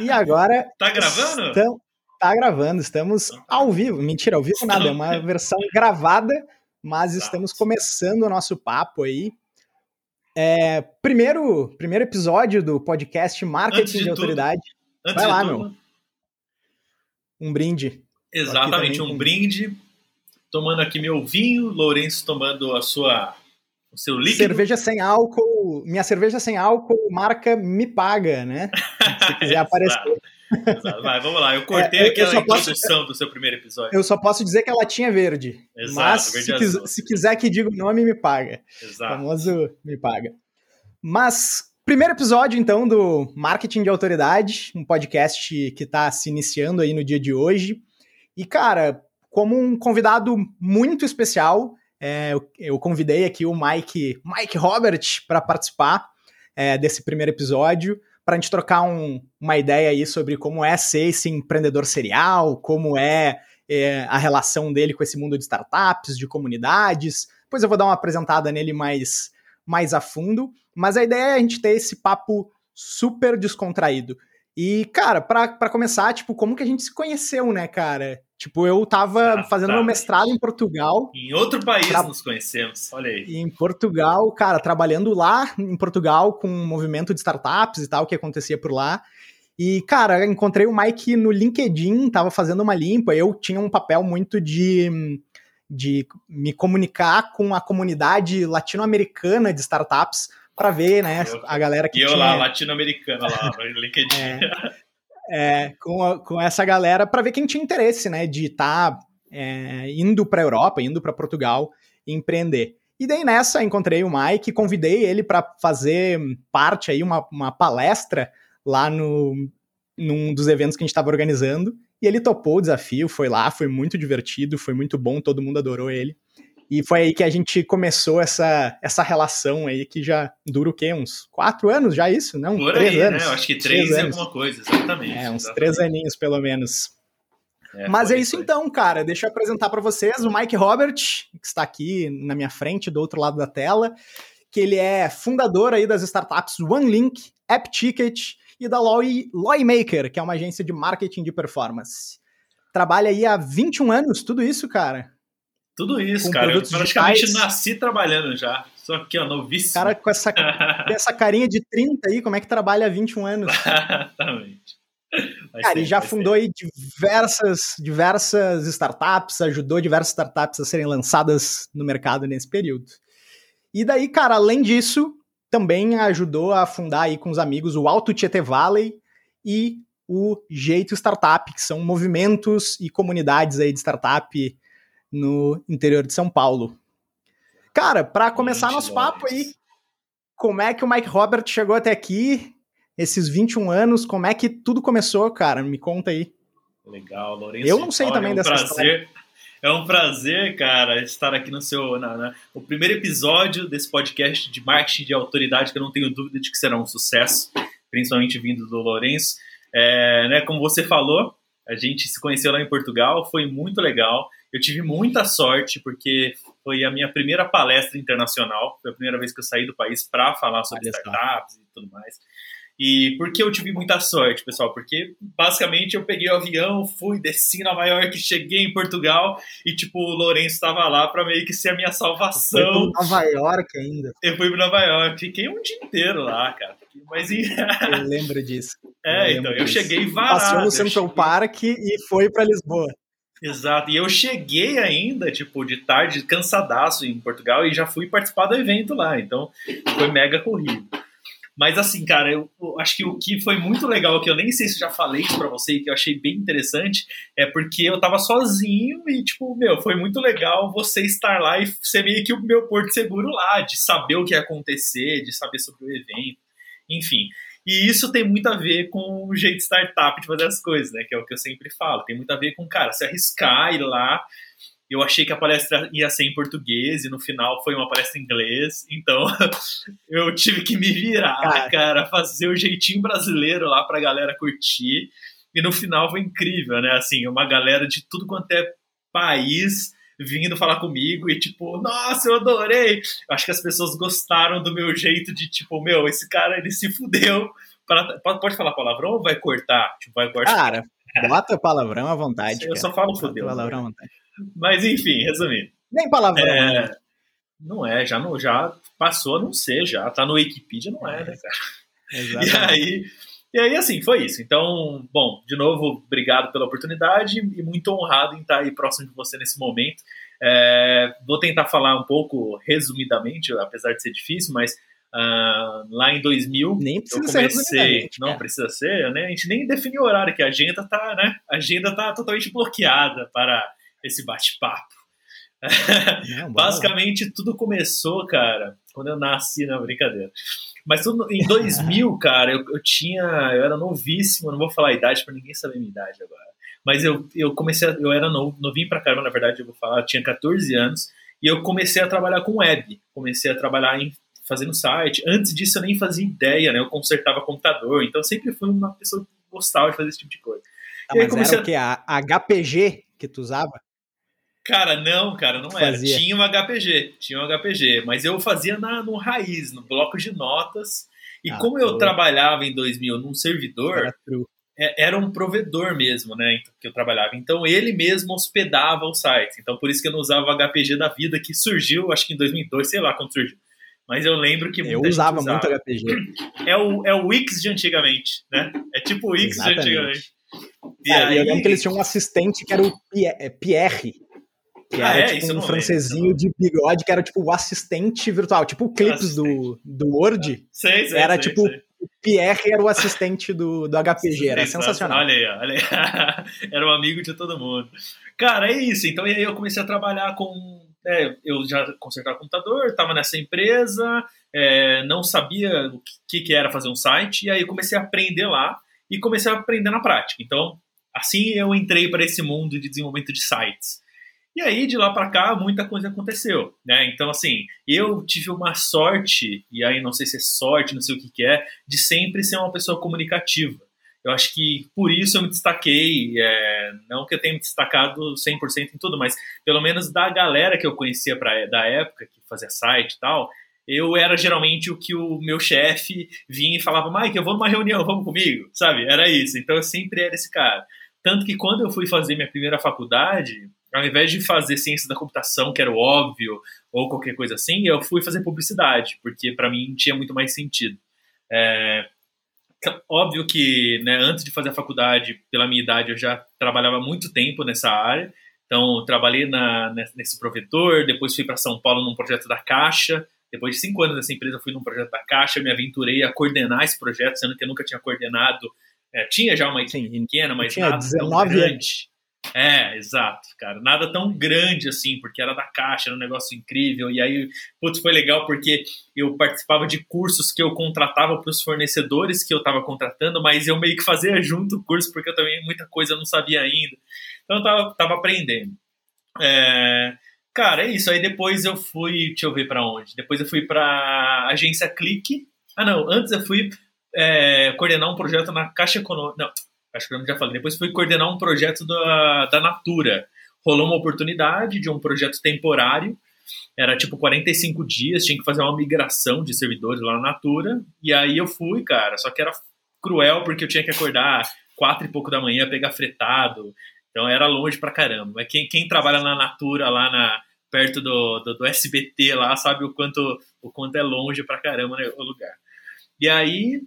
E agora. tá gravando? Estamos, tá gravando, estamos então tá. ao vivo. Mentira, ao vivo nada, é uma versão gravada, mas estamos começando o nosso papo aí. É, primeiro, primeiro episódio do podcast Marketing de, de Autoridade. Vai lá, tudo, meu. Um brinde. Exatamente, um brinde. Tomando aqui meu vinho, Lourenço tomando a sua o seu líquido. Cerveja sem álcool, minha cerveja sem álcool, marca me paga, né? Se quiser aparecer. Exato. Vai, vamos lá. Eu cortei é, aquela introdução do seu primeiro episódio. Eu só posso dizer que ela tinha verde. Exato, mas verde se, quiser, se, quiser que diga o nome, me paga. Exato. O famoso me paga. Mas, primeiro episódio, então, do Marketing de Autoridade, um podcast que está se iniciando aí no dia de hoje. E, cara, como um convidado muito especial, é, eu, convidei aqui o Mike, Mike Robert para participar é, desse primeiro episódio, para a gente trocar um, uma ideia aí sobre como é ser esse empreendedor serial, como é, é, a relação dele com esse mundo de startups, de comunidades. Depois eu vou dar uma apresentada nele mais, mais a fundo, mas a ideia é a gente ter esse papo super descontraído. E, cara, para começar, tipo, como que a gente se conheceu, né, cara? Tipo, eu tava ah, fazendo tá. meu mestrado em Portugal. Em outro país tra... nos conhecemos, olha aí. Em Portugal, cara, trabalhando lá em Portugal com um movimento de startups e tal, que acontecia por lá. E, cara, encontrei o Mike no LinkedIn, tava fazendo uma limpa. Eu tinha um papel muito de, de me comunicar com a comunidade latino-americana de startups para ver, né, a galera que e eu tinha... lá, latino-americana lá no LinkedIn. É. é, com, a, com essa galera para ver quem tinha interesse, né, de estar tá, é, indo para Europa, indo para Portugal empreender. E daí nessa encontrei o Mike, convidei ele para fazer parte aí uma, uma palestra lá no num dos eventos que a gente estava organizando. E ele topou o desafio, foi lá, foi muito divertido, foi muito bom, todo mundo adorou ele. E foi aí que a gente começou essa, essa relação aí que já dura o quê? Uns quatro anos já isso? Não, Por três aí, né? anos. Né? Eu acho que três, três é alguma coisa, exatamente. É, uns exatamente. três aninhos pelo menos. É, Mas é foi, é isso foi. então, cara. Deixa eu apresentar para vocês o Mike Robert, que está aqui na minha frente, do outro lado da tela, que ele é fundador aí das startups OneLink, AppTicket e da Lawmaker, que é uma agência de marketing de performance. Trabalha aí há 21 anos, tudo isso, cara. Tudo isso, cara. Eu praticamente digitais. nasci trabalhando já. Só que, ó, novíssimo. Cara, com essa, com essa carinha de 30 aí, como é que trabalha há 21 anos? Exatamente. Vai cara, ser, e já fundou ser. aí diversas, diversas startups, ajudou diversas startups a serem lançadas no mercado nesse período. E daí, cara, além disso, também ajudou a fundar aí com os amigos o Alto Tietê Valley e o Jeito Startup, que são movimentos e comunidades aí de startup no interior de São Paulo. Cara, para começar nosso papo aí, como é que o Mike Robert chegou até aqui? Esses 21 anos, como é que tudo começou, cara? Me conta aí. Legal, Lourenço. Eu não sei também é um dessa prazer. história. É um prazer, cara, estar aqui no seu. Na, na, o primeiro episódio desse podcast de marketing de autoridade, que eu não tenho dúvida de que será um sucesso, principalmente vindo do Lourenço. É, né, como você falou, a gente se conheceu lá em Portugal, foi muito legal. Eu tive muita sorte, porque foi a minha primeira palestra internacional, foi a primeira vez que eu saí do país para falar sobre startups e tudo mais. E por que eu tive muita sorte, pessoal? Porque basicamente eu peguei o avião, fui, desci em Nova York, cheguei em Portugal e tipo, o Lourenço estava lá para meio que ser a minha salvação. Foi Nova York ainda. Eu fui para Nova York, fiquei um dia inteiro lá, cara. Mas eu lembro disso. É, eu então, eu cheguei varado. Passou no Central cheguei... Park e foi para Lisboa. Exato. E eu cheguei ainda, tipo, de tarde, cansadaço em Portugal e já fui participar do evento lá. Então, foi mega corrido. Mas assim, cara, eu, acho que o que foi muito legal, que eu nem sei se já falei isso pra você, que eu achei bem interessante, é porque eu tava sozinho e, tipo, meu, foi muito legal você estar lá e ser meio que o meu porto seguro lá, de saber o que ia acontecer, de saber sobre o evento, enfim. E isso tem muito a ver com o jeito startup de fazer as coisas, né? Que é o que eu sempre falo. Tem muito a ver com, cara, se arriscar, ir lá. Eu achei que a palestra ia ser em português e no final foi uma palestra em inglês. Então eu tive que me virar, cara, cara fazer o jeitinho brasileiro lá pra galera curtir. E no final foi incrível, né? Assim, uma galera de tudo quanto é país vindo falar comigo e tipo, nossa, eu adorei. Eu acho que as pessoas gostaram do meu jeito de tipo, meu, esse cara ele se fudeu pra, pode falar palavrão ou vai cortar? Tipo, vai cortar? Cara, bota palavrão à vontade. Eu cara. só falo fodeu. Palavrão à vontade. Mas enfim, resumindo. Nem palavrão. É, né? Não é, já, não, já passou a não ser, já tá no Wikipedia, não é, né, cara? Exatamente. E aí, e aí, assim, foi isso. Então, bom, de novo, obrigado pela oportunidade e muito honrado em estar aí próximo de você nesse momento. É, vou tentar falar um pouco resumidamente, apesar de ser difícil, mas uh, lá em 2000 nem eu comecei. Não cara. precisa ser, né? A gente nem definiu o horário, que a agenda tá, né? A agenda tá totalmente bloqueada para esse bate-papo. Basicamente, tudo começou, cara, quando eu nasci na brincadeira. Mas tudo, em 2000, cara, eu, eu tinha. Eu era novíssimo, não vou falar a idade para ninguém saber a minha idade agora. Mas eu, eu comecei, a, eu era novo, novinho pra caramba, na verdade, eu vou falar, eu tinha 14 anos, e eu comecei a trabalhar com web. Comecei a trabalhar em fazendo site. Antes disso eu nem fazia ideia, né? Eu consertava computador, então sempre fui uma pessoa que gostava de fazer esse tipo de coisa. Ah, mas comecei era o quê? A HPG que tu usava? Cara, não, cara, não era. Fazia. Tinha um HPG, tinha um HPG, mas eu fazia na, no raiz, no bloco de notas. E ah, como eu trabalhava em 2000 num servidor, era, é, era, um provedor mesmo, né, então, que eu trabalhava. Então ele mesmo hospedava o site. Então por isso que eu não usava o HPG da vida, que surgiu, acho que em 2002, sei lá quando surgiu. Mas eu lembro que Eu usava, usava, muito HPG. É o, é o Wix de antigamente, né? É tipo o Wix Exatamente. de antigamente. E aí... Eu lembro que eles tinham um assistente que era o Pierre. Que ah, era é? tipo um francesinho de bigode que era tipo o assistente virtual, tipo o clips do, do Word. Sei, sei, era sei, tipo sei. o Pierre era o assistente do, do HPG, era sensacional. Olha aí, olha aí. era um amigo de todo mundo. Cara, é isso. Então, e aí eu comecei a trabalhar com é, eu já consertava computador, estava nessa empresa, é, não sabia o que, que era fazer um site, e aí comecei a aprender lá e comecei a aprender na prática. Então, assim eu entrei para esse mundo de desenvolvimento de sites. E aí, de lá para cá, muita coisa aconteceu, né? Então, assim, eu tive uma sorte, e aí não sei se é sorte, não sei o que, que é, de sempre ser uma pessoa comunicativa. Eu acho que por isso eu me destaquei, é, não que eu tenha me destacado 100% em tudo, mas pelo menos da galera que eu conhecia pra, da época, que fazia site e tal, eu era geralmente o que o meu chefe vinha e falava, Mike, eu vou numa reunião, vamos comigo, sabe? Era isso. Então eu sempre era esse cara. Tanto que quando eu fui fazer minha primeira faculdade, ao invés de fazer ciência da computação, que era óbvio, ou qualquer coisa assim, eu fui fazer publicidade, porque para mim tinha muito mais sentido. É, óbvio que, né, antes de fazer a faculdade, pela minha idade, eu já trabalhava muito tempo nessa área. Então, trabalhei na, nesse provedor, depois fui para São Paulo num projeto da Caixa. Depois de cinco anos nessa empresa, fui num projeto da Caixa, me aventurei a coordenar esse projeto, sendo que eu nunca tinha coordenado. É, tinha já uma equipe pequena, mas nada 19 tão grande. Anos. É, exato, cara. Nada tão grande assim, porque era da caixa, era um negócio incrível. E aí, putz, foi legal porque eu participava de cursos que eu contratava para os fornecedores que eu estava contratando, mas eu meio que fazia junto o curso, porque eu também muita coisa eu não sabia ainda. Então eu tava, tava aprendendo. É, cara, é isso. Aí depois eu fui, deixa eu ver para onde. Depois eu fui para agência Clique. Ah, não, antes eu fui é, coordenar um projeto na Caixa Econômica. Não, acho que eu já falei. Depois fui coordenar um projeto da, da Natura. Rolou uma oportunidade de um projeto temporário. Era tipo 45 dias, tinha que fazer uma migração de servidores lá na Natura. E aí eu fui, cara. Só que era cruel porque eu tinha que acordar quatro e pouco da manhã, pegar fretado. Então era longe pra caramba. Quem, quem trabalha na Natura, lá na, perto do, do, do, SBT, lá, sabe o quanto, o quanto é longe pra caramba né, o lugar. E aí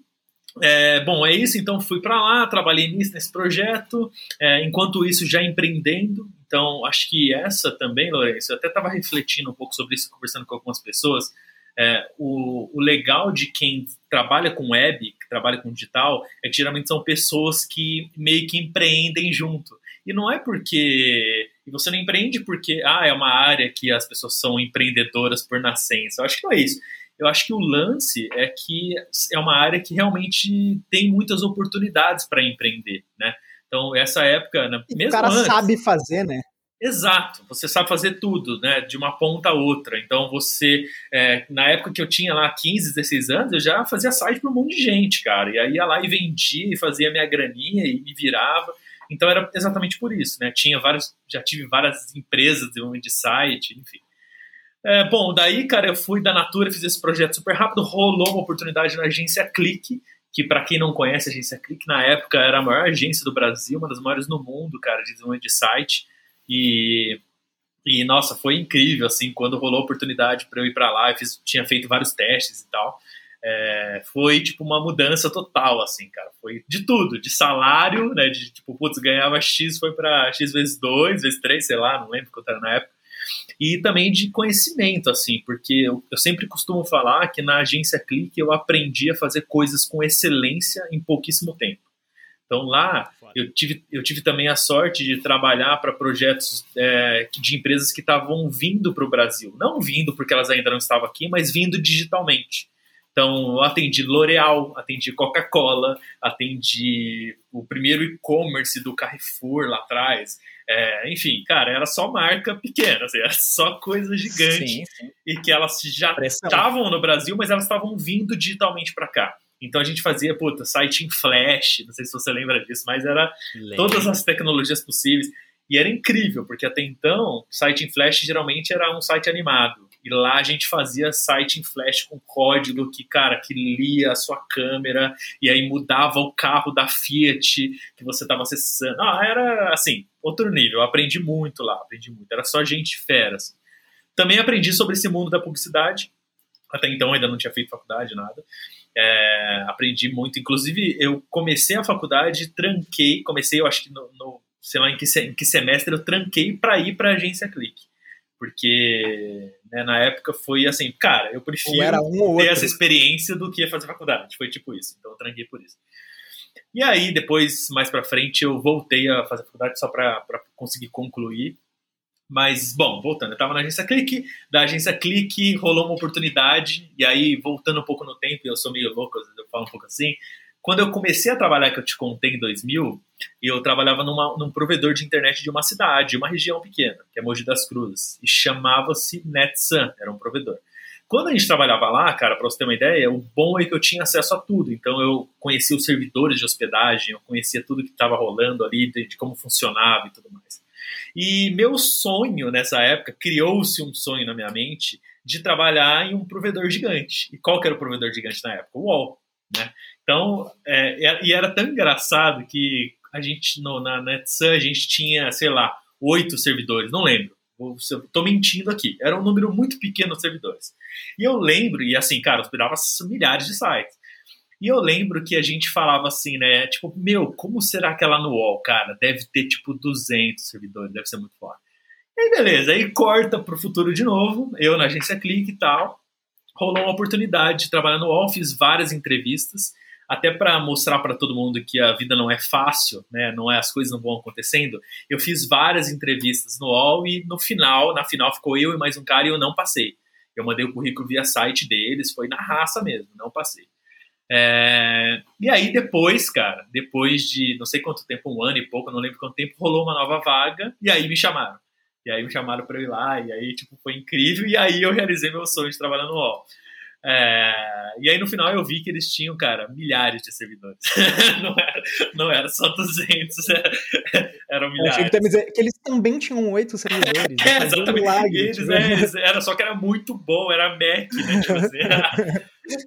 é, bom, é isso. Então, fui para lá, trabalhei nisso, nesse projeto. É, enquanto isso, já empreendendo. Então, acho que essa também, Lourenço, eu até estava refletindo um pouco sobre isso, conversando com algumas pessoas. É, o, o, legal de quem trabalha com web, que trabalha com digital, é que geralmente são pessoas que meio que empreendem junto. E não é porque. E você não empreende porque ah, é uma área que as pessoas são empreendedoras por nascença. Eu acho que não é isso eu acho que o lance é que é uma área que realmente tem muitas oportunidades para empreender, né? Então, essa época, né, mesmo o cara antes, sabe fazer, né? Exato, você sabe fazer tudo, né? De uma ponta a outra. Então, você, é, na época que eu tinha lá 15, 16 anos, eu já fazia site para um monte de gente, cara. E aí ia lá e vendia e fazia minha graninha e me virava. Então, era exatamente por isso, né? Tinha vários, já tive várias empresas de site, enfim. É, bom, daí, cara, eu fui da Natura, fiz esse projeto super rápido, rolou uma oportunidade na agência Clique, que para quem não conhece a agência Click, na época era a maior agência do Brasil, uma das maiores no mundo, cara, de desenvolvimento de site. E, e nossa, foi incrível, assim, quando rolou a oportunidade para eu ir para lá, eu fiz, tinha feito vários testes e tal. É, foi tipo uma mudança total, assim, cara. Foi de tudo, de salário, né? De tipo, putz, ganhava X, foi para X vezes 2, vezes 3, sei lá, não lembro quanto era na época e também de conhecimento, assim, porque eu, eu, sempre costumo falar que na agência Clique eu aprendi a fazer coisas com excelência em pouquíssimo tempo. Então lá eu tive, eu tive também a sorte de trabalhar para projetos é, de empresas que estavam vindo para o Brasil. Não vindo porque elas ainda não estavam aqui, mas vindo digitalmente. Então, eu atendi L'Oréal, atendi Coca-Cola, atendi o primeiro e-commerce do Carrefour lá atrás. É, enfim, cara, era só marca pequena, assim, era só coisa gigante. Sim, sim. E que elas já estavam no Brasil, mas elas estavam vindo digitalmente para cá. Então a gente fazia, puta, site em flash, não sei se você lembra disso, mas era Lembra. todas as tecnologias possíveis. E era incrível, porque até então, site em flash geralmente era um site animado. E lá a gente fazia site em flash com código que, cara, que lia a sua câmera e aí mudava o carro da Fiat que você estava acessando. Ah, era assim, outro nível. Eu aprendi muito lá, aprendi muito. Era só gente fera. Assim. Também aprendi sobre esse mundo da publicidade. Até então ainda não tinha feito faculdade, nada. É, aprendi muito. Inclusive, eu comecei a faculdade, tranquei. Comecei, eu acho que no, no sei lá em que, em que semestre, eu tranquei para ir para a agência Clique porque né, na época foi assim, cara, eu prefiro um ter essa experiência do que fazer faculdade. Foi tipo isso, então eu tranquei por isso. E aí, depois, mais pra frente, eu voltei a fazer faculdade só pra, pra conseguir concluir. Mas, bom, voltando, eu tava na agência Clique, da agência Clique rolou uma oportunidade, e aí, voltando um pouco no tempo, eu sou meio louco, eu falo um pouco assim, quando eu comecei a trabalhar, que eu te contei em 2000, eu trabalhava numa, num provedor de internet de uma cidade, uma região pequena, que é Mogi das Cruzes, e chamava-se NetSun, era um provedor. Quando a gente trabalhava lá, cara, para você ter uma ideia, o bom é que eu tinha acesso a tudo. Então eu conhecia os servidores de hospedagem, eu conhecia tudo que estava rolando ali, de, de como funcionava e tudo mais. E meu sonho nessa época, criou-se um sonho na minha mente de trabalhar em um provedor gigante. E qual que era o provedor gigante na época? O UOL. Né? Então, é, e era tão engraçado que a gente, no, na NetSun, a gente tinha, sei lá, oito servidores, não lembro. Estou mentindo aqui. Era um número muito pequeno de servidores. E eu lembro, e assim, cara, hospedava milhares de sites. E eu lembro que a gente falava assim, né? Tipo, meu, como será que é no UOL, cara? Deve ter, tipo, 200 servidores, deve ser muito forte. E aí, beleza, aí corta pro futuro de novo, eu na agência Clique e tal. Rolou uma oportunidade de trabalhar no UOL, fiz várias entrevistas até para mostrar para todo mundo que a vida não é fácil, né? Não é as coisas não vão acontecendo. Eu fiz várias entrevistas no UOL e no final, na final ficou eu e mais um cara e eu não passei. Eu mandei o currículo via site deles, foi na raça mesmo, não passei. É... E aí depois, cara, depois de não sei quanto tempo, um ano e pouco, não lembro quanto tempo, rolou uma nova vaga e aí me chamaram. E aí me chamaram para ir lá, e aí tipo, foi incrível, e aí eu realizei meu sonho de trabalhar no UOL. É, e aí no final eu vi que eles tinham, cara, milhares de servidores. não, era, não era só 200, era, eram milhares. Que, dizer que eles também tinham oito servidores. é, exatamente. Um eles, tipo... é, eles, era só que era muito bom, era Mac, né? Tipo assim, era...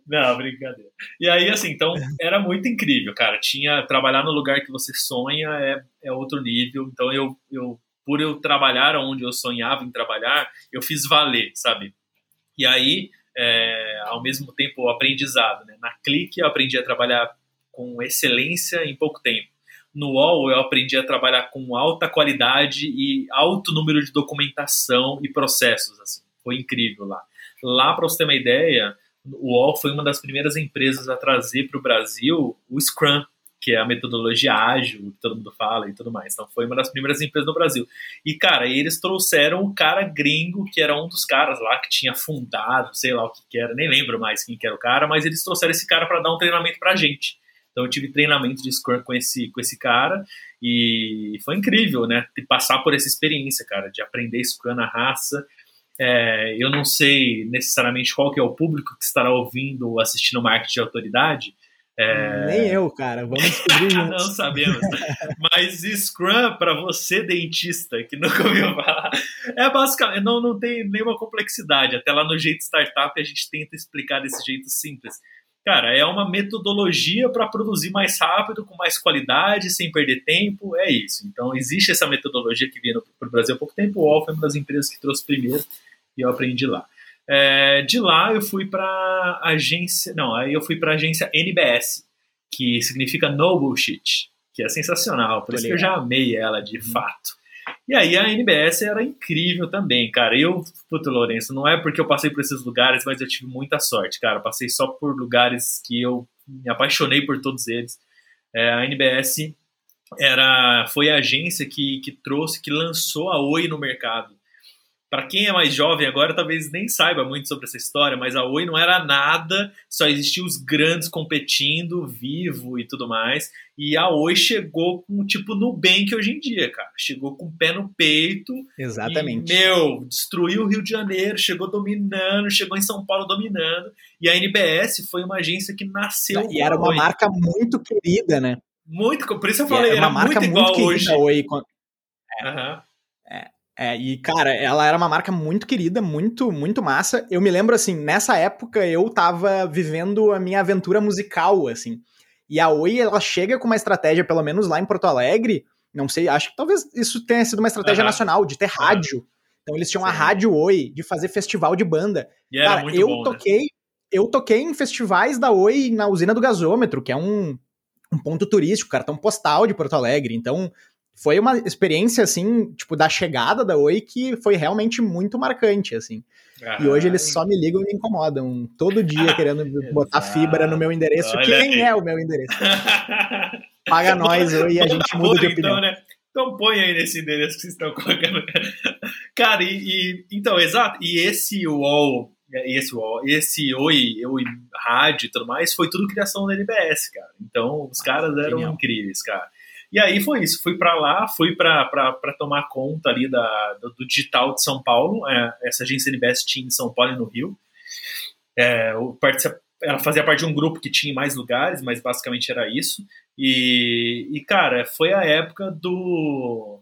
Não, brincadeira. E aí, assim, então era muito incrível, cara. Tinha trabalhar no lugar que você sonha é, é outro nível. Então eu, eu, por eu trabalhar onde eu sonhava em trabalhar, eu fiz valer, sabe? E aí é, ao mesmo tempo o aprendizado. Né? Na Clique eu aprendi a trabalhar com excelência em pouco tempo. No UOL eu aprendi a trabalhar com alta qualidade e alto número de documentação e processos. Assim. Foi incrível lá. Lá, para você ter uma ideia, o UOL foi uma das primeiras empresas a trazer para o Brasil o Scrum, que é a metodologia ágil, que todo mundo fala e tudo mais. Então foi uma das primeiras empresas no Brasil. E, cara, eles trouxeram o cara gringo, que era um dos caras lá que tinha fundado, sei lá o que, que era, nem lembro mais quem que era o cara, mas eles trouxeram esse cara para dar um treinamento pra gente. Então eu tive treinamento de Scrum com esse, com esse cara e foi incrível, né? De passar por essa experiência, cara, de aprender Scrum na raça. É, eu não sei necessariamente qual que é o público que estará ouvindo ou assistindo marketing de autoridade, é... Nem eu, cara. Vamos descobrir juntos. Não sabemos. Mas Scrum, para você, dentista, que nunca ouviu falar, é basicamente, não, não tem nenhuma complexidade. Até lá no jeito startup a gente tenta explicar desse jeito simples. Cara, é uma metodologia para produzir mais rápido, com mais qualidade, sem perder tempo, é isso. Então, existe essa metodologia que veio para o Brasil há pouco tempo. O Wolf é uma das empresas que trouxe primeiro e eu aprendi lá. É, de lá eu fui para agência, não, aí eu fui para a agência NBS, que significa No Bullshit, que é sensacional, por isso que eu já amei ela de uhum. fato. E aí a NBS era incrível também, cara. Eu, puto, Lourenço, não é porque eu passei por esses lugares, mas eu tive muita sorte, cara. Eu passei só por lugares que eu me apaixonei por todos eles. É, a NBS era, foi a agência que, que trouxe, que lançou a Oi no mercado para quem é mais jovem agora, talvez nem saiba muito sobre essa história, mas a Oi não era nada, só existiam os grandes competindo, vivo e tudo mais. E a Oi chegou com tipo Nubank hoje em dia, cara. Chegou com o pé no peito. Exatamente. E, meu, destruiu o Rio de Janeiro, chegou dominando, chegou em São Paulo dominando. E a NBS foi uma agência que nasceu. E era uma Oi. marca muito querida, né? Muito, por isso eu falei, era, uma marca muito igual muito hoje. Oi. É. Uhum. É, é, e, cara, ela era uma marca muito querida, muito, muito massa. Eu me lembro, assim, nessa época eu tava vivendo a minha aventura musical, assim. E a Oi, ela chega com uma estratégia, pelo menos lá em Porto Alegre, não sei, acho que talvez isso tenha sido uma estratégia uhum. nacional, de ter rádio. Então eles tinham Sim. a Rádio Oi, de fazer festival de banda. E cara, eu bom, né? toquei, né? eu toquei em festivais da Oi na usina do gasômetro, que é um, um ponto turístico, cartão postal de Porto Alegre. Então, foi uma experiência, assim, tipo, da chegada da Oi que foi realmente muito marcante, assim. Ah, e hoje eles só me ligam e me incomodam todo dia querendo botar fibra no meu endereço, Olha que nem aí. é o meu endereço. Paga nós Oi e a gente muda de opinião. Então, né? Então põe aí nesse endereço que vocês estão colocando. Cara, e, e então, exato, e esse UOL, esse UOL, esse Oi, Oi Rádio e tudo mais, foi tudo criação da NBS, cara. Então, os caras eram Genial. incríveis, cara. E aí foi isso, fui para lá, fui para tomar conta ali da, do, do digital de São Paulo, é, essa agência NBS tinha em São Paulo e no Rio. É, ela fazia parte de um grupo que tinha mais lugares, mas basicamente era isso. E, e cara, foi a época do.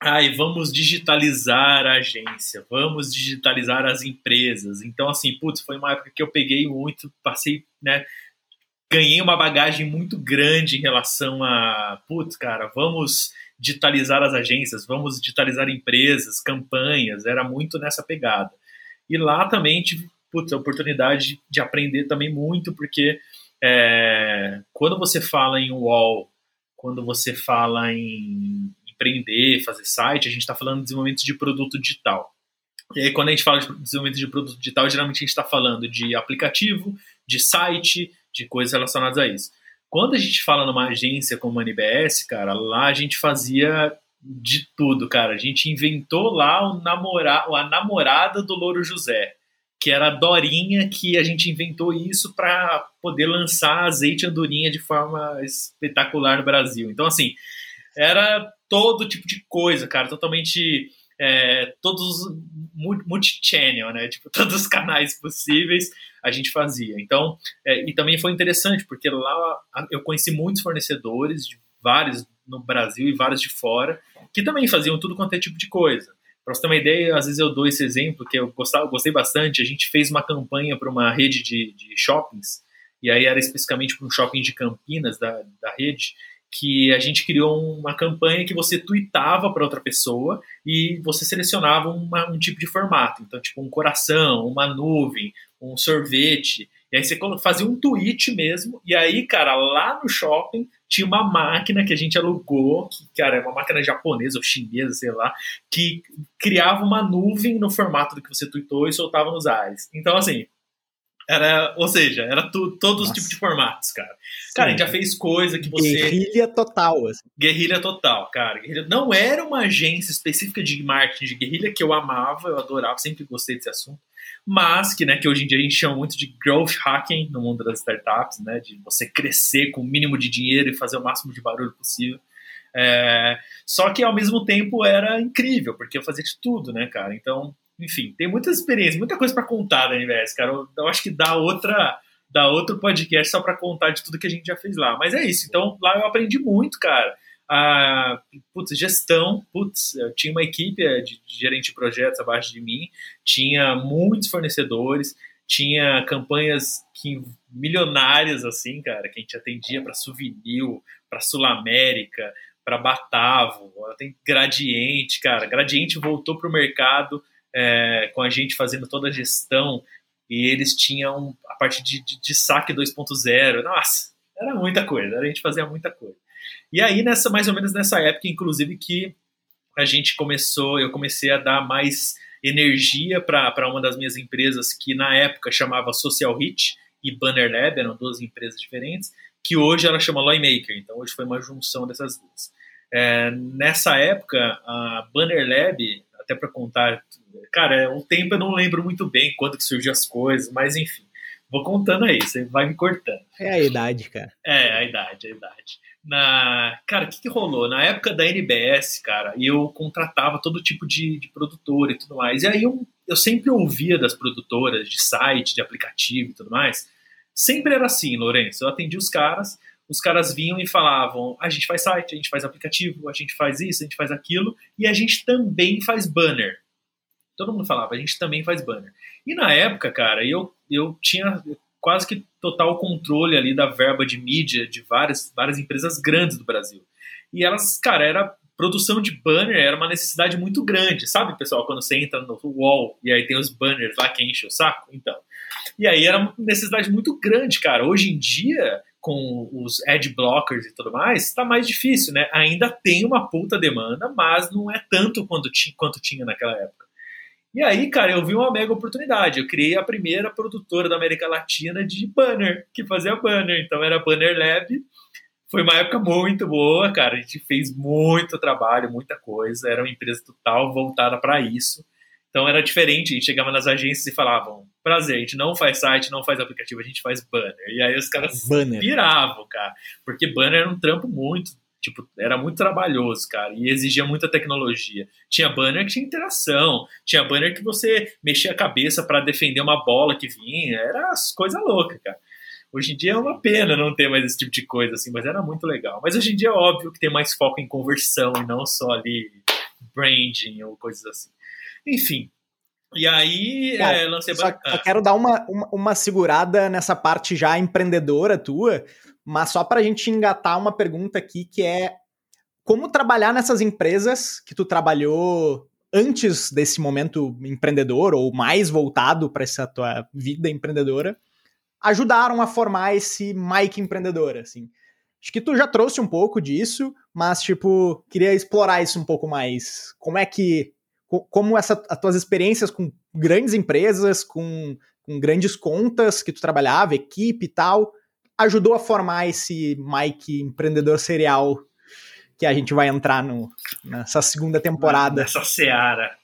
Ai, vamos digitalizar a agência, vamos digitalizar as empresas. Então, assim, putz, foi uma época que eu peguei muito, passei, né, ganhei uma bagagem muito grande em relação a, putz, cara, vamos digitalizar as agências, vamos digitalizar empresas, campanhas, era muito nessa pegada. E lá também tive putz, a oportunidade de aprender também muito, porque é, quando você fala em wall, quando você fala em empreender, fazer site, a gente está falando de desenvolvimento de produto digital. E aí, quando a gente fala de desenvolvimento de produto digital, geralmente a gente está falando de aplicativo, de site, de coisas relacionadas a isso. Quando a gente fala numa agência como a NBS, cara, lá a gente fazia de tudo, cara. A gente inventou lá o namora a namorada do Louro José, que era a Dorinha, que a gente inventou isso para poder lançar azeite andorinha de forma espetacular no Brasil. Então, assim, era todo tipo de coisa, cara, totalmente é, todos multi-channel, né? Tipo, todos os canais possíveis a gente fazia. Então, é, e também foi interessante, porque lá eu conheci muitos fornecedores, de vários no Brasil e vários de fora, que também faziam tudo quanto é tipo de coisa. Para você ter uma ideia, às vezes eu dou esse exemplo que eu gostava, gostei bastante. A gente fez uma campanha para uma rede de, de shoppings, e aí era especificamente para um shopping de Campinas da, da rede, que a gente criou uma campanha que você tweetava para outra pessoa e você selecionava uma, um tipo de formato. Então, tipo um coração, uma nuvem, um sorvete. E aí você fazia um tweet mesmo. E aí, cara, lá no shopping tinha uma máquina que a gente alugou, que, cara, é uma máquina japonesa ou chinesa, sei lá, que criava uma nuvem no formato do que você tweetou e soltava nos ares. Então, assim, era, ou seja, era tu, todos os tipos de formatos, cara. Sim. Cara, a gente já fez coisa que você. Guerrilha total, assim. Guerrilha total, cara. Guerrilha... Não era uma agência específica de marketing de guerrilha que eu amava, eu adorava, sempre gostei desse assunto. Mas que, né, que hoje em dia a gente chama muito de growth hacking no mundo das startups, né? De você crescer com o mínimo de dinheiro e fazer o máximo de barulho possível. É... Só que ao mesmo tempo era incrível, porque eu fazia de tudo, né, cara? Então enfim, tem muitas experiências, muita coisa para contar da NVS, cara. Eu, eu, acho que dá outra dá outro podcast só para contar de tudo que a gente já fez lá. Mas é isso. Então, lá eu aprendi muito, cara. A putz, gestão, putz, eu tinha uma equipe é, de, de gerente de projetos abaixo de mim, tinha muitos fornecedores, tinha campanhas que, milionárias, assim, cara, que a gente atendia para Souvenir, para Sul América, para Batavo, tem Gradiente, cara. Gradiente voltou para o mercado é, com a gente fazendo toda a gestão e eles tinham a parte de, de, de saque 2.0. Nossa, era muita coisa, a gente fazia muita coisa. E aí, nessa, mais ou menos nessa época, inclusive, que a gente começou, eu comecei a dar mais energia para uma das minhas empresas que na época chamava Social Hit e Banner Lab, eram duas empresas diferentes, que hoje ela chama Lawmaker, então hoje foi uma junção dessas duas. É, nessa época, a Banner Lab, até para contar, cara, o tempo eu não lembro muito bem quando que surgiu as coisas, mas enfim, vou contando aí, você vai me cortando. É a idade, cara. É, a idade, a idade. Na, cara, o que, que, rolou? Na época da NBS, cara, eu contratava todo tipo de, de produtora e tudo mais. E aí eu, eu sempre ouvia das produtoras de site, de aplicativo e tudo mais. Sempre era assim, Lourenço. Eu atendi os caras, os caras vinham e falavam: a gente faz site, a gente faz aplicativo, a gente faz isso, a gente faz aquilo, e a gente também faz banner. Todo mundo falava, a gente também faz banner. E na época, cara, eu, eu tinha quase que total controle ali da verba de mídia de várias, várias empresas grandes do Brasil. E elas, cara, era produção de banner era uma necessidade muito grande, sabe, pessoal? Quando você entra no wall e aí tem os banners lá que enche o saco, então. E aí era uma necessidade muito grande, cara. Hoje em dia, com os ad blockers e tudo mais, está mais difícil, né? Ainda tem uma puta demanda, mas não é tanto quanto, quanto tinha naquela época. E aí, cara, eu vi uma mega oportunidade. Eu criei a primeira produtora da América Latina de banner, que fazia banner. Então era Banner Lab. Foi uma época muito boa, cara. A gente fez muito trabalho, muita coisa. Era uma empresa total voltada para isso. Então era diferente. A gente chegava nas agências e falavam: prazer, a gente não faz site, não faz aplicativo, a gente faz banner. E aí os caras banner. piravam, cara. Porque banner era um trampo muito Tipo, era muito trabalhoso, cara, e exigia muita tecnologia. Tinha banner que tinha interação, tinha banner que você mexia a cabeça para defender uma bola que vinha, era coisa louca, cara. Hoje em dia é uma pena não ter mais esse tipo de coisa, assim, mas era muito legal. Mas hoje em dia é óbvio que tem mais foco em conversão e não só ali branding ou coisas assim. Enfim. E aí, Cara, é, lancei... Só, ah. só quero dar uma, uma, uma segurada nessa parte já empreendedora tua, mas só para a gente engatar uma pergunta aqui que é como trabalhar nessas empresas que tu trabalhou antes desse momento empreendedor ou mais voltado para essa tua vida empreendedora ajudaram a formar esse Mike empreendedor, assim. Acho que tu já trouxe um pouco disso, mas tipo, queria explorar isso um pouco mais. Como é que como essa as tuas experiências com grandes empresas, com, com grandes contas que tu trabalhava, equipe e tal, ajudou a formar esse Mike empreendedor serial que a gente vai entrar no, nessa segunda temporada. Nessa seara.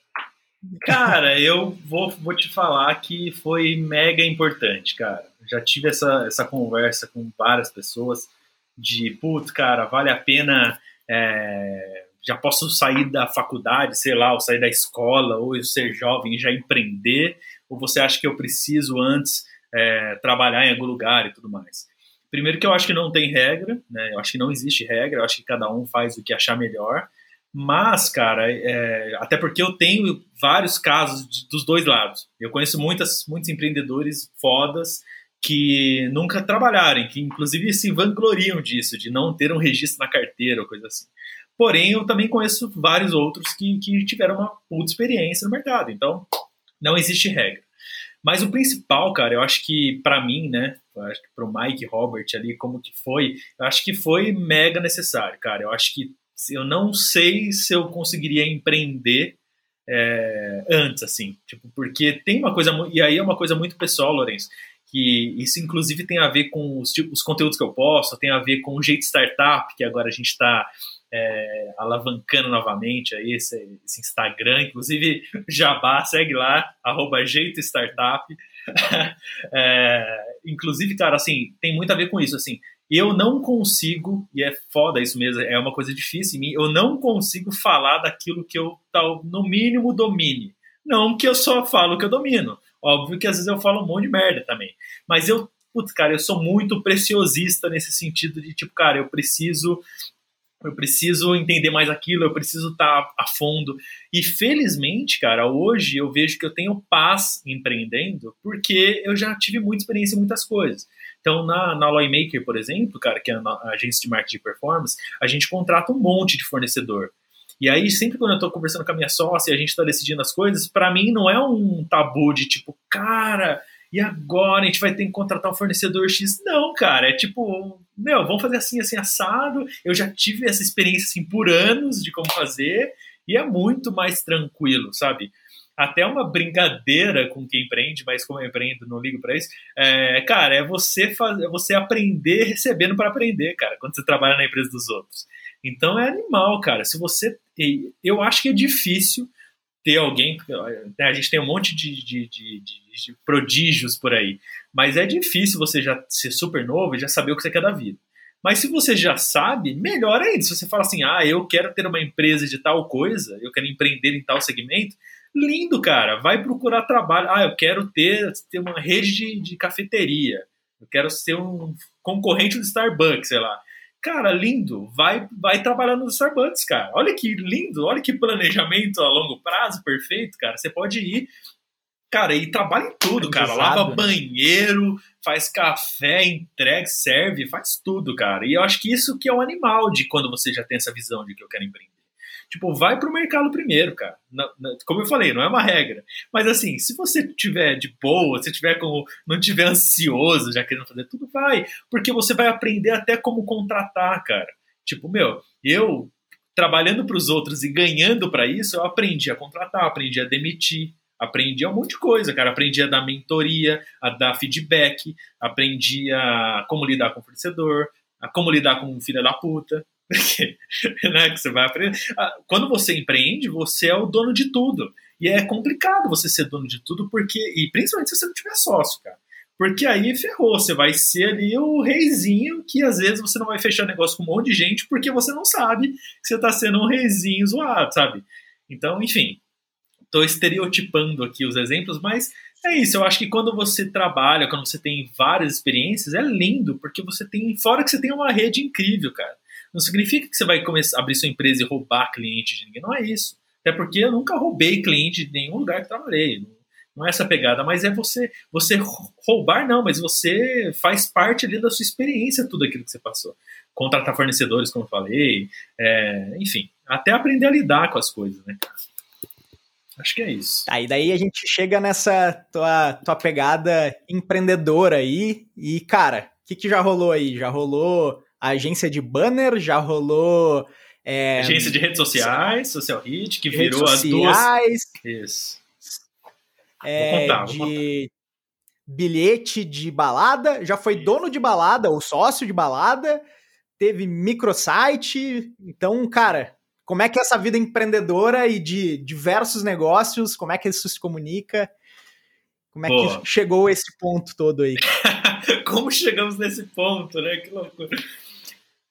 Cara, eu vou, vou te falar que foi mega importante, cara. Já tive essa, essa conversa com várias pessoas de, putz, cara, vale a pena. É, já posso sair da faculdade, sei lá, ou sair da escola, ou eu ser jovem e já empreender, ou você acha que eu preciso antes é, trabalhar em algum lugar e tudo mais? Primeiro que eu acho que não tem regra, né? Eu acho que não existe regra, eu acho que cada um faz o que achar melhor. Mas, cara, é, até porque eu tenho vários casos de, dos dois lados. Eu conheço muitas, muitos empreendedores fodas que nunca trabalharam, que inclusive se vangloriam disso, de não ter um registro na carteira ou coisa assim. Porém, eu também conheço vários outros que, que tiveram uma puta experiência no mercado. Então, não existe regra. Mas o principal, cara, eu acho que para mim, né, que pro Mike Robert ali, como que foi, eu acho que foi mega necessário, cara. Eu acho que eu não sei se eu conseguiria empreender é, antes, assim, tipo, porque tem uma coisa, e aí é uma coisa muito pessoal, Lourenço, que isso inclusive tem a ver com os, tipos, os conteúdos que eu posto, tem a ver com o jeito startup, que agora a gente está é, alavancando novamente aí esse, esse, Instagram, inclusive Jabá, segue lá, arroba jeito startup. é, inclusive, cara, assim, tem muito a ver com isso, assim, eu não consigo, e é foda isso mesmo, é uma coisa difícil em mim, eu não consigo falar daquilo que eu, tal, no mínimo, domine. Não que eu só falo que eu domino. Óbvio que às vezes eu falo um monte de merda também. Mas eu, putz, cara, eu sou muito preciosista nesse sentido de, tipo, cara, eu preciso eu preciso entender mais aquilo, eu preciso estar a fundo. E felizmente, cara, hoje eu vejo que eu tenho paz empreendendo, porque eu já tive muita experiência em muitas coisas. Então, na, na Maker, por exemplo, cara, que é a agência de marketing de performance, a gente contrata um monte de fornecedor. E aí, sempre quando eu estou conversando com a minha sócia e a gente está decidindo as coisas, para mim não é um tabu de tipo, cara, e agora a gente vai ter que contratar um fornecedor X. Não, cara, é tipo, meu, vamos fazer assim, assim, assado. Eu já tive essa experiência assim por anos de como fazer e é muito mais tranquilo, sabe? Até uma brincadeira com quem empreende, mas como eu empreendo, não ligo para isso. É, cara, é você fazer, é você aprender recebendo para aprender, cara, quando você trabalha na empresa dos outros. Então é animal, cara. Se você. Eu acho que é difícil ter alguém. Né, a gente tem um monte de, de, de, de, prodígios por aí. Mas é difícil você já ser super novo e já saber o que você quer da vida. Mas se você já sabe, melhor ainda. Se você fala assim, ah, eu quero ter uma empresa de tal coisa, eu quero empreender em tal segmento, lindo, cara. Vai procurar trabalho. Ah, eu quero ter, ter uma rede de, de cafeteria. Eu quero ser um concorrente do Starbucks, sei lá. Cara, lindo. Vai, vai trabalhar no Starbucks, cara. Olha que lindo, olha que planejamento a longo prazo perfeito, cara. Você pode ir, cara, e trabalha em tudo, cara. Lava né? banheiro, faz café, entrega, serve, faz tudo, cara. E eu acho que isso que é o animal de quando você já tem essa visão de que eu quero empreender. Tipo, vai pro mercado primeiro, cara. como eu falei, não é uma regra. Mas assim, se você tiver de boa, se tiver como não tiver ansioso, já querendo fazer tudo, vai, porque você vai aprender até como contratar, cara. Tipo, meu, eu trabalhando para os outros e ganhando para isso, eu aprendi a contratar, aprendi a demitir, aprendi um monte de coisa, cara. Aprendi a dar mentoria, a dar feedback, aprendi a como lidar com o fornecedor, a como lidar com o filho da puta, né, que você vai aprender. Ah, quando você empreende, você é o dono de tudo. E é complicado você ser dono de tudo, porque. E principalmente se você não tiver sócio, cara. Porque aí ferrou, você vai ser ali o reizinho que às vezes você não vai fechar negócio com um monte de gente porque você não sabe que você está sendo um reizinho zoado, sabe? Então, enfim, estou estereotipando aqui os exemplos, mas é isso. Eu acho que quando você trabalha, quando você tem várias experiências, é lindo, porque você tem. Fora que você tem uma rede incrível, cara. Não significa que você vai começar abrir sua empresa e roubar cliente de ninguém. Não é isso. Até porque eu nunca roubei cliente de nenhum lugar que trabalhei. Não é essa pegada, mas é você você roubar, não, mas você faz parte ali da sua experiência, tudo aquilo que você passou. Contratar fornecedores, como eu falei, é, enfim, até aprender a lidar com as coisas, né, Acho que é isso. Aí tá, daí a gente chega nessa tua, tua pegada empreendedora aí. E, cara, o que, que já rolou aí? Já rolou a agência de banner, já rolou. É, agência de redes sociais, Social Hit, que virou as duas. Isso. É, vou contar, vou de contar. bilhete de balada, já foi Isso. dono de balada, ou sócio de balada, teve microsite. Então, cara, como é que é essa vida empreendedora e de diversos negócios, como é que isso se comunica? Como é Boa. que chegou esse ponto todo aí? como chegamos nesse ponto, né? Que loucura.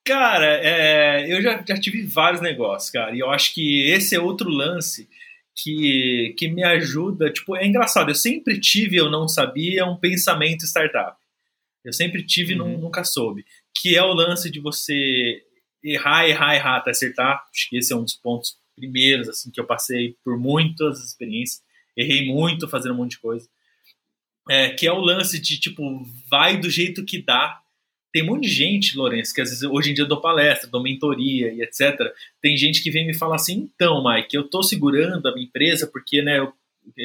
Cara, é, eu já, já tive vários negócios, cara, e eu acho que esse é outro lance que, que me ajuda. Tipo, é engraçado, eu sempre tive, eu não sabia, um pensamento startup. Eu sempre tive, uhum. nunca soube. Que é o lance de você errar, errar, errar até acertar. Acho que esse é um dos pontos primeiros, assim, que eu passei por muitas experiências. Errei muito fazendo um monte de coisa. É, que é o lance de, tipo, vai do jeito que dá tem um monte de gente, Lourenço, que às vezes hoje em dia eu dou palestra, dou mentoria e etc. Tem gente que vem me falar assim, então, Mike, eu estou segurando a minha empresa porque né, eu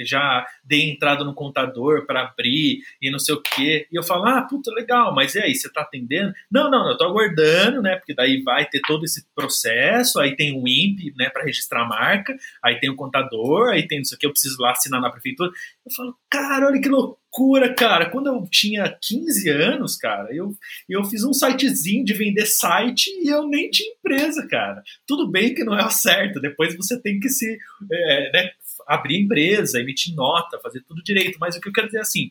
já dei entrada no contador para abrir e não sei o quê. E eu falo, ah, puta, legal, mas e aí, você tá atendendo? Não, não, eu tô aguardando, né? Porque daí vai ter todo esse processo, aí tem o INPE, né, para registrar a marca, aí tem o contador, aí tem isso aqui, eu preciso lá assinar na prefeitura. Eu falo, cara, olha que loucura, cara. Quando eu tinha 15 anos, cara, eu, eu fiz um sitezinho de vender site e eu nem tinha empresa, cara. Tudo bem que não é o certo, depois você tem que se é, né, abrir empresa, emitir nota, fazer tudo direito. Mas o que eu quero dizer é assim,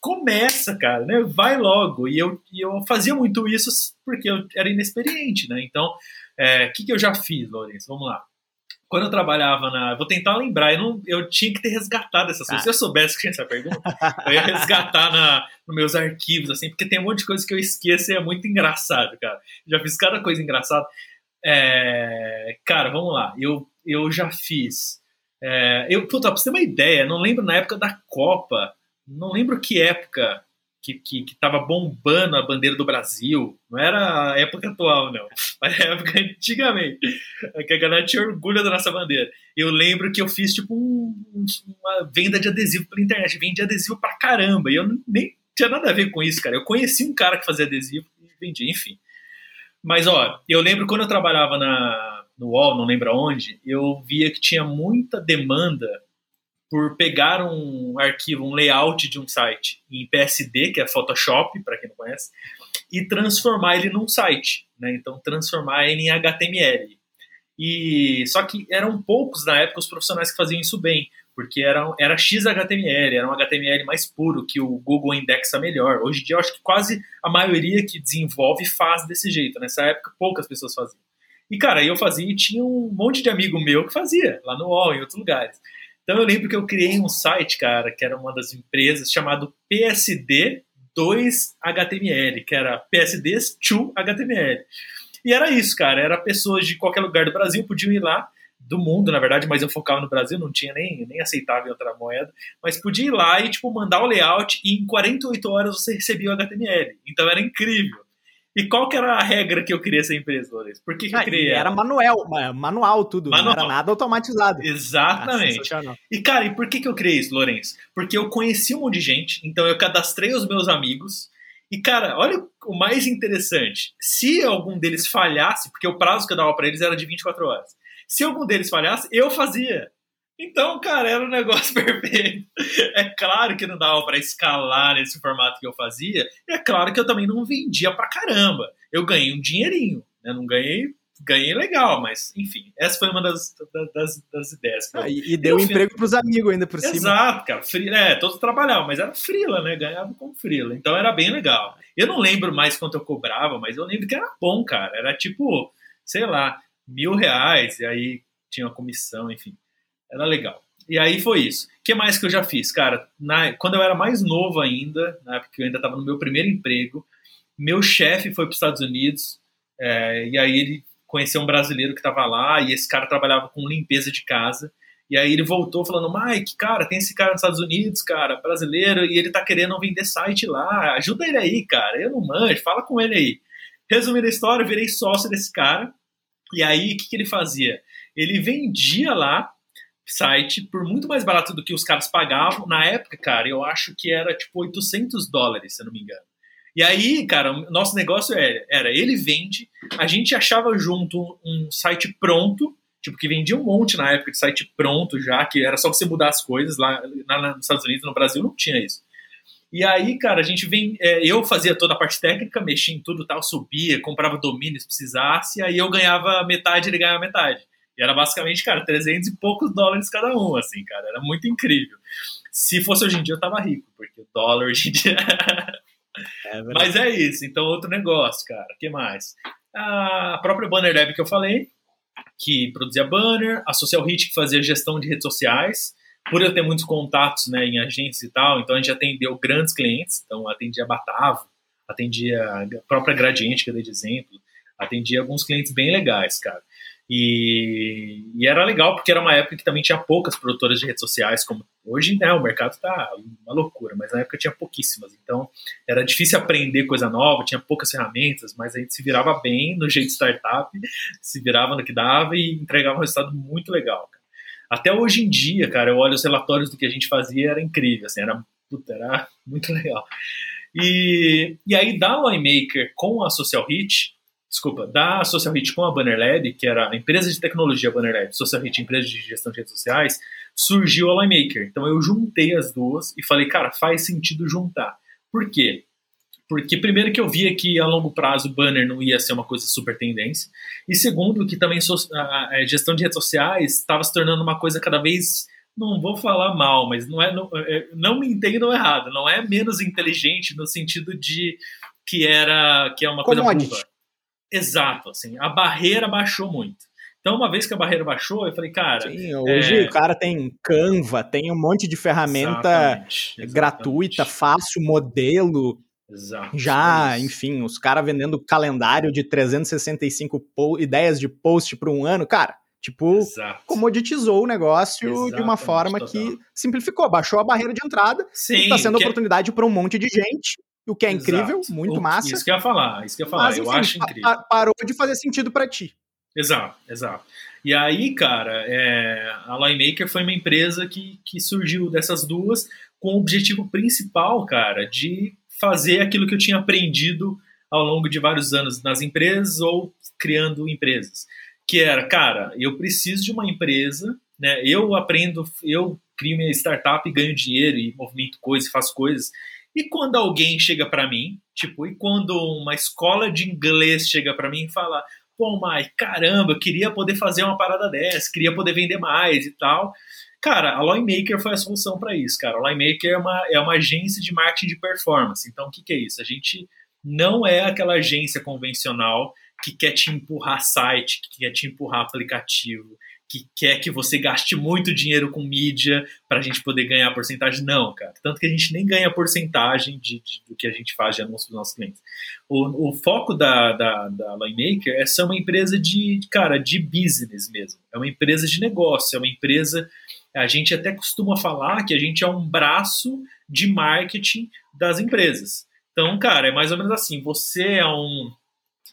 começa, cara, né? Vai logo. E eu, e eu fazia muito isso porque eu era inexperiente, né? Então, o é, que, que eu já fiz, Lourenço? Vamos lá. Quando eu trabalhava na. Vou tentar lembrar, eu, não, eu tinha que ter resgatado essas coisas. Se eu soubesse que tinha essa pergunta, eu ia resgatar na, nos meus arquivos, assim, porque tem um monte de coisa que eu esqueço e é muito engraçado, cara. Já fiz cada coisa engraçada. É, cara, vamos lá. Eu, eu já fiz. É, eu, puta, pra você ter uma ideia, não lembro na época da Copa, não lembro que época que, que, que tava bombando a bandeira do Brasil. Não era a época atual, não. Mas a época antigamente. Que a galera tinha orgulho da nossa bandeira. Eu lembro que eu fiz, tipo, um, uma venda de adesivo pela internet. Vendi adesivo pra caramba. E eu nem tinha nada a ver com isso, cara. Eu conheci um cara que fazia adesivo e vendia, enfim. Mas, ó, eu lembro quando eu trabalhava na, no UOL, não lembro aonde, eu via que tinha muita demanda por pegar um arquivo, um layout de um site em PSD, que é Photoshop, para quem não conhece, e transformar ele num site, né? Então transformar ele em HTML. E só que eram poucos na época os profissionais que faziam isso bem, porque era, era XHTML, era um HTML mais puro que o Google indexa melhor. Hoje em dia eu acho que quase a maioria que desenvolve faz desse jeito. Nessa época poucas pessoas faziam. E cara, eu fazia e tinha um monte de amigo meu que fazia lá no UOL, em outros lugares. Então eu lembro que eu criei um site, cara, que era uma das empresas, chamado PSD 2HTML, que era PSDs to HTML. E era isso, cara. Era pessoas de qualquer lugar do Brasil podiam ir lá, do mundo, na verdade, mas eu focava no Brasil, não tinha nem, nem aceitava em outra moeda, mas podia ir lá e, tipo, mandar o layout e em 48 horas você recebia o HTML. Então era incrível. E qual que era a regra que eu queria essa empresa, Lourenço? Por que, que ah, eu criei? Era manual, manual tudo, manual. não era nada automatizado. Exatamente. Ah, e, cara, e por que, que eu criei isso, Lourenço? Porque eu conheci um monte de gente, então eu cadastrei os meus amigos, e, cara, olha o mais interessante. Se algum deles falhasse, porque o prazo que eu dava para eles era de 24 horas. Se algum deles falhasse, eu fazia. Então, cara, era um negócio perfeito. É claro que não dava para escalar nesse formato que eu fazia. E é claro que eu também não vendia pra caramba. Eu ganhei um dinheirinho. Né? Não ganhei, ganhei legal, mas enfim, essa foi uma das, das, das ideias. Ah, e, e deu um emprego pros amigos ainda por Exato, cima. Exato, cara. Free, é, todos trabalhavam, mas era frila, né? Ganhava com frila. Então era bem legal. Eu não lembro mais quanto eu cobrava, mas eu lembro que era bom, cara. Era tipo, sei lá, mil reais, e aí tinha uma comissão, enfim. Era legal. E aí foi isso. O que mais que eu já fiz? Cara, na, quando eu era mais novo ainda, na época que eu ainda estava no meu primeiro emprego, meu chefe foi para os Estados Unidos, é, e aí ele conheceu um brasileiro que estava lá, e esse cara trabalhava com limpeza de casa. E aí ele voltou falando, Mike, cara, tem esse cara nos Estados Unidos, cara, brasileiro, e ele tá querendo vender site lá, ajuda ele aí, cara, eu não manjo, fala com ele aí. Resumindo a história, eu virei sócio desse cara, e aí o que, que ele fazia? Ele vendia lá site por muito mais barato do que os caras pagavam. Na época, cara, eu acho que era tipo 800 dólares, se eu não me engano. E aí, cara, nosso negócio era, era ele vende, a gente achava junto um site pronto, tipo, que vendia um monte na época de site pronto já, que era só você mudar as coisas lá, lá nos Estados Unidos, no Brasil não tinha isso. E aí, cara, a gente vem. É, eu fazia toda a parte técnica, mexia em tudo tal, subia, comprava domínio se precisasse, aí eu ganhava metade, ele ganhava metade. E era basicamente, cara, 300 e poucos dólares cada um, assim, cara. Era muito incrível. Se fosse hoje em dia, eu tava rico, porque o dólar hoje em dia. é Mas é isso. Então, outro negócio, cara. O que mais? A própria Banner Lab que eu falei, que produzia banner, a Social Hit que fazia gestão de redes sociais. Por eu ter muitos contatos né, em agências e tal, então a gente atendeu grandes clientes. Então, atendia Batavo, atendia a própria Gradiente, que eu dei de exemplo, atendia alguns clientes bem legais, cara. E, e, era legal porque era uma época que também tinha poucas produtoras de redes sociais, como hoje, né? O mercado tá uma loucura, mas na época tinha pouquíssimas. Então era difícil aprender coisa nova, tinha poucas ferramentas, mas a gente se virava bem no jeito startup, se virava no que dava e entregava um resultado muito legal. Cara. Até hoje em dia, cara, eu olho os relatórios do que a gente fazia, era incrível, assim, era, puta, era muito legal. E, e aí da Winemaker com a Social Hit, desculpa, da Social Hit com a Banner Lab, que era a empresa de tecnologia Banner Lab, Social Hit, empresa de gestão de redes sociais, surgiu a Linemaker. Então eu juntei as duas e falei, cara, faz sentido juntar. Por quê? Porque primeiro que eu via que a longo prazo o banner não ia ser uma coisa super tendência, e segundo que também a gestão de redes sociais estava se tornando uma coisa cada vez não vou falar mal, mas não é não, é, não me entendam errado, não é menos inteligente no sentido de que era que é uma coisa burra. Exato, assim, a barreira baixou muito. Então, uma vez que a barreira baixou, eu falei, cara. Sim, hoje é... o cara tem Canva, tem um monte de ferramenta exatamente, exatamente. gratuita, fácil, modelo. Exato. Já, enfim, os caras vendendo calendário de 365 ideias de post para um ano, cara, tipo, Exato. comoditizou o negócio Exatamente, de uma forma total. que simplificou, baixou a barreira de entrada Sim, está sendo. É oportunidade para um monte de gente, o que é Exato. incrível, muito o, massa. Isso que eu ia falar, isso que eu ia falar, mas, eu acho incrível. parou de fazer sentido para ti. Exato, exato. E aí, cara, é, a Linemaker foi uma empresa que, que surgiu dessas duas com o objetivo principal, cara, de fazer aquilo que eu tinha aprendido ao longo de vários anos nas empresas ou criando empresas. Que era, cara, eu preciso de uma empresa, né? Eu aprendo, eu crio minha startup e ganho dinheiro e movimento coisas, faço coisas. E quando alguém chega para mim, tipo, e quando uma escola de inglês chega para mim e fala: pô, Mike, caramba, queria poder fazer uma parada dessa, queria poder vender mais e tal. Cara, a Lawmaker foi a solução para isso, cara. A Lawmaker é uma, é uma agência de marketing de performance. Então, o que, que é isso? A gente não é aquela agência convencional que quer te empurrar site, que quer te empurrar aplicativo, que quer que você gaste muito dinheiro com mídia para a gente poder ganhar porcentagem. Não, cara. Tanto que a gente nem ganha porcentagem de, de do que a gente faz de anúncio dos nossos clientes. O, o foco da, da, da Linemaker é ser uma empresa de, cara, de business mesmo. É uma empresa de negócio, é uma empresa. A gente até costuma falar que a gente é um braço de marketing das empresas. Então, cara, é mais ou menos assim. Você é um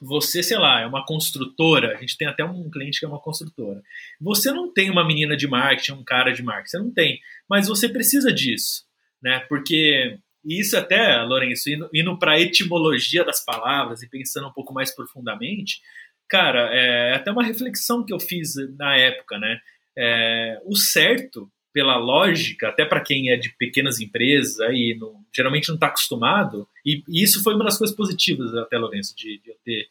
você, sei lá, é uma construtora, a gente tem até um cliente que é uma construtora. Você não tem uma menina de marketing, um cara de marketing, você não tem, mas você precisa disso, né? Porque isso até, Lourenço, indo, indo para a etimologia das palavras e pensando um pouco mais profundamente, cara, é até uma reflexão que eu fiz na época, né? É, o certo pela lógica, até para quem é de pequenas empresas não, geralmente não está acostumado, e, e, isso foi uma das coisas positivas até, Lourenço, de, de eu ter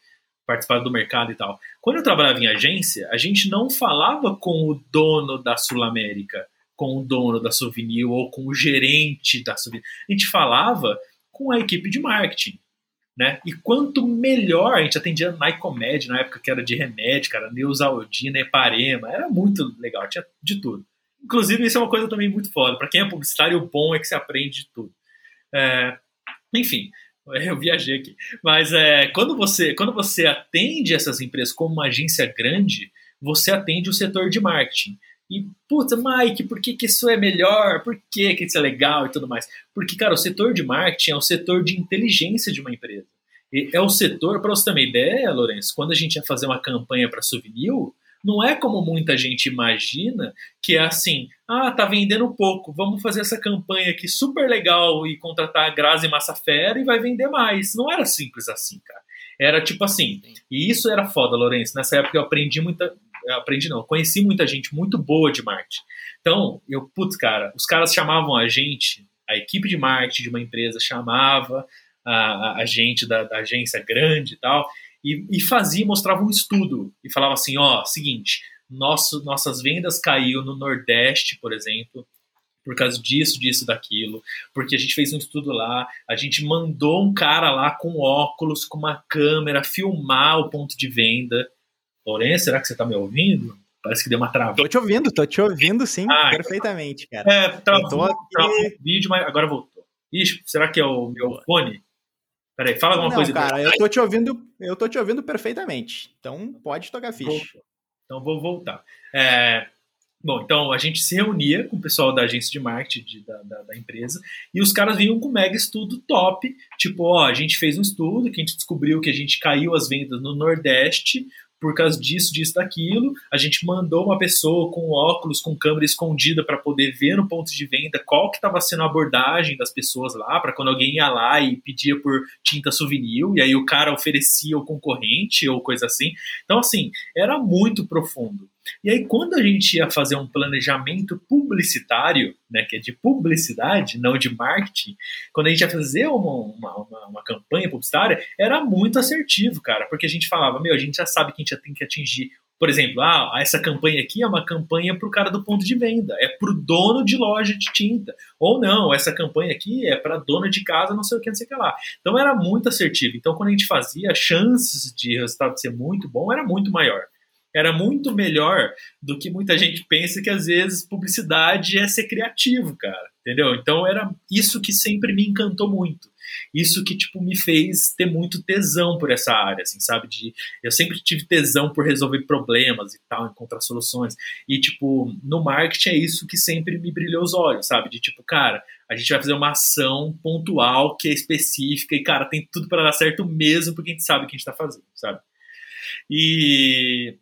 participado do mercado e tal. Quando eu trabalhava em agência, a gente não falava com o dono da Sul América, com o dono da Souvenir ou com o gerente da Souvenir. A gente falava com a equipe de marketing. Né? E quanto melhor a gente atendia Nicomed na época que era de remédio, cara, Neusaldina, Eparema, era muito legal, tinha de tudo. Inclusive, isso é uma coisa também muito foda. Para quem é publicitário, o bom é que você aprende de tudo. É, enfim, eu viajei aqui. Mas é, quando, você, quando você atende essas empresas como uma agência grande, você atende o setor de marketing. E, puta, Mike, por que, que isso é melhor? Por que, que isso é legal e tudo mais? Porque, cara, o setor de marketing é o setor de inteligência de uma empresa. E é o setor, para você ter uma ideia, Lourenço, quando a gente ia fazer uma campanha para Souvenir, não é como muita gente imagina, que é assim, ah, tá vendendo pouco, vamos fazer essa campanha aqui super legal e contratar a Grazi Massafera e vai vender mais. Não era simples assim, cara. Era tipo assim, e isso era foda, Lourenço. Nessa época eu aprendi muita. Eu aprendi não, conheci muita gente muito boa de marketing. Então, eu, putz, cara, os caras chamavam a gente, a equipe de marketing de uma empresa chamava a, a, a gente da, da agência grande e tal, e, e fazia, mostrava um estudo e falava assim, ó, seguinte, nosso, nossas vendas caiu no Nordeste, por exemplo, por causa disso, disso, daquilo, porque a gente fez um estudo lá, a gente mandou um cara lá com óculos, com uma câmera, filmar o ponto de venda. Lourenço, será que você está me ouvindo? Parece que deu uma trava. Tô te ouvindo, tô te ouvindo sim, ah, então tá. perfeitamente, cara. É, travou, aqui... travou o vídeo, mas agora voltou. Ixi, será que é o meu fone? Peraí, fala alguma Não, coisa. Cara, eu tô te ouvindo, eu tô te ouvindo perfeitamente. Então pode tocar ficha. Então vou voltar. É, bom, então a gente se reunia com o pessoal da agência de marketing de, da, da, da, empresa e os caras vinham com um mega estudo top. Tipo, ó, a gente fez um estudo que a gente descobriu que a gente caiu as vendas no Nordeste por causa disso, disso, daquilo. A gente mandou uma pessoa com óculos, com câmera escondida para poder ver no ponto de venda qual que estava sendo a abordagem das pessoas lá, para quando alguém ia lá e pedia por tinta souvenir, e aí o cara oferecia o concorrente ou coisa assim. Então, assim, era muito profundo. E aí, quando a gente ia fazer um planejamento publicitário, né, que é de publicidade, não de marketing, quando a gente ia fazer uma, uma, uma, uma campanha publicitária, era muito assertivo, cara, porque a gente falava, meu, a gente já sabe que a gente já tem que atingir por exemplo, ah, essa campanha aqui é uma campanha para o cara do ponto de venda, é para o dono de loja de tinta. Ou não, essa campanha aqui é para dona de casa, não sei o que, não sei o que lá. Então era muito assertivo. Então quando a gente fazia, as chances de resultado ser muito bom era muito maior era muito melhor do que muita gente pensa que às vezes publicidade é ser criativo, cara, entendeu? Então era isso que sempre me encantou muito. Isso que, tipo, me fez ter muito tesão por essa área, assim, sabe? De, eu sempre tive tesão por resolver problemas e tal, encontrar soluções. E, tipo, no marketing é isso que sempre me brilhou os olhos, sabe? De, tipo, cara, a gente vai fazer uma ação pontual que é específica e, cara, tem tudo para dar certo mesmo porque a gente sabe o que a gente tá fazendo, sabe? E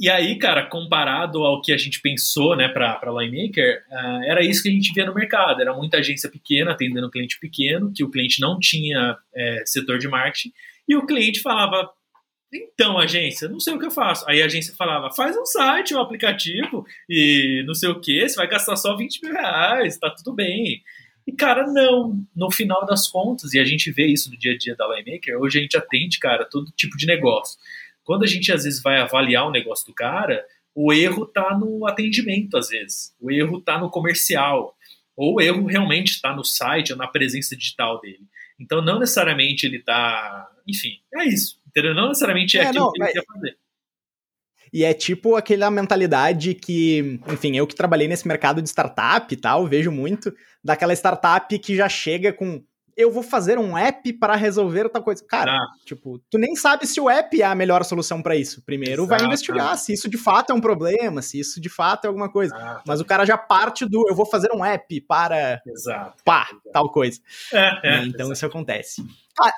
e aí, cara, comparado ao que a gente pensou, né, para Linemaker, uh, era isso que a gente via no mercado. Era muita agência pequena atendendo um cliente pequeno, que o cliente não tinha é, setor de marketing, e o cliente falava: então, agência, não sei o que eu faço. Aí a agência falava: faz um site, um aplicativo, e não sei o que, você vai gastar só 20 mil reais, tá tudo bem. E, cara, não. No final das contas, e a gente vê isso no dia a dia da Linemaker, hoje a gente atende, cara, todo tipo de negócio. Quando a gente às vezes vai avaliar o negócio do cara, o erro está no atendimento, às vezes. O erro está no comercial. Ou o erro realmente está no site ou na presença digital dele. Então, não necessariamente ele está. Enfim, é isso. Entendeu? Não necessariamente é, é aquilo não, que ele quer fazer. E é tipo aquela mentalidade que, enfim, eu que trabalhei nesse mercado de startup e tal, vejo muito daquela startup que já chega com eu vou fazer um app para resolver tal coisa. Cara, ah. tipo, tu nem sabe se o app é a melhor solução para isso. Primeiro Exato. vai investigar se isso de fato é um problema, se isso de fato é alguma coisa. Ah, Mas o cara já parte do eu vou fazer um app para Exato. pá, Exato. tal coisa. É, é, então isso acontece. Ah,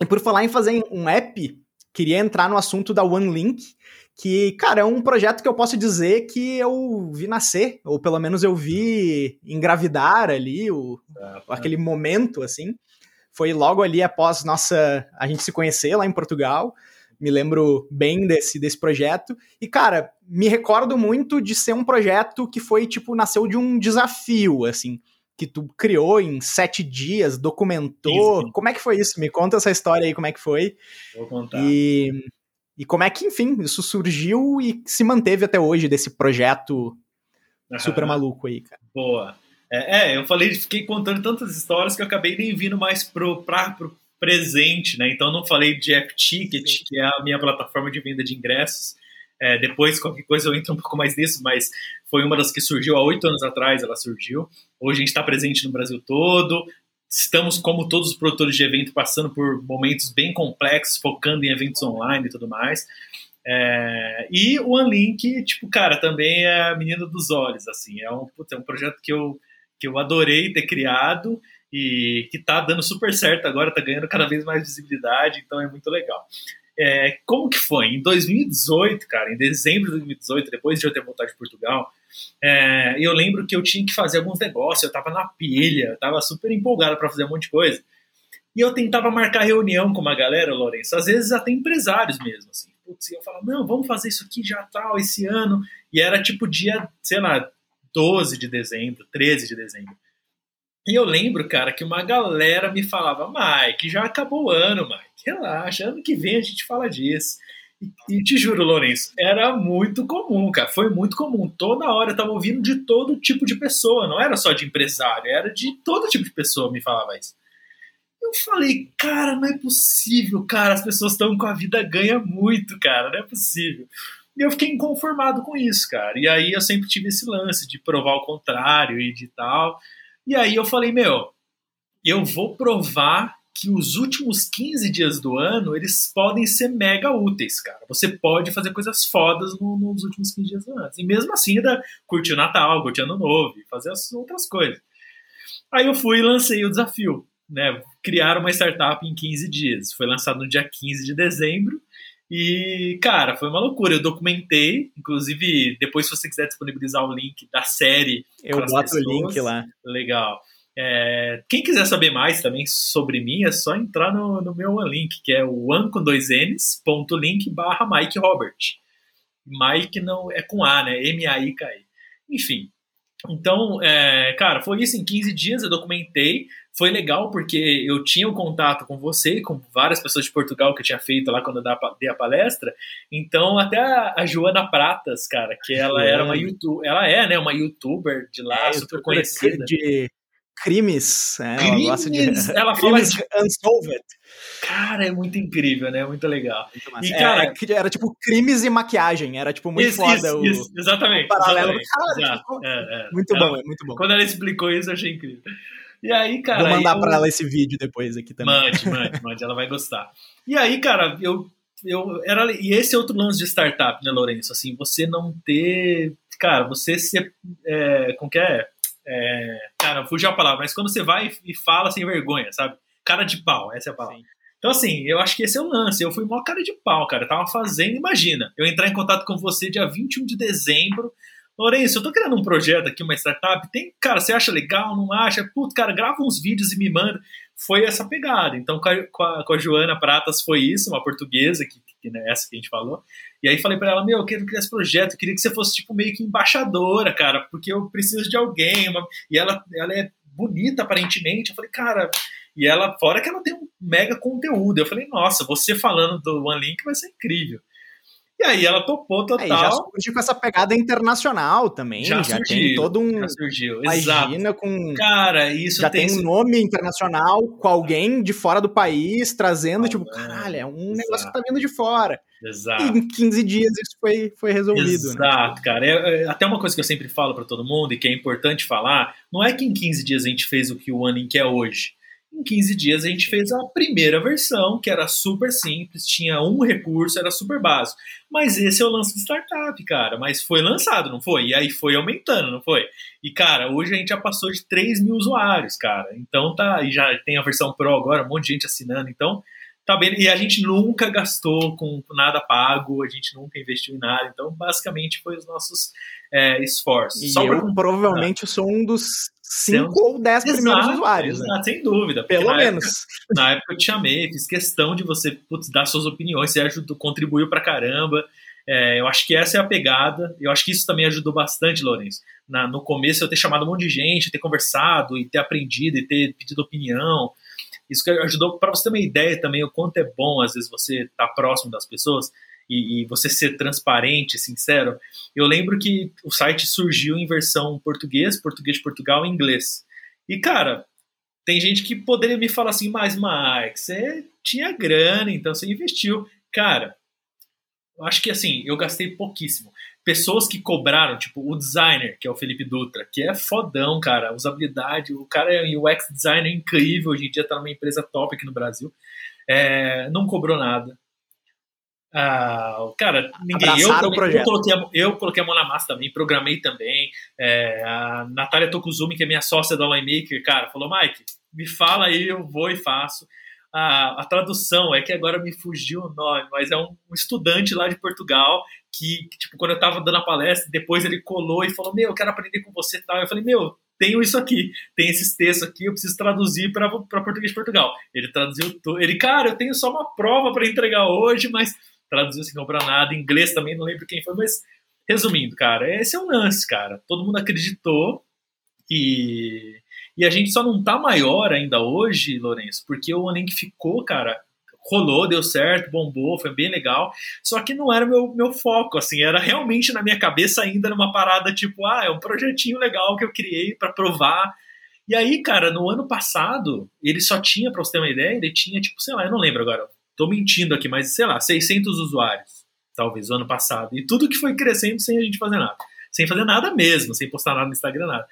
e por falar em fazer um app, queria entrar no assunto da OneLink, que, cara, é um projeto que eu posso dizer que eu vi nascer, ou pelo menos eu vi engravidar ali, o, é, aquele momento, assim. Foi logo ali após nossa a gente se conhecer lá em Portugal. Me lembro bem desse, desse projeto. E, cara, me recordo muito de ser um projeto que foi, tipo, nasceu de um desafio, assim, que tu criou em sete dias, documentou. Isso. Como é que foi isso? Me conta essa história aí, como é que foi. Vou contar. E e como é que, enfim, isso surgiu e se manteve até hoje desse projeto uhum. super maluco aí, cara. Boa. É, é, eu falei, fiquei contando tantas histórias que eu acabei nem vindo mais pro, pra, pro presente, né? Então não falei de App Ticket, Sim. que é a minha plataforma de venda de ingressos. É, depois, qualquer coisa, eu entro um pouco mais nisso, mas foi uma das que surgiu há oito anos atrás, ela surgiu. Hoje a gente está presente no Brasil todo, Estamos, como todos os produtores de evento, passando por momentos bem complexos, focando em eventos online e tudo mais. É, e o Unlink, tipo, cara, também é a menina dos olhos, assim. É um, é um projeto que eu, que eu adorei ter criado e que tá dando super certo agora, tá ganhando cada vez mais visibilidade, então é muito legal. É, como que foi? Em 2018, cara, em dezembro de 2018, depois de eu ter voltado de Portugal, é, eu lembro que eu tinha que fazer alguns negócios, eu tava na pilha, eu tava super empolgado para fazer um monte de coisa. E eu tentava marcar reunião com uma galera, Lourenço, às vezes até empresários mesmo, assim. Putz, eu falava, não, vamos fazer isso aqui já tal, esse ano. E era tipo dia, sei lá, 12 de dezembro, 13 de dezembro. E eu lembro, cara, que uma galera me falava, Mike, já acabou o ano, Mike, relaxa, ano que vem a gente fala disso. E, e te juro, Lourenço, era muito comum, cara, foi muito comum. Toda hora eu tava ouvindo de todo tipo de pessoa, não era só de empresário, era de todo tipo de pessoa me falava isso. Eu falei, cara, não é possível, cara, as pessoas estão com a vida ganha muito, cara, não é possível. E eu fiquei inconformado com isso, cara. E aí eu sempre tive esse lance de provar o contrário e de tal. E aí eu falei, meu, eu vou provar que os últimos 15 dias do ano, eles podem ser mega úteis, cara. Você pode fazer coisas fodas no, nos últimos 15 dias do ano. E mesmo assim, ainda curtir o Natal, curtir Ano Novo, fazer as outras coisas. Aí eu fui e lancei o desafio, né? Criar uma startup em 15 dias. Foi lançado no dia 15 de dezembro. E, cara, foi uma loucura. Eu documentei, inclusive, depois, se você quiser disponibilizar o link da série. Eu boto pessoas, o link lá. Legal. É, quem quiser saber mais também sobre mim, é só entrar no, no meu link, que é o one com dois N's, ponto link barra Mike Robert. Mike não é com A, né? M-A-I-K-I. Enfim. Então, é, cara, foi isso. Em 15 dias eu documentei, foi legal porque eu tinha um contato com você e com várias pessoas de Portugal que eu tinha feito lá quando eu dei a palestra. Então, até a Joana Pratas, cara, que ela era uma youtuber, ela é, né, uma youtuber de lá, é, super conhecida. De crimes, é, crimes ela, ela fala de unsolved. Cara, é muito incrível, né? Muito legal. Muito e, cara, era, era, tipo crimes e maquiagem, era tipo muito isso, foda isso, o, isso, exatamente, o paralelo. Exatamente. Cara, tipo, é, é. Muito ela, bom, é muito bom. Quando ela explicou isso, eu achei incrível. E aí, cara. Vou mandar eu... pra ela esse vídeo depois aqui também. Mande, mande, mande, ela vai gostar. E aí, cara, eu. eu era, e esse é outro lance de startup, né, Lourenço? Assim, você não ter. Cara, você ser. É, como que é? É cara, fugiu a palavra, mas quando você vai e fala sem vergonha, sabe? Cara de pau, essa é a palavra. Sim. Então, assim, eu acho que esse é o lance. Eu fui mó cara de pau, cara. Eu tava fazendo, imagina, eu entrar em contato com você dia 21 de dezembro. Lourenço, eu tô criando um projeto aqui, uma startup. Tem, cara, você acha legal, não acha? Putz, cara, grava uns vídeos e me manda. Foi essa pegada. Então, com a, com a Joana Pratas foi isso, uma portuguesa, que, que né, essa que a gente falou. E aí falei para ela, meu, eu quero criar esse projeto, eu queria que você fosse, tipo, meio que embaixadora, cara, porque eu preciso de alguém. Uma... E ela, ela é bonita, aparentemente. Eu falei, cara, e ela, fora que ela tem um mega conteúdo. Eu falei, nossa, você falando do One Link vai ser incrível. E aí ela topou total. Aí já surgiu com essa pegada internacional também. Já, já surgiu, tem todo um. Já surgiu, imagina exato. com. Cara, isso Já tem, tem um nome internacional com alguém de fora do país, trazendo, ah, tipo, caralho, é um exato. negócio que tá vindo de fora. Exato. E em 15 dias isso foi, foi resolvido. Né? Exato, né? cara. É, é, até uma coisa que eu sempre falo para todo mundo e que é importante falar: não é que em 15 dias a gente fez o que o Link é hoje. Em 15 dias a gente fez a primeira versão, que era super simples, tinha um recurso, era super básico. Mas esse é o lance de startup, cara. Mas foi lançado, não foi? E aí foi aumentando, não foi? E, cara, hoje a gente já passou de 3 mil usuários, cara. Então tá, e já tem a versão Pro agora, um monte de gente assinando. Então, tá bem. E a gente nunca gastou com nada pago, a gente nunca investiu em nada. Então, basicamente, foi os nossos é, esforços. E Só eu pra... provavelmente sou um dos 5 ou 10 primeiros usuários. Exato, né? sem dúvida. Pelo na menos. Época, na época eu te chamei, fiz questão de você putz, dar suas opiniões, você ajudou, contribuiu pra caramba. É, eu acho que essa é a pegada. Eu acho que isso também ajudou bastante, Lourenço. Na, no começo eu ter chamado um monte de gente, ter conversado e ter aprendido e ter pedido opinião. Isso que ajudou para você ter uma ideia também o quanto é bom às vezes você estar tá próximo das pessoas e, e, você ser transparente, sincero. Eu lembro que o site surgiu em versão português, português de Portugal e inglês. E, cara, tem gente que poderia me falar assim, mas, Mike, você tinha grana, então você investiu. Cara, acho que assim, eu gastei pouquíssimo. Pessoas que cobraram, tipo o designer, que é o Felipe Dutra, que é fodão, cara, usabilidade, o cara é UX designer incrível, hoje em dia tá numa empresa top aqui no Brasil, é, não cobrou nada. Ah, cara, ninguém. Eu, também, eu, coloquei a, eu coloquei a mão na massa também, programei também. É, a Natália Tokuzumi, que é minha sócia da Online Maker, cara, falou: Mike, me fala aí, eu vou e faço. A, a tradução é que agora me fugiu o nome, mas é um, um estudante lá de Portugal que, que, tipo, quando eu tava dando a palestra, depois ele colou e falou: Meu, eu quero aprender com você e tal. Eu falei: Meu, tenho isso aqui, tem esses textos aqui, eu preciso traduzir para português de Portugal. Ele traduziu. Ele, cara, eu tenho só uma prova para entregar hoje, mas traduziu sem comprar nada, em inglês também, não lembro quem foi, mas resumindo, cara, esse é o lance, cara. Todo mundo acreditou e, e a gente só não tá maior ainda hoje, Lourenço, porque o Onlink ficou, cara, rolou, deu certo, bombou, foi bem legal. Só que não era meu, meu foco, assim, era realmente na minha cabeça ainda numa parada tipo, ah, é um projetinho legal que eu criei para provar. E aí, cara, no ano passado, ele só tinha, pra você ter uma ideia, ele tinha, tipo, sei lá, eu não lembro agora, Tô mentindo aqui, mas sei lá, 600 usuários, talvez, o ano passado. E tudo que foi crescendo sem a gente fazer nada. Sem fazer nada mesmo, sem postar nada no Instagram, nada.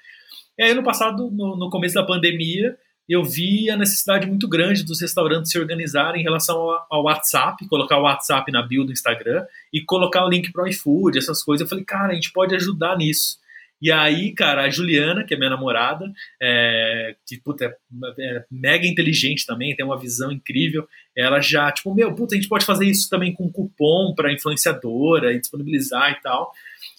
E aí, ano passado, no, no começo da pandemia, eu vi a necessidade muito grande dos restaurantes se organizarem em relação ao, ao, WhatsApp, colocar o WhatsApp na bio do Instagram e colocar o link para o iFood, essas coisas. Eu falei, cara, a gente pode ajudar nisso. E aí, cara, a Juliana, que é minha namorada, é, que puta, é, é, mega inteligente também, tem uma visão incrível, ela já, tipo, meu, puta, a gente pode fazer isso também com cupom para influenciadora e disponibilizar e tal.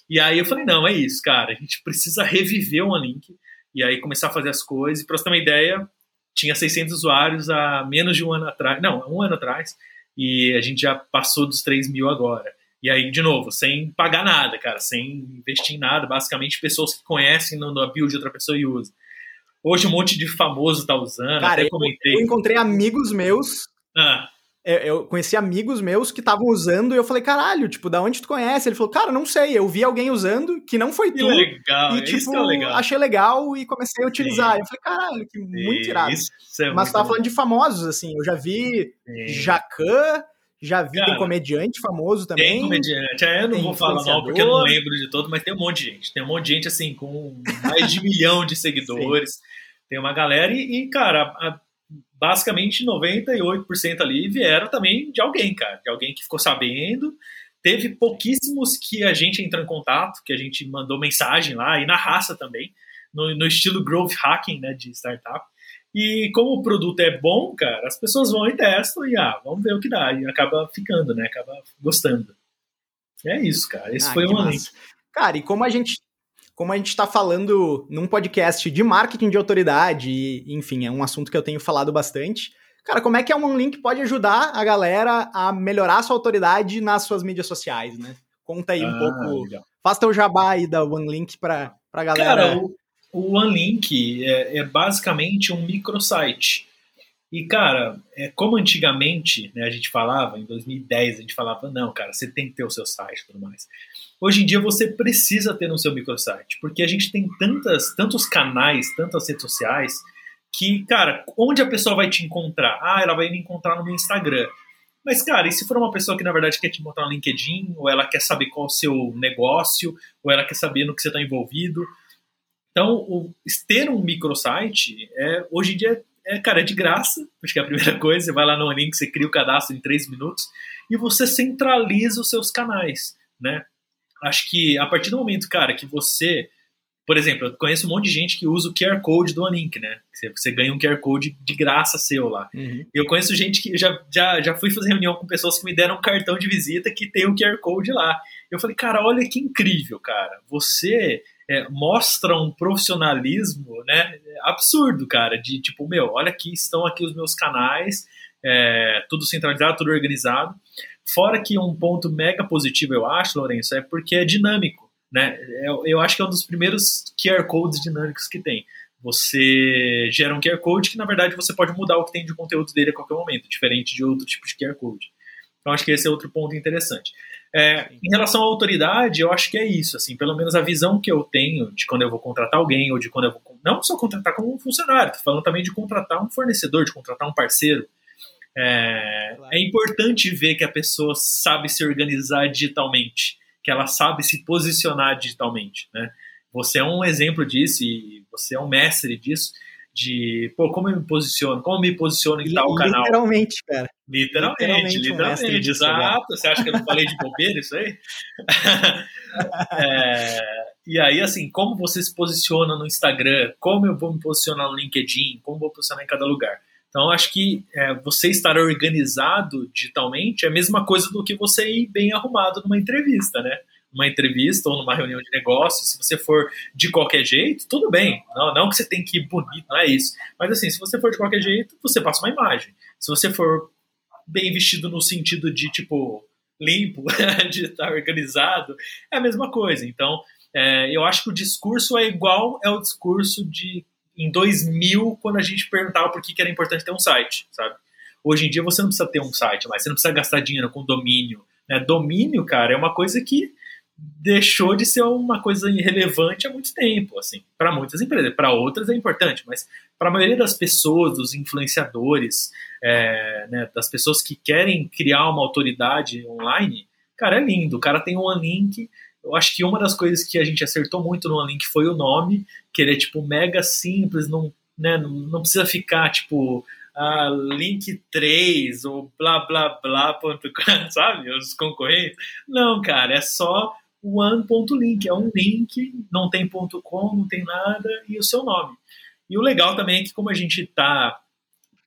E aí eu falei, não, é isso, cara, a gente precisa reviver o OneLink e aí começar a fazer as coisas. E pra você ter uma ideia, tinha 600 usuários há menos de um ano atrás, não, um ano atrás, e a gente já passou dos 3 mil agora. E aí, de novo, sem pagar nada, cara, sem investir em nada, basicamente pessoas que conhecem no, no build de outra pessoa e usam. Hoje um monte de famoso tá usando, cara, até comentei. Eu encontrei amigos meus ah eu conheci amigos meus que estavam usando e eu falei, caralho, tipo, da onde tu conhece? Ele falou, cara, não sei, eu vi alguém usando que não foi que tu. Legal, e, tipo, é legal. achei legal e comecei a utilizar. Sim. Eu falei, caralho, que muito irado. Isso é Mas tu tava falando de famosos, assim, eu já vi Sim. Jacan, já vi Cara, tem comediante famoso também. Tem comediante. É, eu não vou falar mal porque eu não lembro de todo, mas tem um monte de gente. Tem um monte de gente assim com mais de milhão de seguidores. tem uma galera e, e cara, a, basicamente 98% ali vieram também de alguém, cara, de alguém que ficou sabendo. Teve pouquíssimos que a gente entrou em contato, que a gente mandou mensagem lá, e na raça também, no, no estilo growth hacking, né, de startup. E como o produto é bom, cara, as pessoas vão e testam e, ah, vamos ver o que dá. E acaba ficando, né, acaba gostando. É isso, cara. Esse ah, foi um link. Cara, e como a gente como a gente está falando num podcast de marketing de autoridade, e, enfim, é um assunto que eu tenho falado bastante. Cara, como é que a OneLink pode ajudar a galera a melhorar a sua autoridade nas suas mídias sociais, né? Conta aí um ah, pouco. Legal. Faz teu jabá aí da OneLink para a galera. Cara, o, o OneLink é, é basicamente um microsite. E, cara, é, como antigamente né, a gente falava, em 2010 a gente falava, não, cara, você tem que ter o seu site e tudo mais. Hoje em dia você precisa ter no seu microsite, porque a gente tem tantas, tantos canais, tantas redes sociais, que, cara, onde a pessoa vai te encontrar? Ah, ela vai me encontrar no meu Instagram. Mas, cara, e se for uma pessoa que na verdade quer te encontrar no LinkedIn, ou ela quer saber qual o seu negócio, ou ela quer saber no que você está envolvido? Então, o, ter um microsite, é, hoje em dia, é, cara, é de graça, acho que é a primeira coisa. Você vai lá no link, você cria o cadastro em três minutos, e você centraliza os seus canais, né? acho que a partir do momento, cara, que você. Por exemplo, eu conheço um monte de gente que usa o QR Code do Anink, né? Você, ganha um QR Code de graça seu lá. Uhum. Eu conheço gente que já, já, já fui fazer reunião com pessoas que me deram um cartão de visita que tem o QR Code lá. Eu falei, cara, olha que incrível, cara. Você é, mostra um profissionalismo, né? Absurdo, cara. De tipo, meu, olha aqui, estão aqui os meus canais, é, tudo centralizado, tudo organizado. Fora que um ponto mega positivo, eu acho, Lourenço, é porque é dinâmico. Né? Eu, eu acho que é um dos primeiros QR codes dinâmicos que tem. Você gera um QR Code que, na verdade, você pode mudar o que tem de conteúdo dele a qualquer momento, diferente de outro tipo de QR Code. Então, acho que esse é outro ponto interessante. É, em relação à autoridade, eu acho que é isso, assim, pelo menos a visão que eu tenho de quando eu vou contratar alguém, ou de quando eu vou, não só contratar como um funcionário, tô falando também de contratar um fornecedor, de contratar um parceiro, é, é, importante ver que a pessoa sabe se organizar digitalmente, que ela sabe se posicionar digitalmente, né? Você é um exemplo disso e você é um mestre disso, de, pô, como eu me posiciono, como eu me posiciono em tal canal. Literalmente, cara. Literalmente, literalmente, literalmente exato. Você acha que eu não falei de bobeira isso aí? é, e aí, assim, como você se posiciona no Instagram, como eu vou me posicionar no LinkedIn, como eu vou posicionar em cada lugar. Então, acho que é, você estar organizado digitalmente é a mesma coisa do que você ir bem arrumado numa entrevista, né? Uma entrevista ou numa reunião de negócios, se você for de qualquer jeito, tudo bem. Não, não que você tem que ir bonito, não é isso. Mas assim, se você for de qualquer jeito, você passa uma imagem. Se você for bem vestido no sentido de, tipo, limpo, de estar organizado, é a mesma coisa. Então, é, eu acho que o discurso é igual ao discurso de em 2000, quando a gente perguntava por que, que era importante ter um site, sabe? Hoje em dia você não precisa ter um site, mas você não precisa gastar dinheiro com domínio. Né? Domínio, cara, é uma coisa que deixou de ser uma coisa irrelevante há muito tempo, assim, para muitas empresas. Para outras é importante, mas para a maioria das pessoas, dos influenciadores, é, né, das pessoas que querem criar uma autoridade online, cara, é lindo. O cara tem um link eu acho que uma das coisas que a gente acertou muito no Unlink foi o nome, que ele é tipo mega simples, não, né, não precisa ficar tipo ah, link 3 ou blá blá blá, sabe? Os concorrentes. Não, cara, é só one.link, é um link, não tem .com, não tem nada e o seu nome. E o legal também é que como a gente tá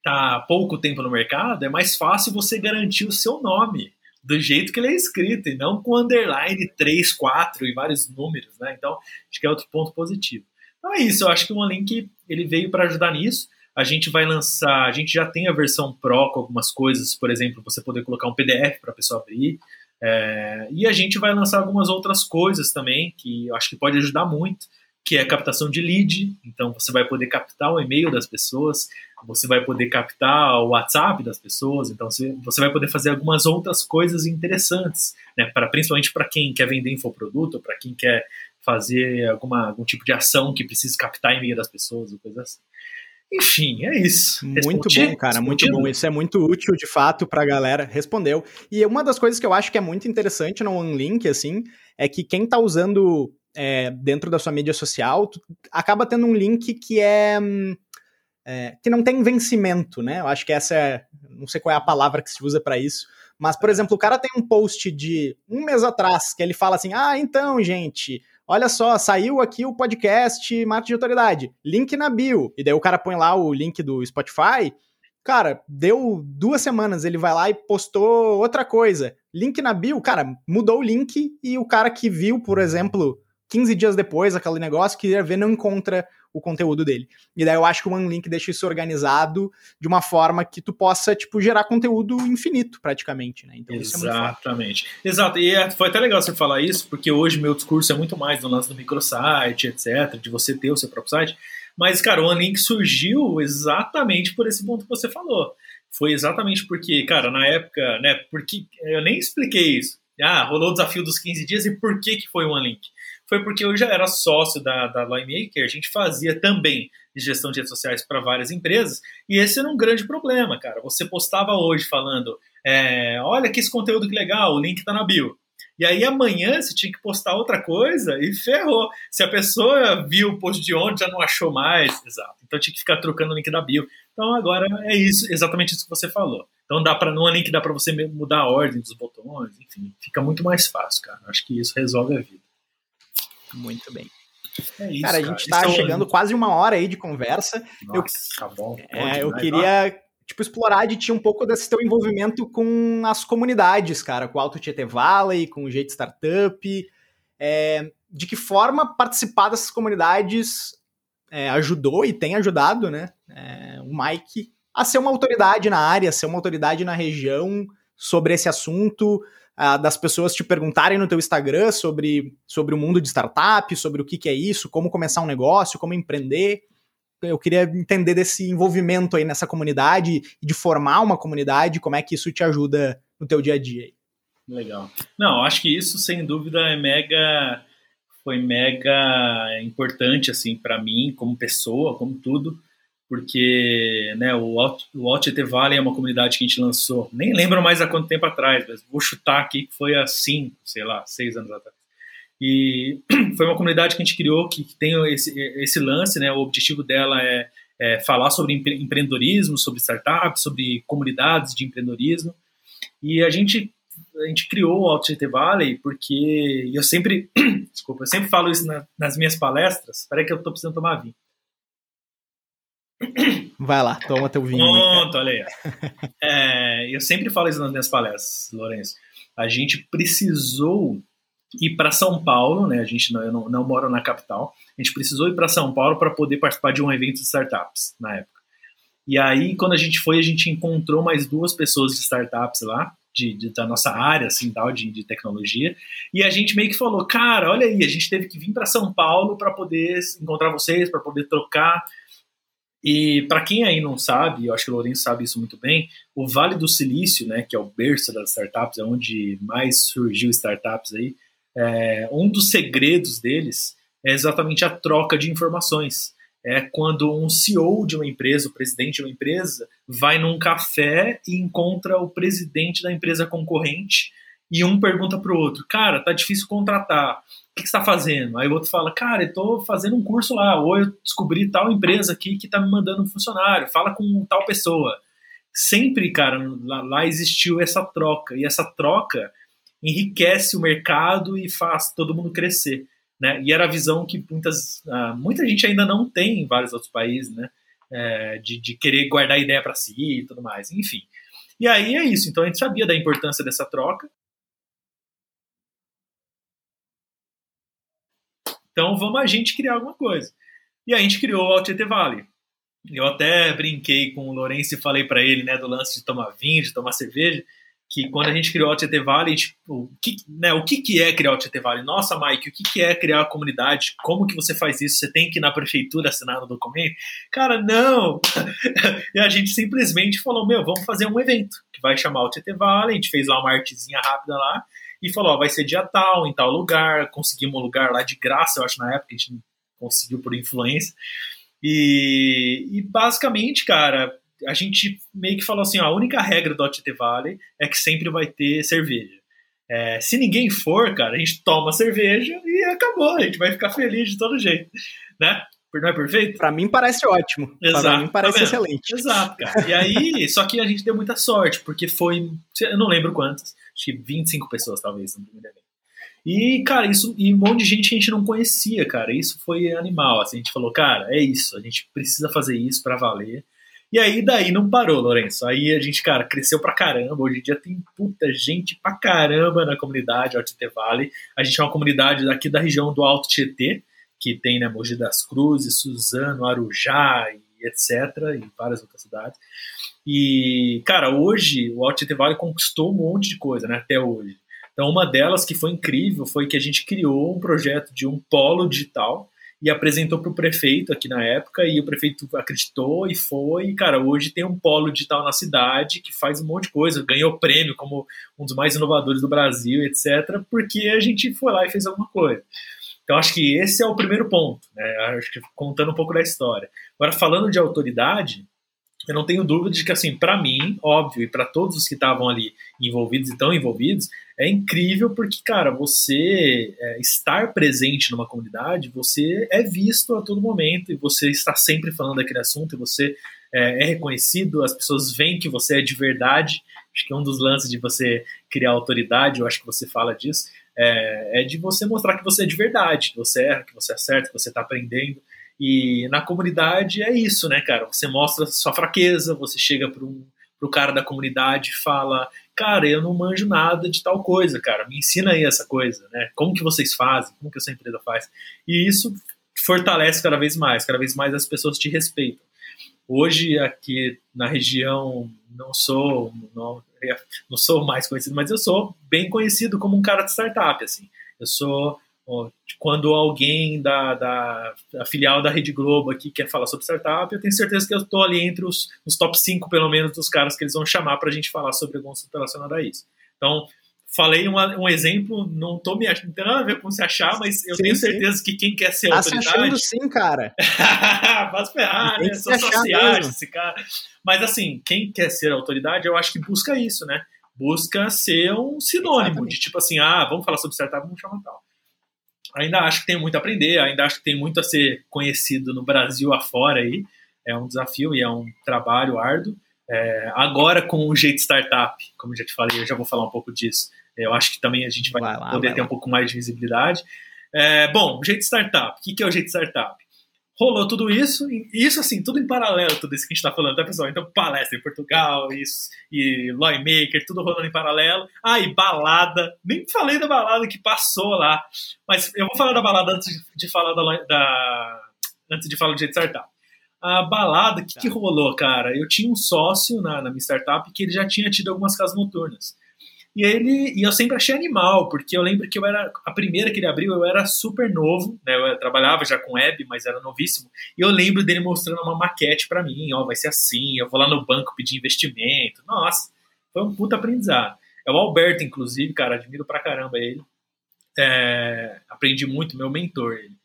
tá pouco tempo no mercado, é mais fácil você garantir o seu nome do jeito que ele é escrito, e não com underline 3, 4 e vários números, né? Então, acho que é outro ponto positivo. Então é isso, eu acho que o OneLink ele veio para ajudar nisso. A gente vai lançar, a gente já tem a versão Pro com algumas coisas, por exemplo, você poder colocar um PDF para a pessoa abrir. É, e a gente vai lançar algumas outras coisas também que eu acho que pode ajudar muito que é captação de lead. Então você vai poder captar o e-mail das pessoas, você vai poder captar o WhatsApp das pessoas. Então você, vai poder fazer algumas outras coisas interessantes, né? Para principalmente para quem quer vender infoproduto, para quem quer fazer alguma, algum tipo de ação que precise captar e-mail das pessoas, ou coisa assim. Enfim, é isso. Muito bom, cara, muito bom. Isso é muito útil, de fato, para a galera. Respondeu. E uma das coisas que eu acho que é muito interessante no OneLink, assim, é que quem está usando é, dentro da sua mídia social, acaba tendo um link que é, é, que não tem vencimento, né? Eu acho que essa é, não sei qual é a palavra que se usa para isso, mas por exemplo, o cara tem um post de um mês atrás que ele fala assim: "Ah, então, gente, olha só, saiu aqui o podcast Marketing de Autoridade, link na bio". E daí o cara põe lá o link do Spotify. Cara, deu duas semanas, ele vai lá e postou outra coisa. Link na bio, cara, mudou o link e o cara que viu, por exemplo, 15 dias depois, aquele negócio, queria ver, não encontra o conteúdo dele. E daí eu acho que o OneLink deixa isso organizado de uma forma que tu possa, tipo, gerar conteúdo infinito, praticamente, né? Então, Exatamente. É Exato. E é, foi até legal você falar isso, porque hoje meu discurso é muito mais no lance do microsite, etc., de você ter o seu próprio site. Mas, cara, o OneLink surgiu exatamente por esse ponto que você falou. Foi exatamente porque, cara, na época, né, porque eu nem expliquei isso. Ah, rolou o desafio dos 15 dias e por que que foi o OneLink? Foi porque eu já era sócio da, da Lawmaker, a gente fazia também gestão de redes sociais para várias empresas, e esse era um grande problema, cara. Você postava hoje falando, é, olha que esse conteúdo que legal, o link está na bio. E aí amanhã você tinha que postar outra coisa e ferrou. Se a pessoa viu o post de ontem, já não achou mais. Exato. Então tinha que ficar trocando o link da bio. Então agora é isso, exatamente isso que você falou. Então dá para num link dá para você mudar a ordem dos botões, enfim, fica muito mais fácil, cara. Acho que isso resolve a vida. Muito bem. É isso, cara, a gente está chegando quase uma hora aí de conversa. Nossa, eu, tá bom. É, eu queria tipo, explorar de ti um pouco desse teu envolvimento com as comunidades, cara, com o Alto Tietê Valley, com o Jeito Startup. É, de que forma participar dessas comunidades é, ajudou e tem ajudado, né? É, o Mike a ser uma autoridade na área, ser uma autoridade na região sobre esse assunto, uh, das pessoas te perguntarem no teu Instagram sobre, sobre o mundo de startup, sobre o que, que é isso, como começar um negócio, como empreender. Eu queria entender desse envolvimento aí nessa comunidade de formar uma comunidade, como é que isso te ajuda no teu dia a dia. Aí. Legal. Não, acho que isso sem dúvida é mega foi mega importante assim para mim como pessoa, como tudo, porque né, o, Alt, o Alt Valley é uma comunidade que a gente lançou, nem lembro mais há quanto tempo atrás, mas vou chutar aqui que foi há cinco, sei lá, seis anos atrás. E foi uma comunidade que a gente criou que, tem esse, esse lance, né, o objetivo dela é, é falar sobre empre empreendedorismo, sobre startups, sobre comunidades de empreendedorismo. E a gente a gente criou o Alt Valley porque eu sempre, desculpa, eu sempre falo isso na, nas minhas palestras. Espera que eu estou precisando tomar vinho. Vai lá, toma teu vinho. Pronto, olha aí. É, eu sempre falo isso nas minhas palestras, Lourenço. A gente precisou ir para São Paulo, né? A gente não, eu não, não moro na capital. A gente precisou ir para São Paulo para poder participar de um evento de startups na época. E aí, quando a gente foi, a gente encontrou mais duas pessoas de startups lá, de, de, da nossa área, assim, tal, de, de tecnologia. E a gente meio que falou, cara, olha aí, a gente teve que vir para São Paulo para poder encontrar vocês, para poder trocar e para quem aí não sabe, eu acho que o Lourenço sabe isso muito bem, o Vale do Silício, né, que é o berço das startups, é onde mais surgiu startups aí, é, um dos segredos deles é exatamente a troca de informações. É quando um CEO de uma empresa, o presidente de uma empresa, vai num café e encontra o presidente da empresa concorrente e um pergunta para o outro, cara, tá difícil contratar que, você está fazendo? Aí o outro fala, cara, eu estou fazendo um curso lá, ou eu descobri tal empresa aqui que está me mandando um funcionário, fala com tal pessoa. Sempre, cara, lá, lá existiu essa troca, e essa troca enriquece o mercado e faz todo mundo crescer. Né? E era a visão que muitas, uh, muita gente ainda não tem em vários outros países, né? É, de, de, querer guardar a ideia para si e tudo mais, enfim. E aí é isso. Então a gente sabia da importância dessa troca Então vamos a gente criar alguma coisa. E a gente criou o Altiete Valley. Eu até brinquei com o Lourenço e falei para ele, né, do lance de tomar vinho, de tomar cerveja, que quando a gente criou o Altiete Valley, tipo, o que, né, o que, que é criar o Altiete Valley? Nossa, Mike, o que, que é criar a comunidade? Como que você faz isso? Você tem que ir na prefeitura assinar o documento? Cara, não! e a gente simplesmente falou, meu, vamos fazer um evento que vai chamar o Altiete Valley, a gente fez lá uma artezinha rápida lá, e falou: ó, vai ser dia tal, em tal lugar. Conseguimos um lugar lá de graça, eu acho, na época, a gente conseguiu por influência. E, e basicamente, cara, a gente meio que falou assim: ó, a única regra do OTT Valley é que sempre vai ter cerveja. É, se ninguém for, cara, a gente toma cerveja e acabou, a gente vai ficar feliz de todo jeito, né? Não é perfeito? Pra mim parece ótimo. Exato. Pra mim parece tá excelente. Exato, cara. E aí, só que a gente deu muita sorte, porque foi, eu não lembro quantas, acho que 25 pessoas talvez no primeiro evento. E, cara, isso, e um monte de gente que a gente não conhecia, cara. Isso foi animal. Assim, a gente falou, cara, é isso, a gente precisa fazer isso para valer. E aí daí não parou, Lourenço. Aí a gente, cara, cresceu pra caramba. Hoje em dia tem puta gente pra caramba na comunidade Alto Vale. A gente é uma comunidade aqui da região do Alto Tietê, que tem, né, Mogi das Cruzes, Suzano, Arujá e etc, e várias outras cidades. E, cara, hoje o Tietê Vale conquistou um monte de coisa, né, até hoje. Então, uma delas que foi incrível foi que a gente criou um projeto de um polo digital e apresentou para o prefeito aqui na época, e o prefeito acreditou e foi. E, cara, hoje tem um polo digital na cidade que faz um monte de coisa, ganhou prêmio como um dos mais inovadores do Brasil, etc., porque a gente foi lá e fez alguma coisa. Então, acho que esse é o primeiro ponto, né? Acho que contando um pouco da história. Agora, falando de autoridade, eu não tenho dúvida de que, assim, para mim, óbvio, e para todos os que estavam ali envolvidos e estão envolvidos, é incrível porque, cara, você é, estar presente numa comunidade, você é visto a todo momento e você está sempre falando daquele assunto e você é, é reconhecido, as pessoas veem que você é de verdade. Acho que é um dos lances de você criar autoridade, eu acho que você fala disso, é, é de você mostrar que você é de verdade, que você erra, que você acerta, que você está aprendendo. E na comunidade é isso, né, cara? Você mostra sua fraqueza, você chega para um, pro cara da comunidade e fala, cara, eu não manjo nada de tal coisa, cara, me ensina aí essa coisa, né? Como que vocês fazem? Como que essa empresa faz? E isso fortalece cada vez mais, cada vez mais as pessoas te respeitam. Hoje aqui na região não sou não, não sou mais conhecido, mas eu sou bem conhecido como um cara de startup, assim. Eu sou quando alguém da, da, da, filial da Rede Globo aqui quer falar sobre startup, eu tenho certeza que eu estou ali entre os, os top 5, pelo menos, dos caras que eles vão chamar para a gente falar sobre algum assunto relacionado a isso. Então, falei uma, um exemplo, não tô me achando, não tem nada a ver com se achar, mas eu sim, tenho certeza sim. que quem quer ser tá autoridade. Se achando sim, cara. Faz ferrar, né? Sou sociais, esse cara. Mas assim, quem quer ser autoridade, eu acho que busca isso, né? Busca ser um sinônimo Exatamente. de tipo assim, ah, vamos falar sobre startup, vamos chamar tal ainda acho que tem muito a aprender, ainda acho que tem muito a ser conhecido no Brasil afora aí. É um desafio e é um trabalho árduo. É, agora com o jeito startup, como já te falei, eu já vou falar um pouco disso. Eu acho que também a gente vai, vai lá, poder vai ter lá. um pouco mais de visibilidade. É, bom, o jeito startup. O que, que é o jeito startup? Rolou tudo isso, e isso assim, tudo em paralelo, tudo isso que a gente tá falando, tá pessoal? Então, palestra em Portugal, isso, e Lawmaker, tudo rolando em paralelo. Ah, e balada, nem falei da balada que passou lá, mas eu vou falar da balada antes de falar da, da antes de falar do jeito startup. A balada, o que, que tá. rolou, cara? Eu tinha um sócio na, na minha startup que ele já tinha tido algumas casas noturnas. E ele e eu sempre achei animal, porque eu lembro que eu era a primeira que ele abriu, eu era super novo, né? Eu trabalhava já com web, mas era novíssimo. E eu lembro dele mostrando uma maquete para mim, ó, vai ser assim, eu vou lá no banco pedir investimento. Nossa, foi um puta aprendizado. É o Alberto, inclusive, cara, admiro pra caramba ele. É, aprendi muito, meu mentor ele.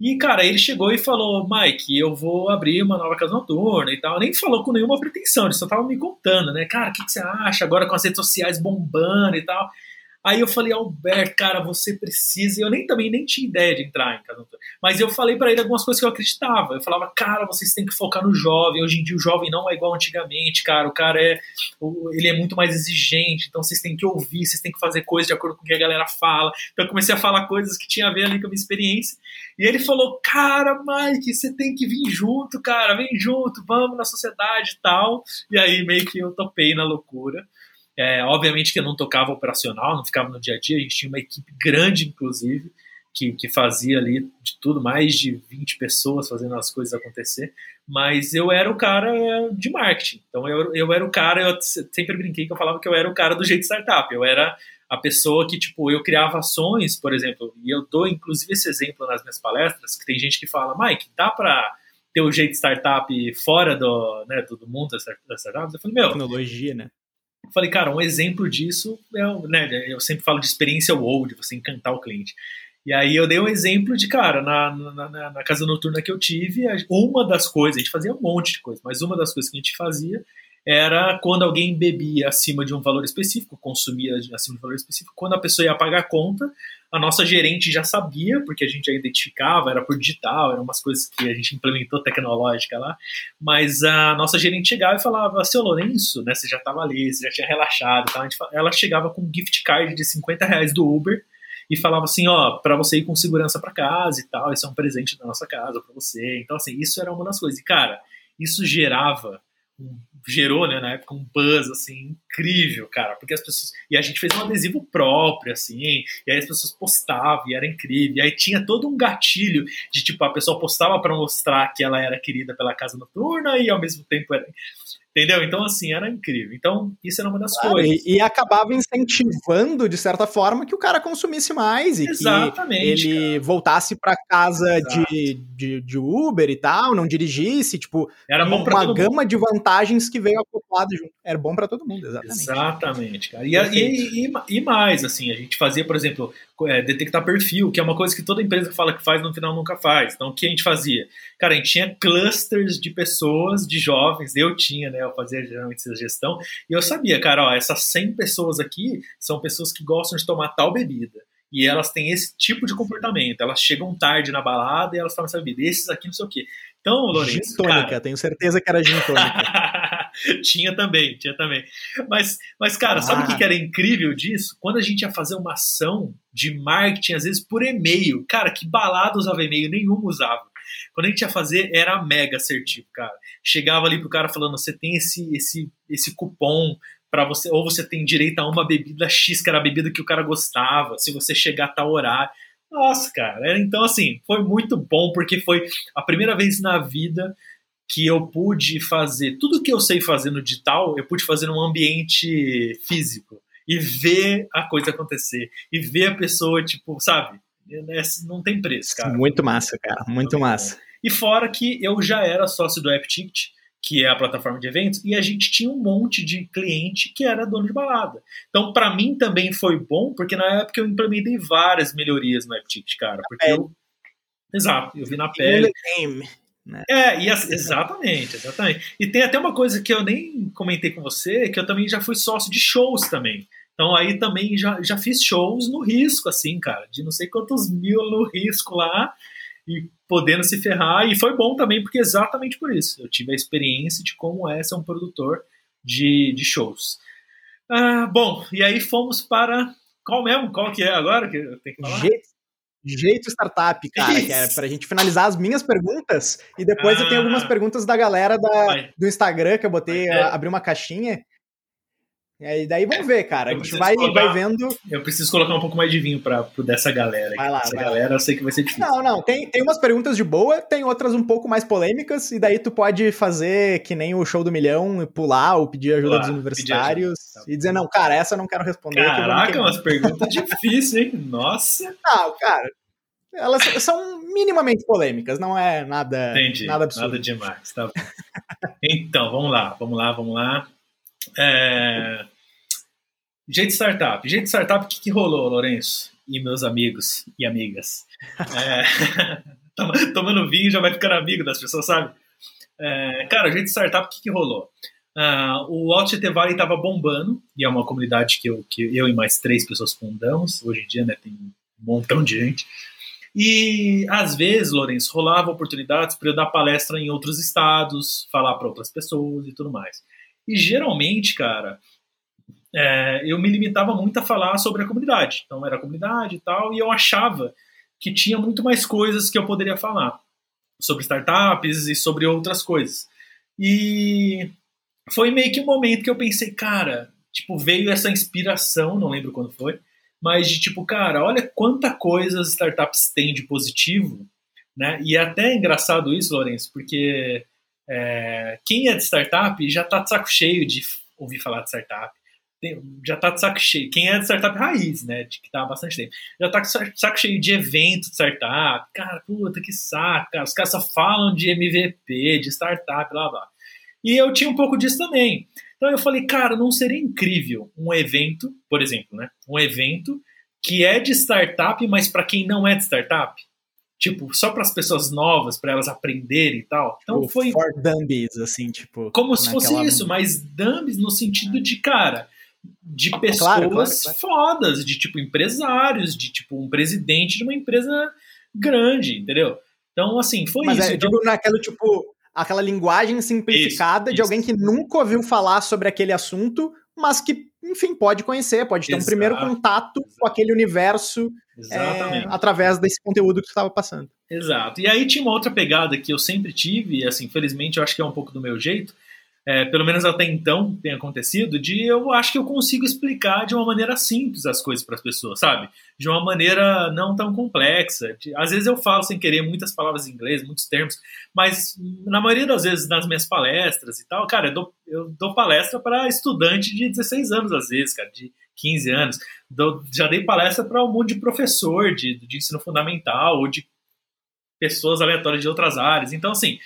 E, cara, ele chegou e falou, Mike, eu vou abrir uma nova casa noturna e tal. Nem falou com nenhuma pretensão, ele só tava me contando, né? Cara, o que, que, você acha agora com as redes sociais bombando e tal? Aí eu falei, Alberto, cara, você precisa. Eu nem também nem tinha ideia de entrar em casa Mas eu falei para ele algumas coisas que eu acreditava. Eu falava, cara, vocês têm que focar no jovem. Hoje em dia o jovem não é igual antigamente, cara. O cara é. Ele é muito mais exigente. Então vocês têm que ouvir, vocês têm que fazer coisas de acordo com o que a galera fala. Então eu comecei a falar coisas que tinha a ver ali com a minha experiência. E ele falou, cara, Mike, você tem que vir junto, cara, vem junto, vamos na sociedade e tal. E aí meio que eu topei na loucura. É, obviamente que eu não tocava operacional, não ficava no dia a dia, a gente tinha uma equipe grande, inclusive, que, que fazia ali de tudo, mais de 20 pessoas fazendo as coisas acontecer, mas eu era o cara de marketing, então eu, eu era o cara, eu sempre brinquei que eu falava que eu era o cara do jeito startup, eu era a pessoa que, tipo, eu criava ações, por exemplo, e eu dou inclusive esse exemplo nas minhas palestras, que tem gente que fala, Mike, dá para ter o jeito startup fora do, né, do mundo das startups? Eu falei, meu... Tecnologia, né? Falei, cara, um exemplo disso é, né, eu sempre falo de experiência wow, de você encantar o cliente. E aí eu dei um exemplo de, cara, na, na, na, casa noturna que eu tive, uma das coisas, a gente fazia um monte de coisa, mas uma das coisas que a gente fazia era quando alguém bebia acima de um valor específico, consumia acima de um valor específico, quando a pessoa ia pagar a conta, a nossa gerente já sabia, porque a gente já identificava, era por digital, eram umas coisas que a gente implementou tecnológica lá, mas a nossa gerente chegava e falava, seu Lourenço, né, você já estava ali, você já tinha relaxado, tá? ela chegava com um gift card de 50 reais do Uber, e falava assim, ó, para você ir com segurança para casa e tal, isso é um presente da nossa casa para você. Então assim, isso era uma das coisas. E cara, isso gerava gerou, né, na época, um buzz, assim, incrível, cara, porque as pessoas, e a gente fez um adesivo próprio, assim, e aí as pessoas postavam, e era incrível, e aí tinha todo um gatilho de, tipo, a pessoa postava para mostrar que ela era querida pela casa noturna, e ao mesmo tempo era, Entendeu? Então, assim, era incrível. Então, isso era uma das claro, coisas. E, e, acabava incentivando, de certa forma, que o cara consumisse mais e Exatamente, que ele cara. voltasse para casa de, de, de, Uber e tal, não dirigisse. Tipo, era bom uma gama mundo. de vantagens que veio acoplada junto. Era bom para todo mundo, exatamente. Exatamente, cara. E, e, e, mais, assim, a gente fazia, por exemplo, é, detectar perfil, que é uma coisa que toda empresa fala que faz, no final nunca faz. Então, o que a gente fazia? Cara, a gente tinha clusters de pessoas, de jovens, eu tinha, né? Eu fazia geralmente essa gestão, e eu sabia, cara, ó, essas 100 pessoas aqui são pessoas que gostam de tomar tal bebida. E elas têm esse tipo de comportamento. Elas chegam tarde na balada e elas tomam essa bebida. Esses aqui não sei o quê. Então, Lourenço. Gin tônica, cara... tenho certeza que era gin tônica. tinha também, tinha também. Mas, mas cara, ah. sabe o que, que era incrível disso? Quando a gente ia fazer uma ação de marketing, às vezes por e-mail. Cara, que balada usava e-mail? Nenhuma usava. Quando a gente ia fazer, era mega assertivo, cara. Chegava ali pro cara falando: você tem esse, esse, esse cupom para você, ou você tem direito a uma bebida X, que era a bebida que o cara gostava, se você chegar a tal horário. Nossa, cara. Então, assim, foi muito bom, porque foi a primeira vez na vida que eu pude fazer tudo que eu sei fazer no digital, eu pude fazer num ambiente físico e ver a coisa acontecer e ver a pessoa, tipo, sabe? Né, não tem preço, cara. Muito massa, cara. Muito massa. E fora que eu já era sócio do AppTicket, que é a plataforma de eventos, e a gente tinha um monte de cliente que era dono de balada. Então, para mim também foi bom, porque na época eu implementei várias melhorias no AppTicket, cara. Porque eu. Exato, eu vi na pele. Né? É, e exatamente, exatamente. E tem até uma coisa que eu nem comentei com você, que eu também já fui sócio de shows também. Então aí também já, já fiz shows no risco, assim, cara, de não sei quantos mil no risco lá e podendo se ferrar. E foi bom também, porque exatamente por isso. Eu tive a experiência de como é ser um produtor de, de shows. Ah, bom, e aí fomos para. Qual mesmo? Qual que é agora que eu tenho que falar? Jeito, jeito Startup, cara, isso. que é pra gente finalizar as minhas perguntas. E depois ah, eu tenho algumas ah. perguntas da galera da, do Instagram que eu botei, é. abri uma caixinha. E aí, daí vamos ver, cara. a gente vai, colocar, vai vendo. Eu preciso colocar um pouco mais de vinho pra, dessa galera. Vai lá, Essa vai galera lá. eu sei que vai ser difícil. Não, não. Tem, tem umas perguntas de boa, tem outras um pouco mais polêmicas, e daí tu pode fazer que nem o show do milhão, pular ou pedir ajuda dos universitários ajuda. e dizer, não, cara, essa eu não quero responder. Caraca, umas perguntas difíceis, hein? Nossa. Não, cara. Elas são minimamente polêmicas, não é nada, Entendi, nada absurdo. Nada demais, tá então, vamos lá, vamos lá, vamos lá. É... Jeito Startup. Jeito Startup, o que, que rolou, Lourenço? E meus amigos e amigas. É, tomando vinho já vai ficando amigo das pessoas, sabe? É, cara, Jeito Startup, o que, que rolou? Uh, o Alt Valley estava bombando, e é uma comunidade que eu, que eu e mais três pessoas fundamos. Hoje em dia né, tem um montão de gente. E às vezes, Lourenço, rolava oportunidades para eu dar palestra em outros estados, falar para outras pessoas e tudo mais. E geralmente, cara, é, eu me limitava muito a falar sobre a comunidade. Então era a comunidade e tal, e eu achava que tinha muito mais coisas que eu poderia falar sobre startups e sobre outras coisas. E foi meio que um momento que eu pensei, cara, tipo, veio essa inspiração, não lembro quando foi, mas de tipo, cara, olha quanta coisa as startups têm de positivo, né? E é até engraçado isso, Lourenço, porque é, quem é de startup já tá de saco cheio de ouvir falar de startup já tá de saco cheio. Quem é de startup raiz, né? De que tá há bastante tempo. Já tá de saco cheio de evento de startup. Cara, puta que saco. Cara. Os caras só falam de MVP, de startup, blá blá. E eu tinha um pouco disso também. Então eu falei, cara, não seria incrível um evento, por exemplo, né? Um evento que é de startup, mas para quem não é de startup. tipo, só para as pessoas novas, para elas aprenderem e tal. Então tipo, foi. For dummies, assim, tipo. Como se fosse isso, mas dummies no sentido de, cara, de pessoas claro, claro, claro. fodas, de tipo empresários, de tipo um presidente de uma empresa grande, entendeu? Então, assim, foi mas isso. É, então... digo naquela, tipo, aquela linguagem simplificada isso, de isso. alguém que nunca ouviu falar sobre aquele assunto, mas que, enfim, pode conhecer, pode ter Exato. um primeiro contato Exato. com aquele universo é, através desse conteúdo que estava passando. Exato. E aí tinha uma outra pegada que eu sempre tive, e assim, felizmente eu acho que é um pouco do meu jeito, é, pelo menos até então tem acontecido, de eu acho que eu consigo explicar de uma maneira simples as coisas para as pessoas, sabe? De uma maneira não tão complexa. De, às vezes eu falo sem querer muitas palavras em inglês, muitos termos, mas na maioria das vezes nas minhas palestras e tal, cara, eu dou, eu dou palestra para estudante de 16 anos, às vezes, cara, de 15 anos. Dou, já dei palestra para um monte de professor de, de ensino fundamental ou de pessoas aleatórias de outras áreas. Então, assim,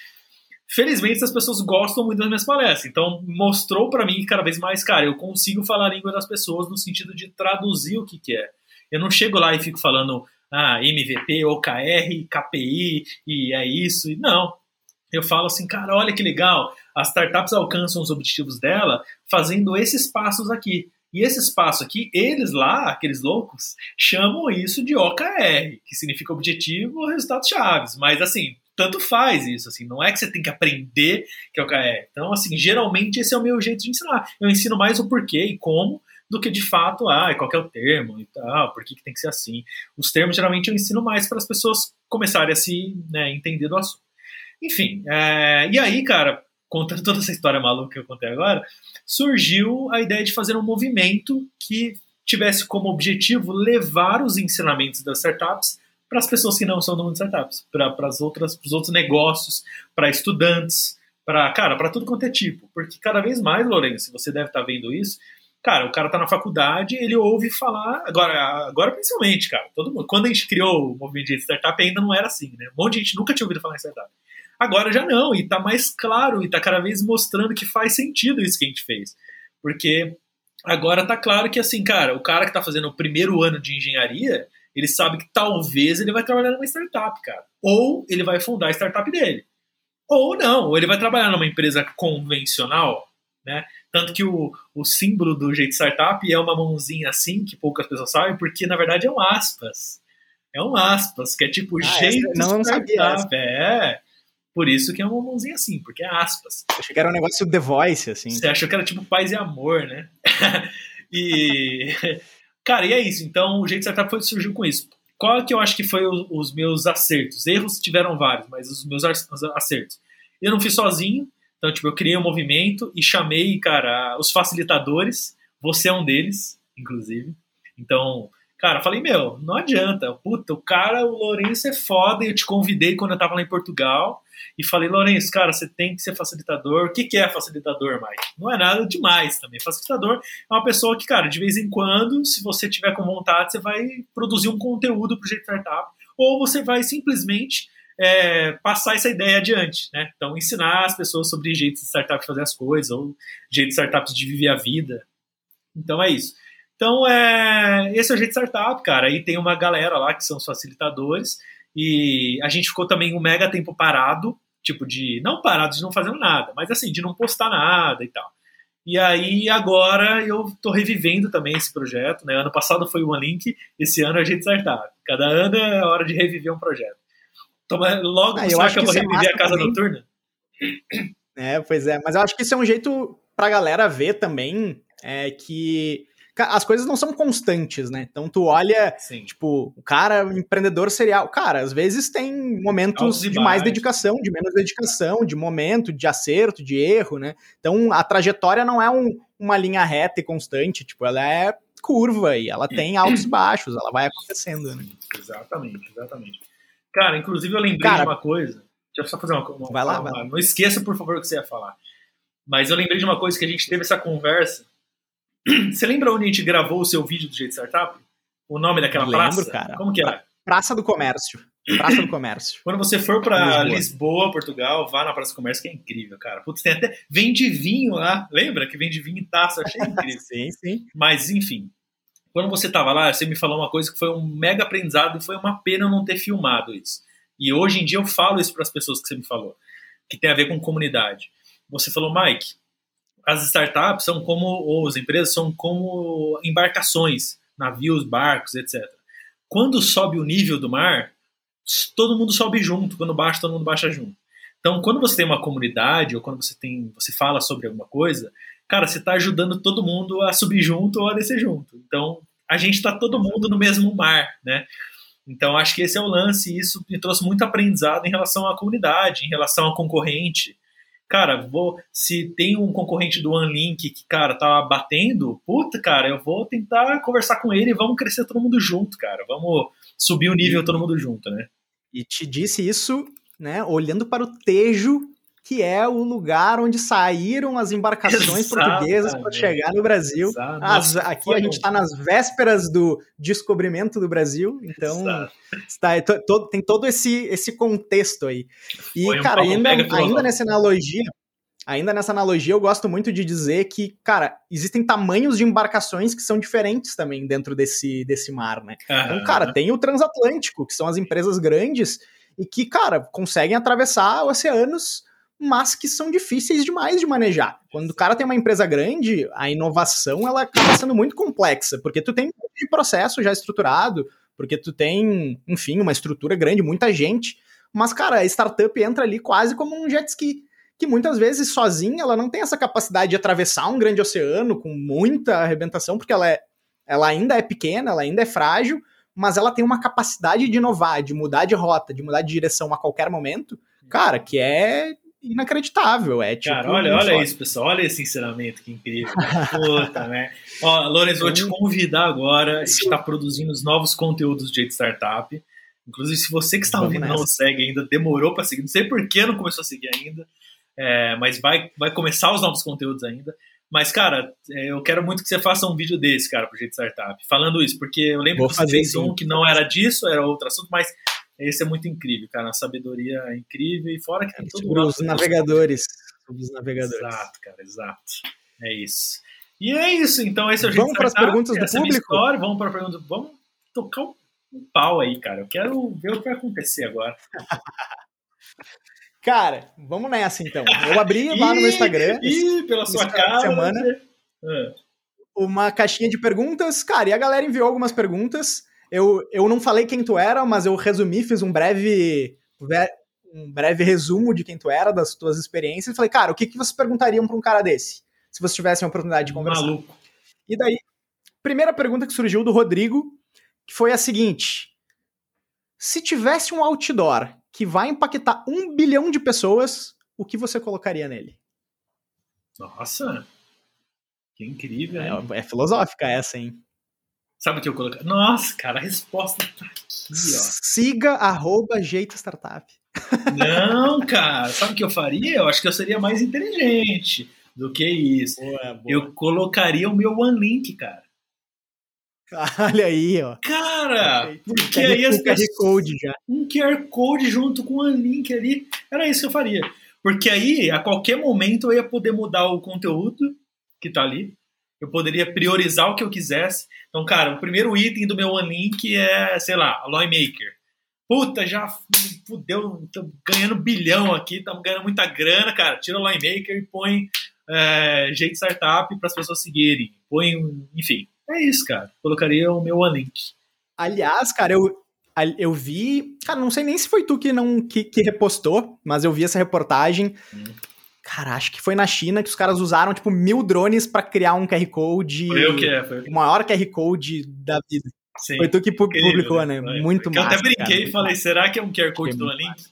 Felizmente, essas pessoas gostam muito das minhas palestras. Então, mostrou para mim que cada vez mais, cara, eu consigo falar a língua das pessoas no sentido de traduzir o que, que é. Eu não chego lá e fico falando ah, MVP, OKR, KPI e é isso. Não. Eu falo assim, cara, olha que legal. As startups alcançam os objetivos dela fazendo esses passos aqui. E esse espaço aqui, eles lá, aqueles loucos, chamam isso de OKR, que significa objetivo ou resultados chaves. Mas assim, tanto faz isso, assim, não é que você tem que aprender que é o que é. Então, assim, geralmente esse é o meu jeito de ensinar. Eu ensino mais o porquê e como do que de fato, ah, qual é o termo e tal, por que, que tem que ser assim. Os termos geralmente eu ensino mais para as pessoas começarem a se né, entender do assunto. Enfim, é, e aí, cara, contando toda essa história maluca que eu contei agora, surgiu a ideia de fazer um movimento que tivesse como objetivo levar os ensinamentos das startups para as pessoas que não são do mundo de startups, para os outros negócios, para estudantes, para cara, para tudo quanto é tipo, porque cada vez mais, Lourenço, você deve estar tá vendo isso. Cara, o cara está na faculdade, ele ouve falar, agora, agora principalmente, cara, todo mundo, quando a gente criou o movimento de startup ainda não era assim, né? Um monte de gente nunca tinha ouvido falar em startup. Agora já não, e está mais claro, e está cada vez mostrando que faz sentido isso que a gente fez. Porque agora está claro que, assim, cara, o cara que está fazendo o primeiro ano de engenharia, ele sabe que talvez ele vai trabalhar numa startup, cara. Ou ele vai fundar a startup dele. Ou não, ou ele vai trabalhar numa empresa convencional, né? Tanto que o, o símbolo do jeito startup é uma mãozinha assim, que poucas pessoas sabem, porque na verdade é um aspas. É um aspas, que é tipo ah, jeito não, startup. Não sabia. É. Por isso que é uma mãozinha assim, porque é aspas. Eu achei que era um negócio The Voice, assim. Você achou que era tipo paz e amor, né? e Cara, e é isso. Então, o jeito startup foi, surgiu com isso. Qual que eu acho que foi o, os meus acertos? Erros tiveram vários, mas os meus acertos. Eu não fiz sozinho, então, tipo, eu criei um movimento e chamei, cara, os facilitadores. Você é um deles, inclusive. Então, cara, falei, meu, não adianta. Puta, o cara, o Lourenço é foda. Eu te convidei quando eu tava lá em Portugal e falei, Lourenço, cara, você tem que ser facilitador. O que, que é facilitador, Mike? Não é nada demais também. Facilitador é uma pessoa que, cara, de vez em quando, se você tiver com vontade, você vai produzir um conteúdo pro jeito startup, ou você vai simplesmente é, passar essa ideia adiante, né? Então, ensinar as pessoas sobre jeitos de startup fazer as coisas, ou jeitos de startups de viver a vida. Então, é isso. Então, é, esse é o jeito de startup, cara. Aí tem uma galera lá que são os facilitadores, e a gente ficou também um mega tempo parado, tipo de não parado de não fazendo nada, mas assim de não postar nada e tal. E aí agora eu tô revivendo também esse projeto, né? Ano passado foi o OneLink, esse ano a gente Startup. Cada ano é hora de reviver um projeto. Então, logo ah, eu acho que eu vou é reviver é a casa também. noturna. É, pois é, mas eu acho que isso é um jeito pra galera ver também é que as coisas não são constantes, né? Então tu olha, Sim. tipo, o cara, o empreendedor serial, cara, às vezes tem momentos de mais dedicação, de menos dedicação, de momento, de acerto, de erro, né? Então a trajetória não é um, uma linha reta e constante, tipo, ela é curva e ela tem altos e baixos, ela vai acontecendo, né? Exatamente, exatamente. Cara, inclusive eu lembrei cara, de uma coisa. Deixa eu só fazer uma, uma Vai lá, vai lá. Não esqueça, por favor, o que você ia falar. Mas eu lembrei de uma coisa que a gente teve essa conversa você lembra onde a gente gravou o seu vídeo do Jeito Startup? O nome daquela Lembro, praça? cara. Como que era? Praça do Comércio. Praça do Comércio. Quando você for para Lisboa. Lisboa. Portugal, vá na Praça do Comércio, que é incrível, cara. Putz, tem até. Vende vinho lá. Lembra que vende vinho em taça? Achei incrível. sim, sim. Mas, enfim. Quando você tava lá, você me falou uma coisa que foi um mega aprendizado e foi uma pena não ter filmado isso. E hoje em dia eu falo isso para as pessoas que você me falou, que tem a ver com comunidade. Você falou, Mike, as startups são como, ou as empresas são como embarcações, navios, barcos, etc. Quando sobe o nível do mar, todo mundo sobe junto, quando baixa, todo mundo baixa junto. Então, quando você tem uma comunidade ou quando você tem, você fala sobre alguma coisa, cara, você está ajudando todo mundo a subir junto ou a descer junto. Então, a gente está todo mundo no mesmo mar, né? Então, acho que esse é o lance e isso me trouxe muito aprendizado em relação à comunidade, em relação ao concorrente. Cara, vou, se tem um concorrente do OneLink que, cara, tá batendo, puta, cara, eu vou tentar conversar com ele e vamos crescer todo mundo junto, cara. Vamos subir o nível todo mundo junto, né? E te disse isso, né, olhando para o Tejo que é o lugar onde saíram as embarcações portuguesas para chegar no Brasil. As, aqui a gente está nas vésperas do descobrimento do Brasil, então está, é tem todo esse, esse contexto aí. E, Foi cara, um ainda, ainda nessa analogia, ainda nessa analogia, eu gosto muito de dizer que, cara, existem tamanhos de embarcações que são diferentes também dentro desse, desse mar, né? Uhum. Então, cara, tem o transatlântico, que são as empresas grandes e que, cara, conseguem atravessar oceanos mas que são difíceis demais de manejar. Quando o cara tem uma empresa grande, a inovação ela acaba sendo muito complexa, porque tu tem um processo já estruturado, porque tu tem, enfim, uma estrutura grande, muita gente, mas, cara, a startup entra ali quase como um jet ski, que muitas vezes sozinha ela não tem essa capacidade de atravessar um grande oceano com muita arrebentação, porque ela, é, ela ainda é pequena, ela ainda é frágil, mas ela tem uma capacidade de inovar, de mudar de rota, de mudar de direção a qualquer momento, cara, que é inacreditável. É tipo. Cara, olha, olha isso, pessoal. Olha esse ensinamento que incrível. Puta, né? Ó, Lourenço, vou te convidar agora. A gente está produzindo os novos conteúdos de Startup. Inclusive, se você que está ouvindo não segue ainda, demorou para seguir. Não sei por que não começou a seguir ainda. É, mas vai, vai começar os novos conteúdos ainda. Mas, cara, é, eu quero muito que você faça um vídeo desse, cara, pro Jeito Startup. Falando isso, porque eu lembro Vou que você fez um que não era disso, era outro assunto, mas esse é muito incrível, cara. A sabedoria é incrível e fora que tem tudo. Sobre os navegadores. Sobre os navegadores. Exato, cara, exato. É isso. E é isso, então esse é o Vamos para as perguntas do é público? História, vamos para a pergunta. Vamos tocar um, um pau aí, cara. Eu quero ver o que vai acontecer agora. cara, vamos nessa então. Eu abri lá no meu Instagram. Ih, pela sua cara. Semana, ah. Uma caixinha de perguntas, cara, e a galera enviou algumas perguntas. Eu, eu não falei quem tu era, mas eu resumi, fiz um breve, um breve resumo de quem tu era, das tuas experiências. E falei, cara, o que, que vocês perguntariam para um cara desse? Se vocês tivessem a oportunidade de conversar. Maluco. E daí, primeira pergunta que surgiu do Rodrigo, que foi a seguinte: se tivesse um outdoor que vai impactar um bilhão de pessoas, o que você colocaria nele? Nossa! Que incrível, é, é, filosófica essa, hein? Sabe o que eu coloquei? Nossa, cara, a resposta tá aqui, ó. Siga arroba jeito startup. Não, cara, sabe o que eu faria? Eu acho que eu seria mais inteligente do que isso. Boa, boa. Eu colocaria o meu OneLink, cara. Olha aí, ó. Cara, porque aí as pessoas... QR Code já. Um QR Code junto com o OneLink ali. Era isso que eu faria. Porque aí, a qualquer momento, eu ia poder mudar o conteúdo que tá ali eu poderia priorizar o que eu quisesse. Então, cara, o primeiro item do meu OneLink é, sei lá, a Maker. Puta, já fudeu, tô ganhando bilhão aqui, estamos ganhando muita grana, cara. Tira o Maker e põe é, jeito startup para as pessoas seguirem. Põe, enfim, é isso, cara. Colocaria o meu OneLink. Aliás, cara, eu, eu vi. Cara, não sei nem se foi tu que não que, que repostou, mas eu vi essa reportagem. Hum. Cara, acho que foi na China que os caras usaram, tipo, mil drones para criar um QR Code. Foi eu que é, foi. O maior QR Code da vida. Sim. Foi tu que Incrível, publicou, né? Foi. Muito massa. Eu até brinquei cara, e falei, será que é um QR Code do Link?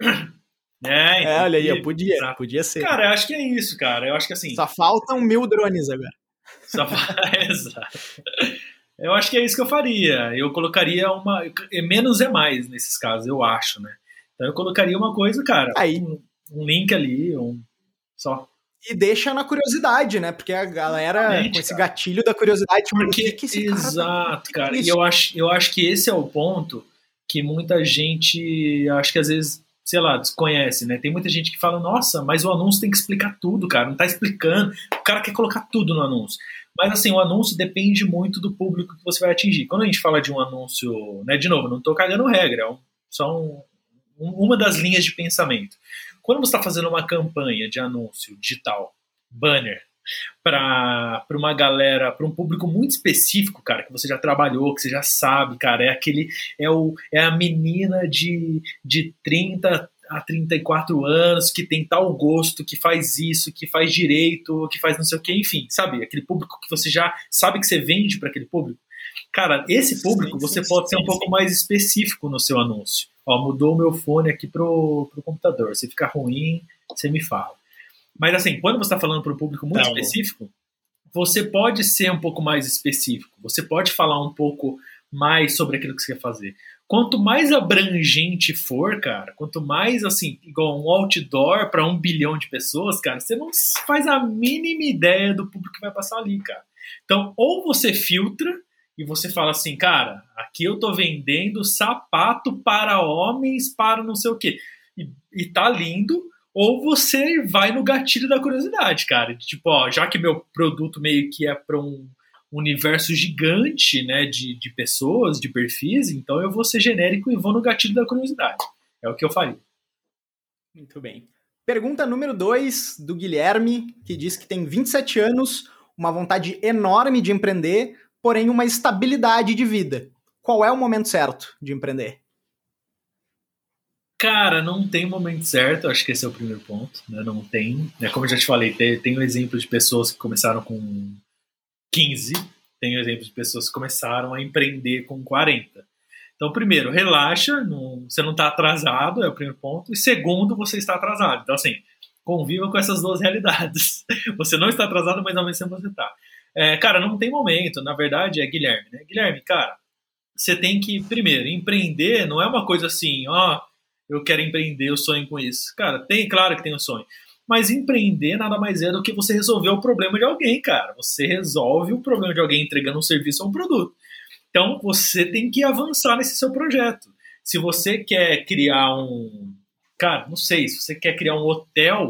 É, então, é, olha aí, podia, exato. podia ser. Cara, eu acho que é isso, cara. Eu acho que assim. Só faltam mil drones agora. Só Exato. Eu acho que é isso que eu faria. Eu colocaria uma. Menos é mais nesses casos, eu acho, né? Então eu colocaria uma coisa, cara. Aí, um link ali, um só. E deixa na curiosidade, né? Porque a galera, com esse gatilho da curiosidade, tipo, Porque, que, esse Exato, cara. cara. E eu acho, eu acho que esse é o ponto que muita gente, acho que às vezes, sei lá, desconhece, né? Tem muita gente que fala, nossa, mas o anúncio tem que explicar tudo, cara. Não tá explicando. O cara quer colocar tudo no anúncio. Mas assim, o anúncio depende muito do público que você vai atingir. Quando a gente fala de um anúncio, né, de novo, não tô cagando regra, é um só um, uma das linhas de pensamento. Quando você está fazendo uma campanha de anúncio digital, banner, para uma galera, para um público muito específico, cara, que você já trabalhou, que você já sabe, cara, é aquele é o é a menina de, de 30 a 34 anos que tem tal gosto, que faz isso, que faz direito, que faz não sei o que, enfim, sabe? Aquele público que você já sabe que você vende para aquele público. Cara, esse público você pode ser um pouco mais específico no seu anúncio. Ó, mudou o meu fone aqui pro, pro computador. Se ficar ruim, você me fala. Mas assim, quando você está falando para um público muito tá específico, você pode ser um pouco mais específico. Você pode falar um pouco mais sobre aquilo que você quer fazer. Quanto mais abrangente for, cara, quanto mais assim, igual um outdoor para um bilhão de pessoas, cara, você não faz a mínima ideia do público que vai passar ali, cara. Então, ou você filtra e você fala assim, cara, aqui eu tô vendendo sapato para homens para não sei o quê. E, e tá lindo, ou você vai no gatilho da curiosidade, cara. Tipo, ó, já que meu produto meio que é para um universo gigante, né, de, de pessoas, de perfis, então eu vou ser genérico e vou no gatilho da curiosidade. É o que eu faria. Muito bem. Pergunta número 2 do Guilherme, que diz que tem 27 anos, uma vontade enorme de empreender, porém uma estabilidade de vida. Qual é o momento certo de empreender? Cara, não tem momento certo, acho que esse é o primeiro ponto, né? Não tem. É como eu já te falei, tem, tem um exemplo de pessoas que começaram com 15, tem um exemplo de pessoas que começaram a empreender com 40. Então, primeiro, relaxa, não, você não está atrasado, é o primeiro ponto. E segundo, você está atrasado. Então, assim, conviva com essas duas realidades. Você não está atrasado, mas ao mesmo tempo você está. É, cara, não tem momento, na verdade, é Guilherme, né? Guilherme, cara, você tem que, primeiro, empreender não é uma coisa assim, ó, eu quero empreender, eu sonho com isso. Cara, tem, claro que tem um sonho. Mas empreender nada mais é do que você resolver o problema de alguém, cara. Você resolve o problema de alguém entregando um serviço ou um produto. Então você tem que avançar nesse seu projeto. Se você quer criar um. Cara, não sei, se você quer criar um hotel,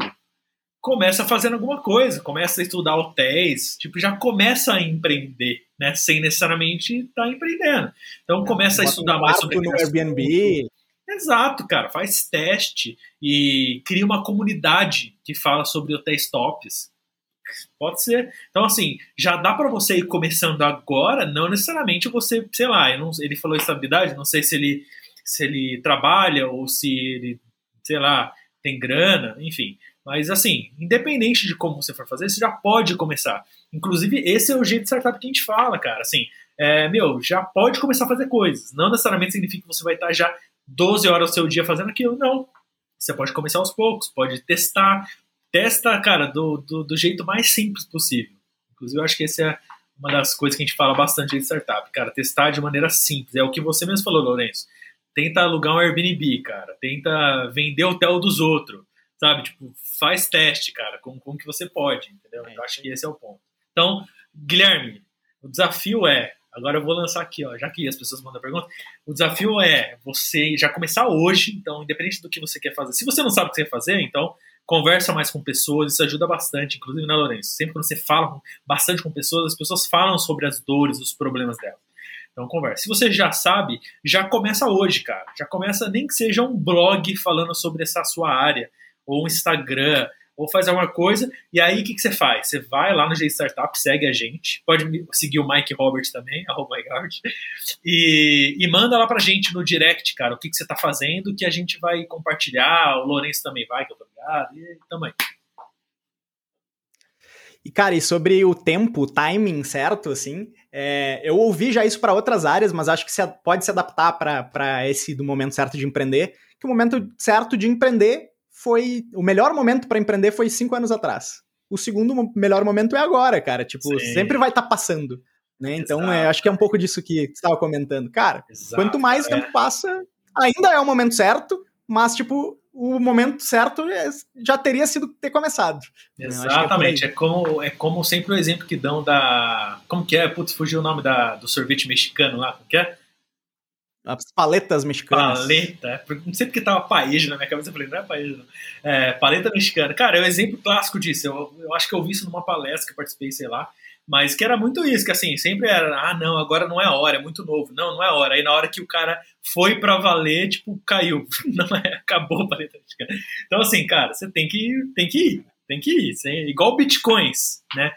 começa fazendo alguma coisa, começa a estudar hotéis, tipo, já começa a empreender, né? Sem necessariamente estar tá empreendendo. Então começa a estudar mais sobre no Airbnb. Exato, cara. Faz teste e cria uma comunidade que fala sobre hotéis tops. Pode ser. Então, assim, já dá para você ir começando agora, não necessariamente você, sei lá, não, ele falou estabilidade, não sei se ele, se ele trabalha ou se ele, sei lá, tem grana, enfim. Mas, assim, independente de como você for fazer, você já pode começar. Inclusive, esse é o jeito de startup que a gente fala, cara. Assim, é, meu, já pode começar a fazer coisas. Não necessariamente significa que você vai estar já 12 horas do seu dia fazendo aquilo. Não. Você pode começar aos poucos, pode testar. Testa, cara, do, do, do jeito mais simples possível. Inclusive, eu acho que essa é uma das coisas que a gente fala bastante em startup, cara. Testar de maneira simples. É o que você mesmo falou, Lourenço. Tenta alugar um Airbnb, cara. Tenta vender o hotel dos outros. Sabe? Tipo, faz teste, cara, com, com que você pode, entendeu? É, eu acho que esse é o ponto. Então, Guilherme, o desafio é Agora eu vou lançar aqui, ó, já que as pessoas mandam pergunta. O desafio é você já começar hoje, então, independente do que você quer fazer. Se você não sabe o que você quer fazer, então conversa mais com pessoas, isso ajuda bastante, inclusive, né, Lourenço? Sempre quando você fala bastante com pessoas, as pessoas falam sobre as dores, os problemas delas. Então, conversa. Se você já sabe, já começa hoje, cara. Já começa, nem que seja um blog falando sobre essa sua área, ou um Instagram, ou faz alguma coisa, e aí o que, que você faz? Você vai lá no G Startup, segue a gente, pode seguir o Mike Roberts também, arroba e, e manda lá pra gente no direct, cara, o que, que você tá fazendo, que a gente vai compartilhar, o Lourenço também vai, que eu tô ligado, e também. E, cara, e sobre o tempo, o timing certo, assim, é, eu ouvi já isso para outras áreas, mas acho que se, pode se adaptar para esse do momento certo de empreender, que o momento certo de empreender foi. O melhor momento para empreender foi cinco anos atrás. O segundo melhor momento é agora, cara. Tipo, Sim. sempre vai estar tá passando. Né? Então, é, acho que é um pouco disso que você estava comentando. Cara, Exato, quanto mais o é. tempo passa, ainda é o momento certo, mas, tipo, o momento certo é, já teria sido ter começado. Né? É Exatamente. É, é, como, é como sempre o exemplo que dão da. Como que é? Putz, fugiu o nome da, do sorvete mexicano lá. Como que é? As paletas mexicanas. Paleta. Não sei porque tava país na minha cabeça. Eu falei, não é país, não. É, paleta mexicana. Cara, é um exemplo clássico disso. Eu, eu acho que eu vi isso numa palestra que eu participei, sei lá. Mas que era muito isso, que assim, sempre era, ah, não, agora não é a hora, é muito novo. Não, não é a hora. Aí na hora que o cara foi para valer, tipo, caiu. Não é, acabou a paleta Então, assim, cara, você tem que, tem que ir. Tem que ir. Você, igual bitcoins, né?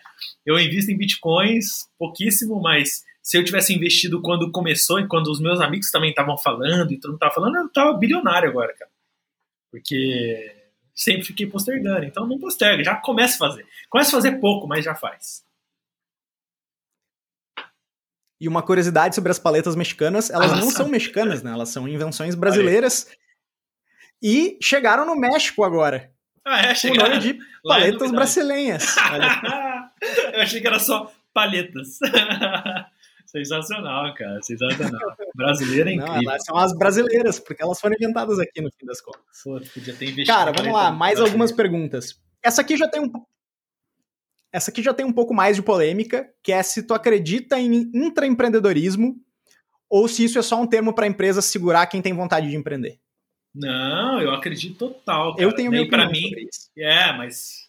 Eu invisto em bitcoins pouquíssimo, mas se eu tivesse investido quando começou e quando os meus amigos também estavam falando e todo mundo tava falando, eu tava bilionário agora, cara. Porque sempre fiquei postergando. Então não posterga, já começa a fazer. Começa a fazer pouco, mas já faz. E uma curiosidade sobre as paletas mexicanas, elas não são mexicanas, né? Elas são invenções brasileiras. E chegaram no México agora. Ah, é? Chegaram... O nome de paletas brasileiras. Eu achei que era só palhetas. Sensacional, cara. Sensacional. Brasileira é incrível. Não, elas são as brasileiras, porque elas foram inventadas aqui no fim das contas. Pô, podia ter investido. Cara, vamos lá, mais algumas perguntas. Essa aqui já tem um essa aqui já tem um pouco mais de polêmica, que é se tu acredita em intraempreendedorismo ou se isso é só um termo para a empresa segurar quem tem vontade de empreender. Não, eu acredito total. Cara. Eu tenho meio para mim. É, mas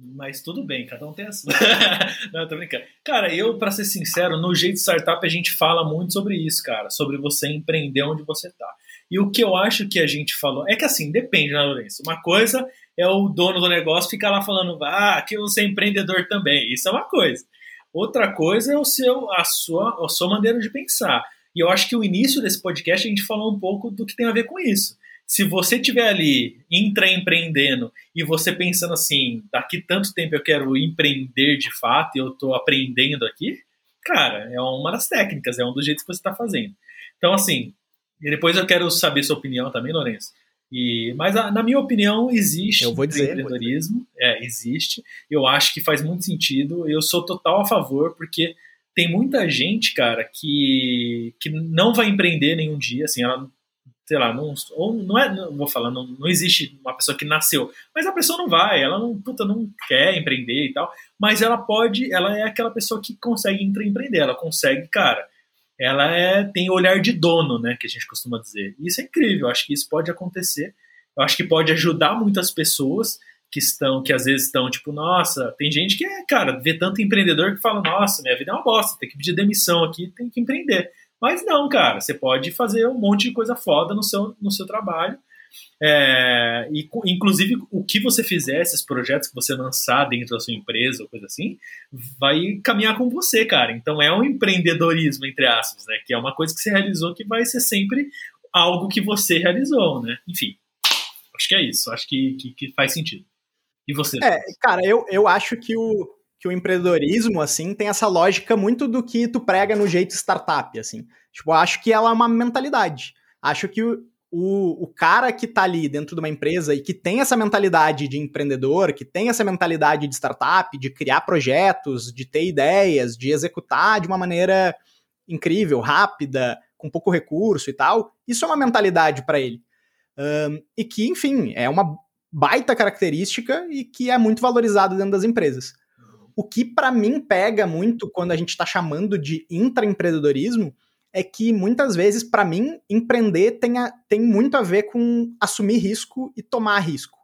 mas tudo bem, cada um tem a sua. Não, tô brincando. Cara, eu, para ser sincero, no jeito startup a gente fala muito sobre isso, cara, sobre você empreender onde você tá. E o que eu acho que a gente falou é que assim, depende, né, Lourenço? Uma coisa é o dono do negócio ficar lá falando, ah, que você é empreendedor também. Isso é uma coisa. Outra coisa é o seu, a sua, a sua maneira de pensar. E eu acho que o início desse podcast a gente falou um pouco do que tem a ver com isso. Se você tiver ali intraempreendendo e você pensando assim, daqui tanto tempo eu quero empreender de fato e eu estou aprendendo aqui, cara, é uma das técnicas, é um dos jeitos que você está fazendo. Então, assim, e depois eu quero saber sua opinião também, Lourenço. E, mas na minha opinião existe eu vou dizer, empreendedorismo, é existe. Eu acho que faz muito sentido. Eu sou total a favor porque tem muita gente, cara, que que não vai empreender nenhum dia, assim, ela sei lá, não, ou não é, não, vou falar, não, não existe uma pessoa que nasceu, mas a pessoa não vai, ela não, puta, não quer empreender e tal, mas ela pode, ela é aquela pessoa que consegue empreender, ela consegue, cara, ela é, tem olhar de dono, né, que a gente costuma dizer. E isso é incrível, eu acho que isso pode acontecer. Eu acho que pode ajudar muitas pessoas que estão, que às vezes estão tipo, nossa, tem gente que é, cara, vê tanto empreendedor que fala, nossa, minha vida é uma bosta, tem que pedir demissão aqui, tem que empreender. Mas não, cara, você pode fazer um monte de coisa foda no seu, no seu trabalho é, e, inclusive, o que você fizer, esses projetos que você lançar dentro da sua empresa ou coisa assim, vai caminhar com você, cara. Então é um empreendedorismo, entre aspas, né? Que é uma coisa que você realizou que vai ser sempre algo que você realizou, né? Enfim, acho que é isso. Acho que, que, que faz sentido. E você? É, cara, eu, eu acho que o, que o empreendedorismo, assim, tem essa lógica muito do que tu prega no jeito startup, assim. Tipo, acho que ela é uma mentalidade. Acho que o, o, o cara que está ali dentro de uma empresa e que tem essa mentalidade de empreendedor, que tem essa mentalidade de startup, de criar projetos, de ter ideias, de executar de uma maneira incrível, rápida, com pouco recurso e tal, isso é uma mentalidade para ele. Um, e que, enfim, é uma baita característica e que é muito valorizado dentro das empresas. O que para mim pega muito quando a gente está chamando de intraempreendedorismo é que muitas vezes, para mim, empreender tem, a, tem muito a ver com assumir risco e tomar risco.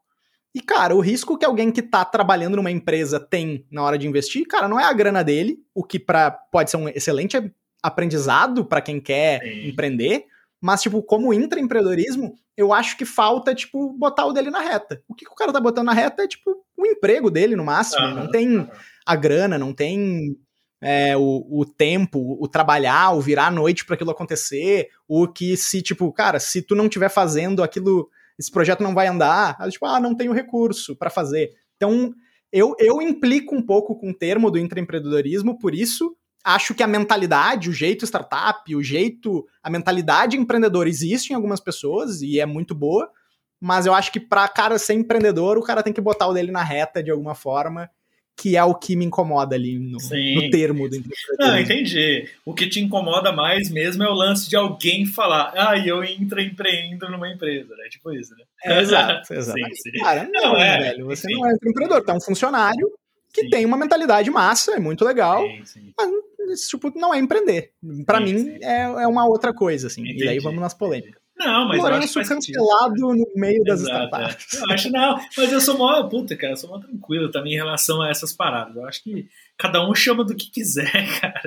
E, cara, o risco que alguém que tá trabalhando numa empresa tem na hora de investir, cara, não é a grana dele, o que pra, pode ser um excelente aprendizado para quem quer Sim. empreender, mas, tipo, como intraempreendedorismo, eu acho que falta, tipo, botar o dele na reta. O que, que o cara tá botando na reta é, tipo, o emprego dele, no máximo. Uhum. Não tem a grana, não tem é, o, o tempo, o trabalhar, o virar a noite para aquilo acontecer, o que se, tipo, cara, se tu não estiver fazendo aquilo, esse projeto não vai andar, tipo, ah, não tenho recurso para fazer. Então, eu, eu implico um pouco com o termo do intraempreendedorismo, por isso acho que a mentalidade, o jeito startup, o jeito, a mentalidade empreendedora existe em algumas pessoas e é muito boa, mas eu acho que para cara ser empreendedor, o cara tem que botar o dele na reta de alguma forma que é o que me incomoda ali no, no termo do Não, entendi. O que te incomoda mais mesmo é o lance de alguém falar, ah, eu entro empreendo numa empresa, né? Tipo isso, né? É, exato, exato. Sim, sim. Cara, não, não é, velho. Você sim. não é empreendedor, é um funcionário que sim. tem uma mentalidade massa, é muito legal, mas tipo, não é empreender. Para mim é, é uma outra coisa, assim. Entendi. E aí vamos nas polêmicas. Não, mas Lourenço eu cancelado no meio das Exato, startups. É. Eu acho não, mas eu sou mó, puta, cara, eu sou mó tranquilo também em relação a essas paradas. Eu acho que cada um chama do que quiser, cara.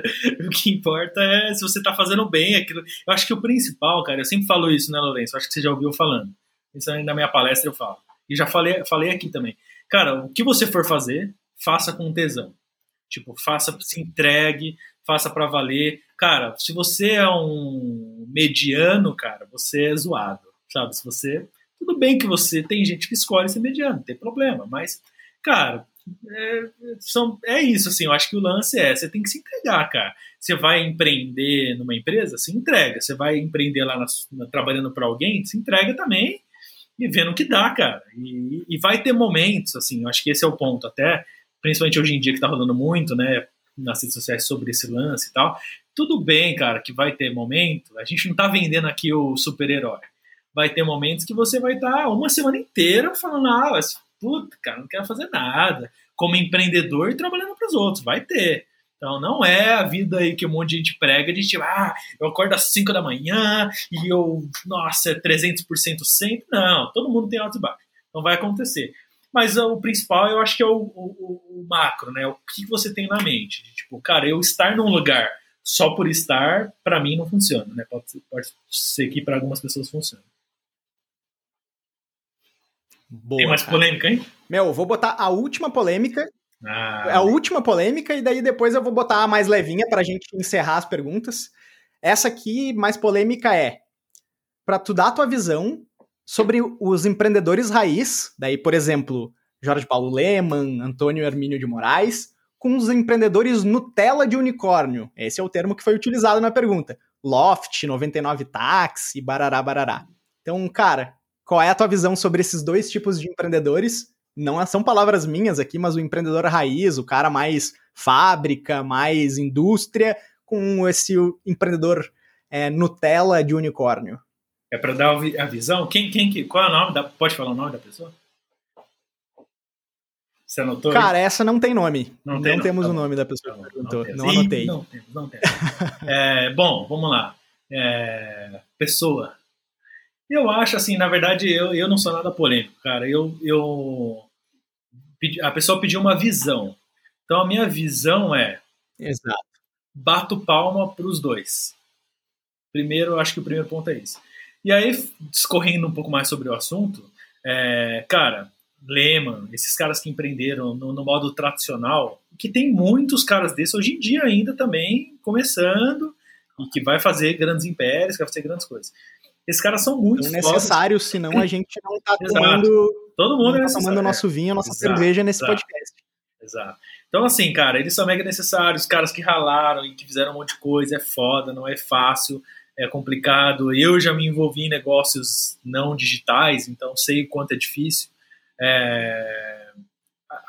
O que importa é se você tá fazendo bem aquilo. Eu acho que o principal, cara, eu sempre falo isso, né, Lourenço? Eu acho que você já ouviu falando. Isso aí na minha palestra eu falo. E já falei, falei aqui também. Cara, o que você for fazer, faça com tesão. Tipo, faça, se entregue, faça para valer. Cara, se você é um mediano, cara, você é zoado, sabe? Se você. Tudo bem que você. Tem gente que escolhe ser mediano, não tem problema, mas, cara, é, são, é isso, assim. Eu acho que o lance é: você tem que se entregar, cara. Você vai empreender numa empresa, se entrega. Você vai empreender lá na, na, trabalhando para alguém, se entrega também e vendo o que dá, cara. E, e vai ter momentos, assim. Eu acho que esse é o ponto, até principalmente hoje em dia que tá rolando muito, né? nas redes sociais sobre esse lance e tal. Tudo bem, cara, que vai ter momento. A gente não tá vendendo aqui o super-herói. Vai ter momentos que você vai estar tá uma semana inteira falando, ah, mas, puta, cara, não quero fazer nada. Como empreendedor e trabalhando para os outros. Vai ter. Então não é a vida aí que um monte de gente prega de tipo, ah, eu acordo às 5 da manhã e eu, nossa, é 300% sempre. Não, todo mundo tem altos e baixos. Então vai acontecer. Mas o principal eu acho que é o, o, o macro, né? O que você tem na mente. Tipo, cara, eu estar num lugar só por estar, para mim não funciona, né? Pode ser, pode ser que para algumas pessoas funcione. Boa, tem mais cara. polêmica, hein? Meu, vou botar a última polêmica. Ah, a última polêmica, e daí depois eu vou botar a mais levinha pra gente encerrar as perguntas. Essa aqui, mais polêmica, é para tu dar a tua visão sobre os empreendedores raiz, daí, por exemplo, Jorge Paulo Leman, Antônio Hermínio de Moraes, com os empreendedores Nutella de unicórnio. Esse é o termo que foi utilizado na pergunta. Loft, 99 Táxi, barará, barará. Então, cara, qual é a tua visão sobre esses dois tipos de empreendedores? Não são palavras minhas aqui, mas o empreendedor raiz, o cara mais fábrica, mais indústria, com esse empreendedor é, Nutella de unicórnio. É para dar a visão? Quem, quem que, qual é o nome? Da, pode falar o nome da pessoa? Você anotou? Cara, essa não tem nome. Não, não tem, temos tá o nome da pessoa que perguntou. Não, não anotei. Não temos, não temos. é, bom, vamos lá. É, pessoa. Eu acho assim, na verdade, eu, eu não sou nada polêmico, cara. Eu, eu a pessoa pediu uma visão. Então a minha visão é. Exato. Bato palma para os dois. Primeiro, acho que o primeiro ponto é isso. E aí, discorrendo um pouco mais sobre o assunto, é, cara, Lehman, esses caras que empreenderam no, no, modo tradicional, que tem muitos caras desses hoje em dia ainda também começando e que vai fazer grandes impérios, que vai fazer grandes coisas. Esses caras são muito é necessário, senão a gente não tá tomando, Todo mundo é tá tomando nosso vinho, nossa Exato. cerveja nesse Exato. podcast. Exato. Então, assim, cara, eles são mega necessários, caras que ralaram e que fizeram um monte de coisa, é foda, não é fácil é complicado. Eu já me envolvi em negócios não digitais, então sei o quanto é difícil. É...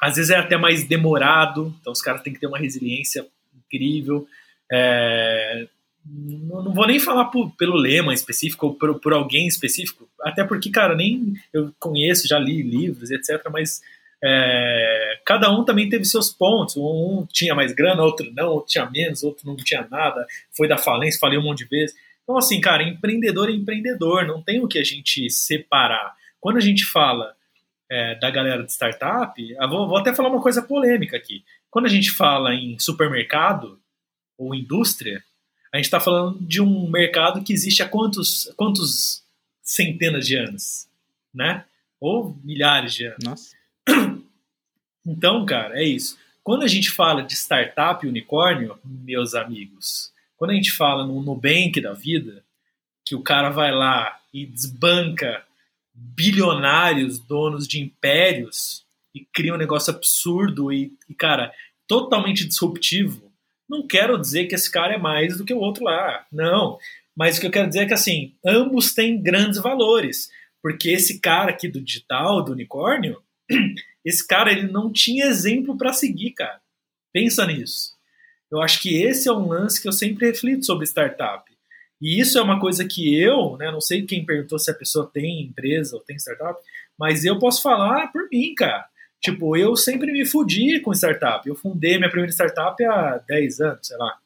Às vezes é até mais demorado, então os caras têm que ter uma resiliência incrível. É... Não vou nem falar por, pelo lema específico ou por, por, alguém específico, até porque, cara, nem eu conheço, já li livros, etc., mas é, cada um também teve seus pontos. Um, tinha mais grana, outro não, outro tinha menos, outro não tinha nada, foi da falência, falei um monte de vezes. Então, assim, cara, empreendedor é empreendedor, não tem o que a gente separar. Quando a gente fala é, da galera de startup, vou, vou até falar uma coisa polêmica aqui. Quando a gente fala em supermercado ou indústria, a gente está falando de um mercado que existe há quantos, quantos centenas de anos, né? Ou milhares de anos. Nossa. Então, cara, é isso. Quando a gente fala de startup unicórnio, meus amigos, quando a gente fala no Nubank da vida, que o cara vai lá e desbanca bilionários, donos de impérios, e cria um negócio absurdo e, e, cara, totalmente disruptivo, não quero dizer que esse cara é mais do que o outro lá. Não. Mas o que eu quero dizer é que, assim, ambos têm grandes valores. Porque esse cara aqui do digital, do unicórnio, esse cara, ele não tinha exemplo para seguir, cara. Pensa nisso. Eu acho que esse é um lance que eu sempre reflito sobre startup. E isso é uma coisa que eu, né, não sei quem perguntou se a pessoa tem empresa ou tem startup, mas eu posso falar por mim, cara. Tipo, eu sempre me fudi com startup. Eu fundei minha primeira startup há 10 anos, sei lá.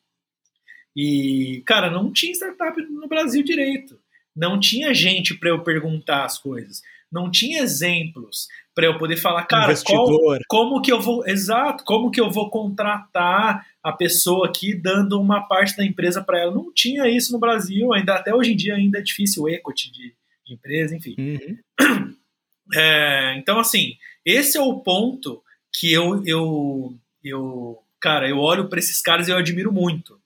E, cara, não tinha startup no Brasil direito. não tinha gente para eu perguntar as coisas, não tinha exemplos para eu poder falar, cara, qual, como que eu vou, exato, como que eu vou contratar a pessoa aqui dando uma parte da empresa para ela? Não tinha isso no Brasil, ainda até hoje em dia ainda é difícil o equity de, de empresa, enfim. Uhum. É, então, assim, esse é o ponto que eu, eu, eu cara, eu olho para esses caras e eu admiro muito,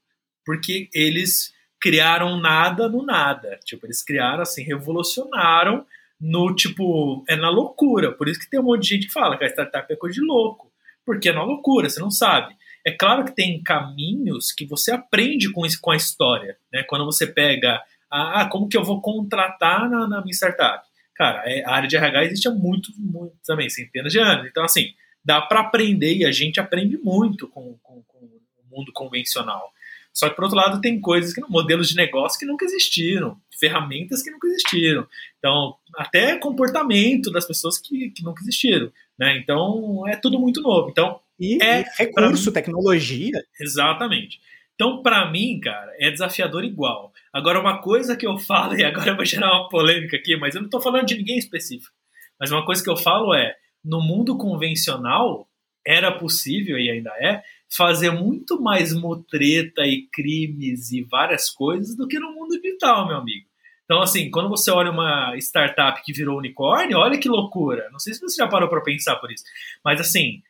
porque eles criaram nada no nada. Tipo, eles criaram assim, revolucionaram no tipo, é na loucura. Por isso que tem um monte de gente que fala que a startup é coisa de louco. Porque é na loucura, você não sabe. É claro que tem caminhos que você aprende com, isso, com a história. Né? Quando você pega, ah, como que eu vou contratar na, na minha startup? Cara, é, a área de RH existe há muito, muito também, centenas de anos. Então, assim, dá para aprender e a gente aprende muito com, com, com o mundo convencional. Só que, por outro lado, tem coisas que modelos de negócio que nunca existiram, ferramentas que nunca existiram. Então, até comportamento das pessoas que, que nunca existiram. Né? Então, é tudo muito novo. Então, e, é e recurso, mim, tecnologia. Exatamente. Então, para mim, cara, é desafiador igual. Agora, uma coisa que eu falo, e agora eu vou gerar uma polêmica aqui, mas eu não estou falando de ninguém específico. Mas uma coisa que eu falo é: no mundo convencional, era possível e ainda é fazer muito mais mutreta e crimes e várias coisas do que no mundo digital, meu amigo. Então, assim, quando você olha uma startup que virou unicórnio, olha que loucura. Não sei se você já parou para pensar por isso. Mas, assim,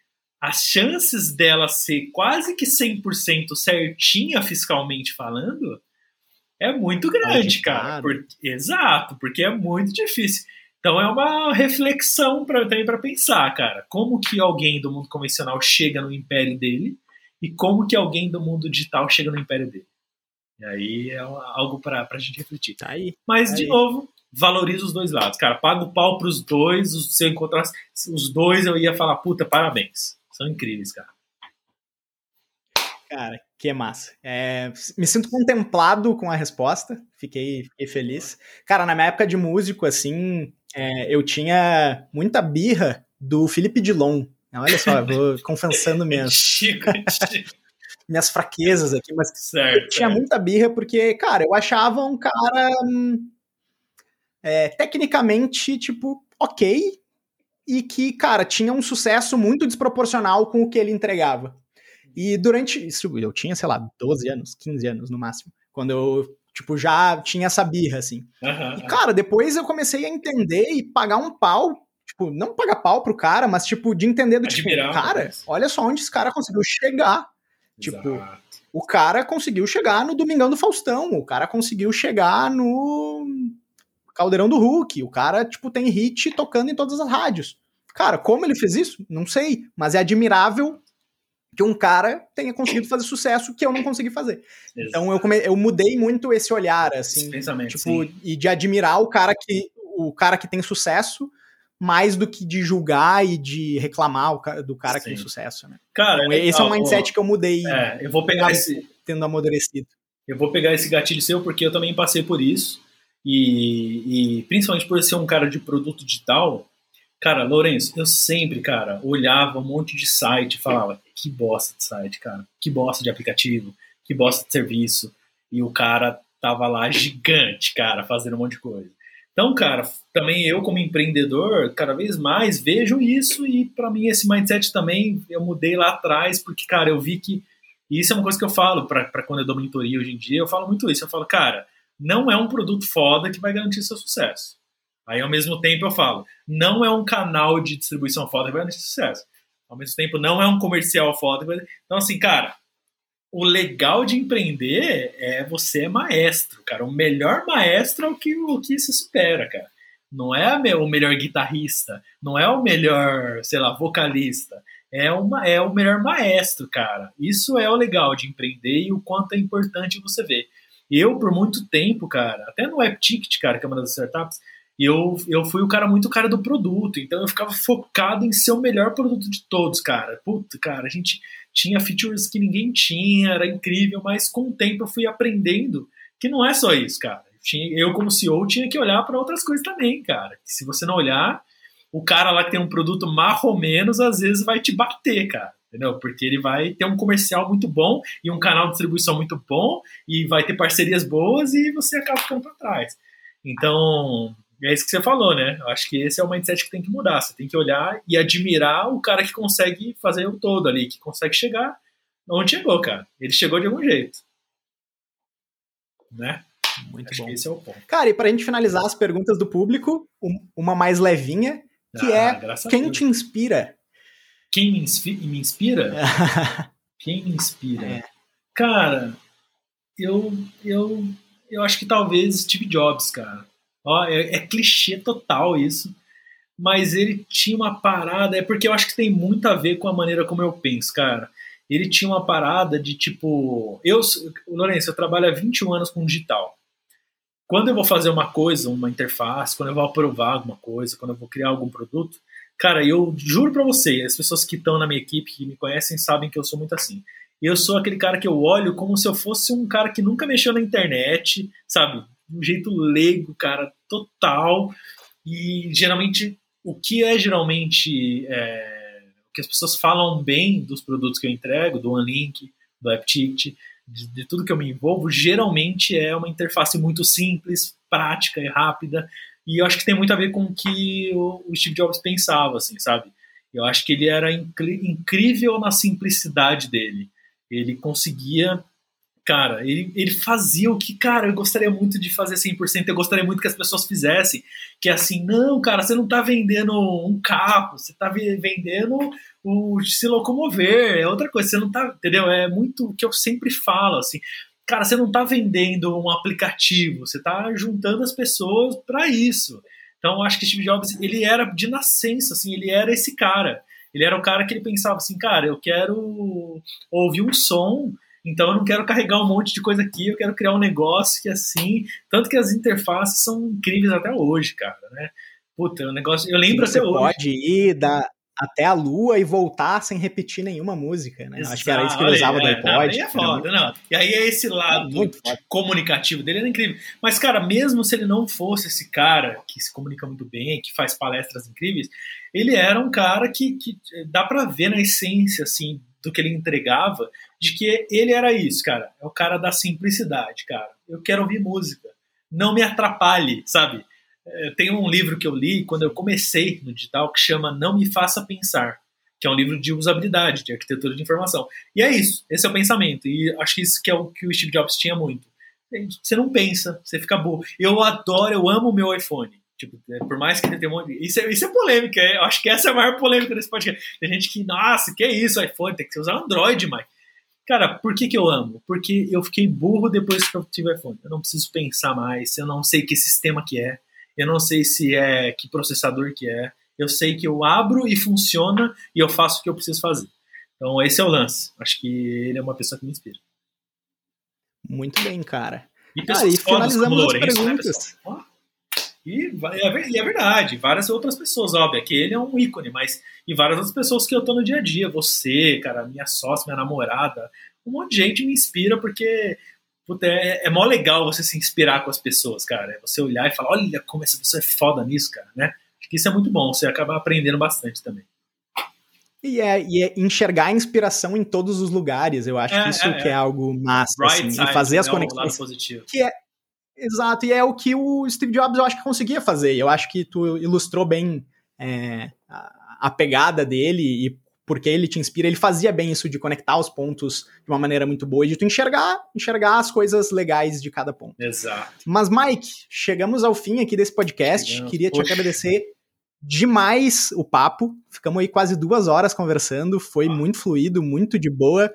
as chances dela ser quase que 100% certinha fiscalmente falando é muito grande, cara. Porque, exato, porque é muito difícil. Então é uma reflexão pra, também para pensar, cara. Como que alguém do mundo convencional chega no império dele e como que alguém do mundo digital chega no império dele. E aí é algo para a gente refletir. Tá aí. Mas, tá de aí. novo, valoriza os dois lados. Cara, paga o pau pros dois. Se eu encontrasse os dois, eu ia falar, puta, parabéns. São incríveis, cara. Cara, que massa. É, me sinto contemplado com a resposta. Fiquei, fiquei feliz. Cara, na minha época de músico, assim, é, eu tinha muita birra do Felipe Dilon. Olha só, vou confessando mesmo. Chico, Chico. Minhas fraquezas aqui, mas certo, tinha é. muita birra porque, cara, eu achava um cara hum, é, tecnicamente, tipo, ok, e que, cara, tinha um sucesso muito desproporcional com o que ele entregava. E durante isso, eu tinha, sei lá, 12 anos, 15 anos no máximo, quando eu, tipo, já tinha essa birra, assim. Uhum, e, cara, depois eu comecei a entender e pagar um pau tipo, não pagar pau pro cara, mas, tipo, de entender do tipo, Admirar, tipo, cara, mas... olha só onde esse cara conseguiu chegar. Exato. Tipo, o cara conseguiu chegar no Domingão do Faustão, o cara conseguiu chegar no Caldeirão do Hulk, o cara, tipo, tem hit tocando em todas as rádios. Cara, como ele fez isso? Não sei, mas é admirável que um cara tenha conseguido fazer sucesso que eu não consegui fazer. Exato. Então eu, come... eu mudei muito esse olhar, assim, tipo, sim. e de admirar o cara que o cara que tem sucesso mais do que de julgar e de reclamar do cara Sim. que tem sucesso, né? Cara, então, esse é um mindset ó, que eu mudei. É, eu vou pegar esse tendo amadurecido. Eu vou pegar esse gatilho seu porque eu também passei por isso e, e principalmente por ser um cara de produto digital. Cara, Lourenço, eu sempre, cara, olhava um monte de site e falava que bosta de site, cara, que bosta de aplicativo, que bosta de serviço. E o cara tava lá gigante, cara, fazendo um monte de coisa. Então, cara, também eu como empreendedor, cada vez mais vejo isso e para mim esse mindset também eu mudei lá atrás, porque, cara, eu vi que e isso é uma coisa que eu falo para quando eu dou mentoria hoje em dia, eu falo muito isso. Eu falo, cara, não é um produto foda que vai garantir seu sucesso. Aí, ao mesmo tempo, eu falo, não é um canal de distribuição foda que vai garantir sucesso. Ao mesmo tempo, não é um comercial foda. Vai... Então, assim, cara, o legal de empreender é você é maestro, cara. O melhor maestro é o que, o que se supera, cara. Não é o melhor guitarrista, não é o melhor, sei lá, vocalista. É, uma, é o melhor maestro, cara. Isso é o legal de empreender e o quanto é importante você ver. Eu, por muito tempo, cara, até no AppTicket, cara, que é uma das startups, eu, eu fui o cara muito cara do produto, então eu ficava focado em ser o melhor produto de todos, cara. Puta, cara, a gente tinha features que ninguém tinha, era incrível, mas com o tempo eu fui aprendendo que não é só isso, cara. Eu, como CEO, tinha que olhar para outras coisas também, cara. Se você não olhar, o cara lá que tem um produto mais ou menos, às vezes vai te bater, cara. Entendeu? Porque ele vai ter um comercial muito bom e um canal de distribuição muito bom e vai ter parcerias boas e você acaba ficando para trás. Então, é isso que você falou, né? Eu acho que esse é o mindset que tem que mudar. Você tem que olhar e admirar o cara que consegue fazer o todo ali, que consegue chegar onde chegou, cara. Ele chegou de algum jeito. Né? Muito Acho bom. esse é o ponto. Cara, e pra gente finalizar as perguntas do público, uma mais levinha, que ah, é quem te inspira? Quem me, me inspira? quem me inspira? É. Cara, eu, eu, eu acho que talvez Steve Jobs, cara. Ó, é, é clichê total isso, mas ele tinha uma parada, é porque eu acho que tem muito a ver com a maneira como eu penso, cara. Ele tinha uma parada de tipo. Eu, Lourenço, eu trabalho há 21 anos com digital quando eu vou fazer uma coisa, uma interface, quando eu vou aprovar alguma coisa, quando eu vou criar algum produto, cara, eu juro para você, as pessoas que estão na minha equipe, que me conhecem, sabem que eu sou muito assim. Eu sou aquele cara que eu olho como se eu fosse um cara que nunca mexeu na internet, sabe? De um jeito leigo, cara, total. E geralmente, o que é geralmente é, o que as pessoas falam bem dos produtos que eu entrego, do OneLink, do AppTicket, de, de, tudo que eu me envolvo, geralmente é uma interface muito simples, prática e rápida. E eu acho que tem muito a ver com o que o, o Steve Jobs pensava, assim, sabe? Eu acho que ele era incrível na simplicidade dele. Ele conseguia cara, ele, ele fazia o que, cara, eu gostaria muito de fazer 100%, eu gostaria muito que as pessoas fizessem, que é assim, não, cara, você não tá vendendo um carro, você tá vendendo o se locomover, é outra coisa, você não tá, entendeu? É muito o que eu sempre falo, assim, cara, você não tá vendendo um aplicativo, você tá juntando as pessoas para isso. Então, acho que Steve Jobs, ele era de nascença, assim, ele era esse cara. Ele era o cara que ele pensava assim, cara, eu quero ouvir um som então eu não quero carregar um monte de coisa aqui, eu quero criar um negócio que assim. Tanto que as interfaces são incríveis até hoje, cara, né? Puta, o é negócio. Eu lembro Você até hoje. Pode ir da, até a lua e voltar sem repetir nenhuma música, né? Exato, Acho que era isso que ele usava do iPod. Não, é foda, não. E aí é esse lado é comunicativo dele, era incrível. Mas, cara, mesmo se ele não fosse esse cara que se comunica muito bem, que faz palestras incríveis, ele era um cara que, que dá para ver na essência, assim, do que ele entregava, de que ele era isso, cara. É o cara da simplicidade, cara. Eu quero ouvir música. Não me atrapalhe, sabe? É, tem um livro que eu li quando eu comecei no digital que chama Não Me Faça Pensar, que é um livro de usabilidade, de arquitetura de informação. E é isso, esse é o pensamento. E acho que isso que é o que o Steve Jobs tinha muito. Você não pensa, você fica burro. Eu adoro, eu amo o meu iPhone. Tipo, é, por mais que ele tenha um monte de... Isso é, isso é polêmica, é, eu acho que essa é a maior polêmica desse podcast. Tem gente que, nossa, que é isso, iPhone, tem que usar Android, mas. Cara, por que, que eu amo? Porque eu fiquei burro depois que eu tive iPhone. Eu não preciso pensar mais, eu não sei que sistema que é, eu não sei se é que processador que é. Eu sei que eu abro e funciona e eu faço o que eu preciso fazer. Então esse é o lance. Acho que ele é uma pessoa que me inspira. Muito bem, cara. E, ah, e finalizamos as né, perguntas. Né, e é, e é verdade, várias outras pessoas, óbvio, que ele é um ícone, mas e várias outras pessoas que eu tô no dia a dia, você, cara, minha sócia, minha namorada, um monte de gente me inspira porque puta, é, é mó legal você se inspirar com as pessoas, cara. É você olhar e falar, olha como essa pessoa é foda nisso, cara, né? Acho que isso é muito bom, você acaba aprendendo bastante também. E é, e é enxergar a inspiração em todos os lugares, eu acho é, que isso é, que é, é. algo massa, assim, e fazer as né, conexões. Que é, Exato, e é o que o Steve Jobs eu acho que conseguia fazer. Eu acho que tu ilustrou bem é, a, a, pegada dele e porque ele te inspira. Ele fazia bem isso de conectar os pontos de uma maneira muito boa e de tu enxergar, enxergar as coisas legais de cada ponto. Exato. Mas, Mike, chegamos ao fim aqui desse podcast. Chegamos. Queria te Poxa. agradecer demais o papo. Ficamos aí quase duas horas conversando. Foi ah. muito fluido, muito de boa.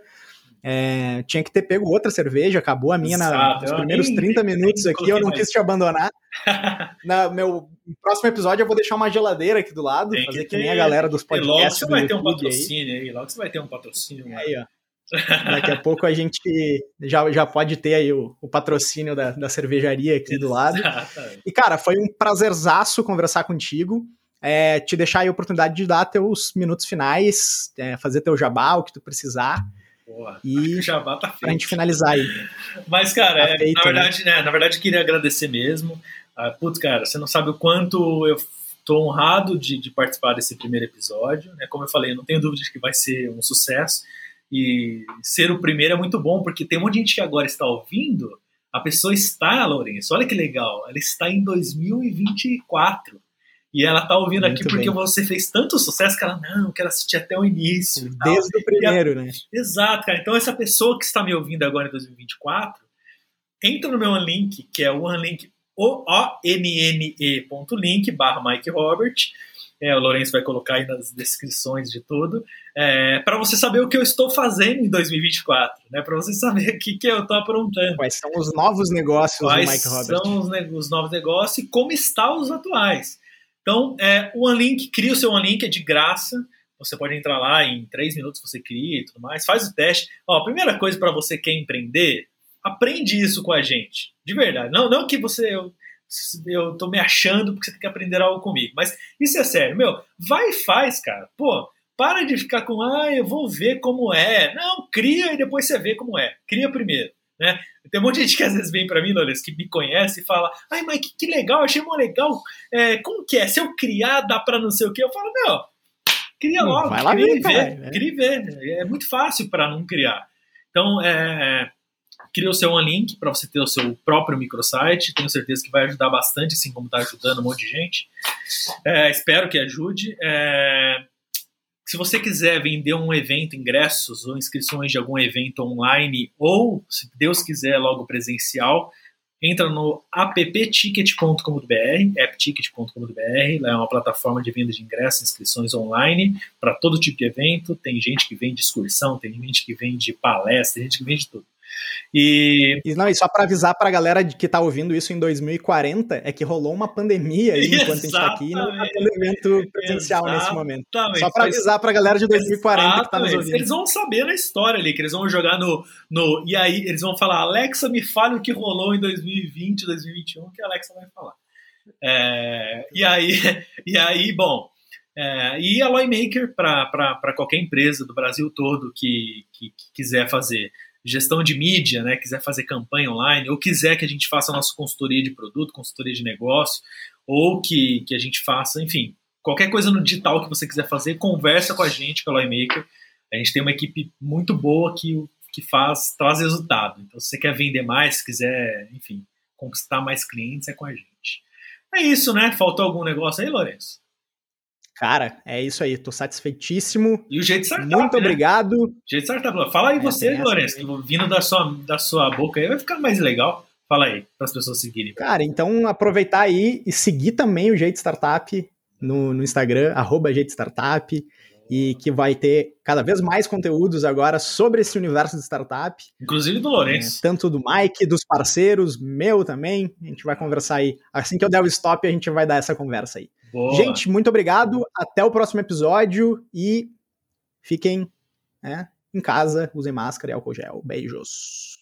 É, tinha que ter pego outra cerveja, acabou a minha na, nos primeiros nem, 30 minutos aqui, eu não quis te abandonar. na meu próximo episódio eu vou deixar uma geladeira aqui do lado, tem fazer que, que nem a galera dos podcasts. logo você vai ter um patrocínio aí. aí, logo você vai ter um patrocínio. Aí, ó. Daqui a pouco a gente já, já pode ter aí o, o patrocínio da, da cervejaria aqui do lado. E, cara, foi um prazerzaço conversar contigo. É, te deixar aí a oportunidade de dar teus minutos finais, é, fazer teu jabá, o que tu precisar. Boa. E jabá tá feito. Pra gente finalizar aí. Mas, cara, tá é, feito, na né? verdade, né? Na verdade, queria agradecer mesmo. Ah, putz, cara, você não sabe o quanto eu tô honrado de, de, participar desse primeiro episódio. Né? Como eu falei, eu não tenho dúvida de que vai ser um sucesso. E ser o primeiro é muito bom, porque tem um monte de gente que agora está ouvindo, A pessoa está, Lourenço, olha que legal, ela está em 2024. E ela tá ouvindo Muito aqui porque bem. você fez tanto sucesso que ela, não, quero assistir até o início. Desde o primeiro, a... né? Exato, cara. Então, essa pessoa que está me ouvindo agora em 2024, entra no meu link, que é o OneLink, o-n-n-e.link, barra Mike Robert. É, o Lourenço vai colocar aí nas descrições de tudo, é, para você saber o que eu estou fazendo em 2024, né? Para você saber o que, que eu estou aprontando. Quais são os novos negócios Quais do Mike Robert? são os, os novos negócios e como estão os atuais. Então, é, o OneLink, cria o seu OneLink, é de graça. Você pode entrar lá em três minutos, você cria e tudo mais. Faz o teste. Ó, a primeira coisa para você que quer empreender, aprende isso com a gente. De verdade. Não, não que você. Eu, eu tô me achando porque você tem que aprender algo comigo. Mas isso é sério, meu. Vai e faz, cara. Pô, para de ficar com, ah, eu vou ver como é. Não, cria e depois você vê como é. Cria primeiro. Né? Tem um monte de gente que às vezes vem para mim, Lourenço, que me conhece e fala: Ai, mas que, que legal, achei mó legal. É, como que é? Se eu criar, dá para não sei o que? Eu falo: Meu, cria logo, Vai lá cria ver, vê. Né? Cria vê. É muito fácil para não criar. Então, é, cria o seu OneLink para você ter o seu próprio microsite. Tenho certeza que vai ajudar bastante, assim como está ajudando um monte de gente. É, espero que ajude. É, se você quiser vender um evento, ingressos ou inscrições de algum evento online, ou, se Deus quiser, logo presencial, entra no appticket.com.br, appticket.com.br, lá é uma plataforma de venda de ingressos inscrições online para todo tipo de evento. Tem gente que vende excursão, tem gente que vende palestra, tem gente que vende tudo. E... e não, e só para avisar para a galera que está ouvindo isso em 2040, é que rolou uma pandemia aí enquanto a gente está aqui e não está tendo evento presencial Exatamente. nesse momento. Só para avisar para a galera de 2040 Exatamente. que está nos ouvindo. Eles vão saber na história ali, que eles vão jogar no, no. E aí eles vão falar, Alexa, me fale o que rolou em 2020, 2021, que a Alexa vai falar. É, e, aí, e aí, bom. É, e a Lawmaker para qualquer empresa do Brasil todo que, que, que quiser fazer gestão de mídia, né, quiser fazer campanha online, ou quiser que a gente faça a nossa consultoria de produto, consultoria de negócio, ou que, que a gente faça, enfim, qualquer coisa no digital que você quiser fazer, conversa com a gente pelo iMaker. A gente tem uma equipe muito boa que, que faz, traz resultado. Então, se você quer vender mais, se quiser, enfim, conquistar mais clientes, é com a gente. É isso, né? Faltou algum negócio aí, Lourenço? Cara, é isso aí, tô satisfeitíssimo. E o jeito startup, Muito né? obrigado. O jeito startup. Fala aí é, você, Lourenço, vindo da sua, da sua boca aí vai ficar mais legal. Fala aí, para as pessoas seguirem. Cara, então aproveitar aí e seguir também o Jeito Startup no, no Instagram, arroba Jeito Startup, e que vai ter cada vez mais conteúdos agora sobre esse universo de startup. Inclusive do Lourenço. É, tanto do Mike, dos parceiros, meu também. A gente vai conversar aí. Assim que eu der o stop, a gente vai dar essa conversa aí. Boa. Gente, muito obrigado. Até o próximo episódio e fiquem né, em casa, usem máscara e álcool gel. Beijos.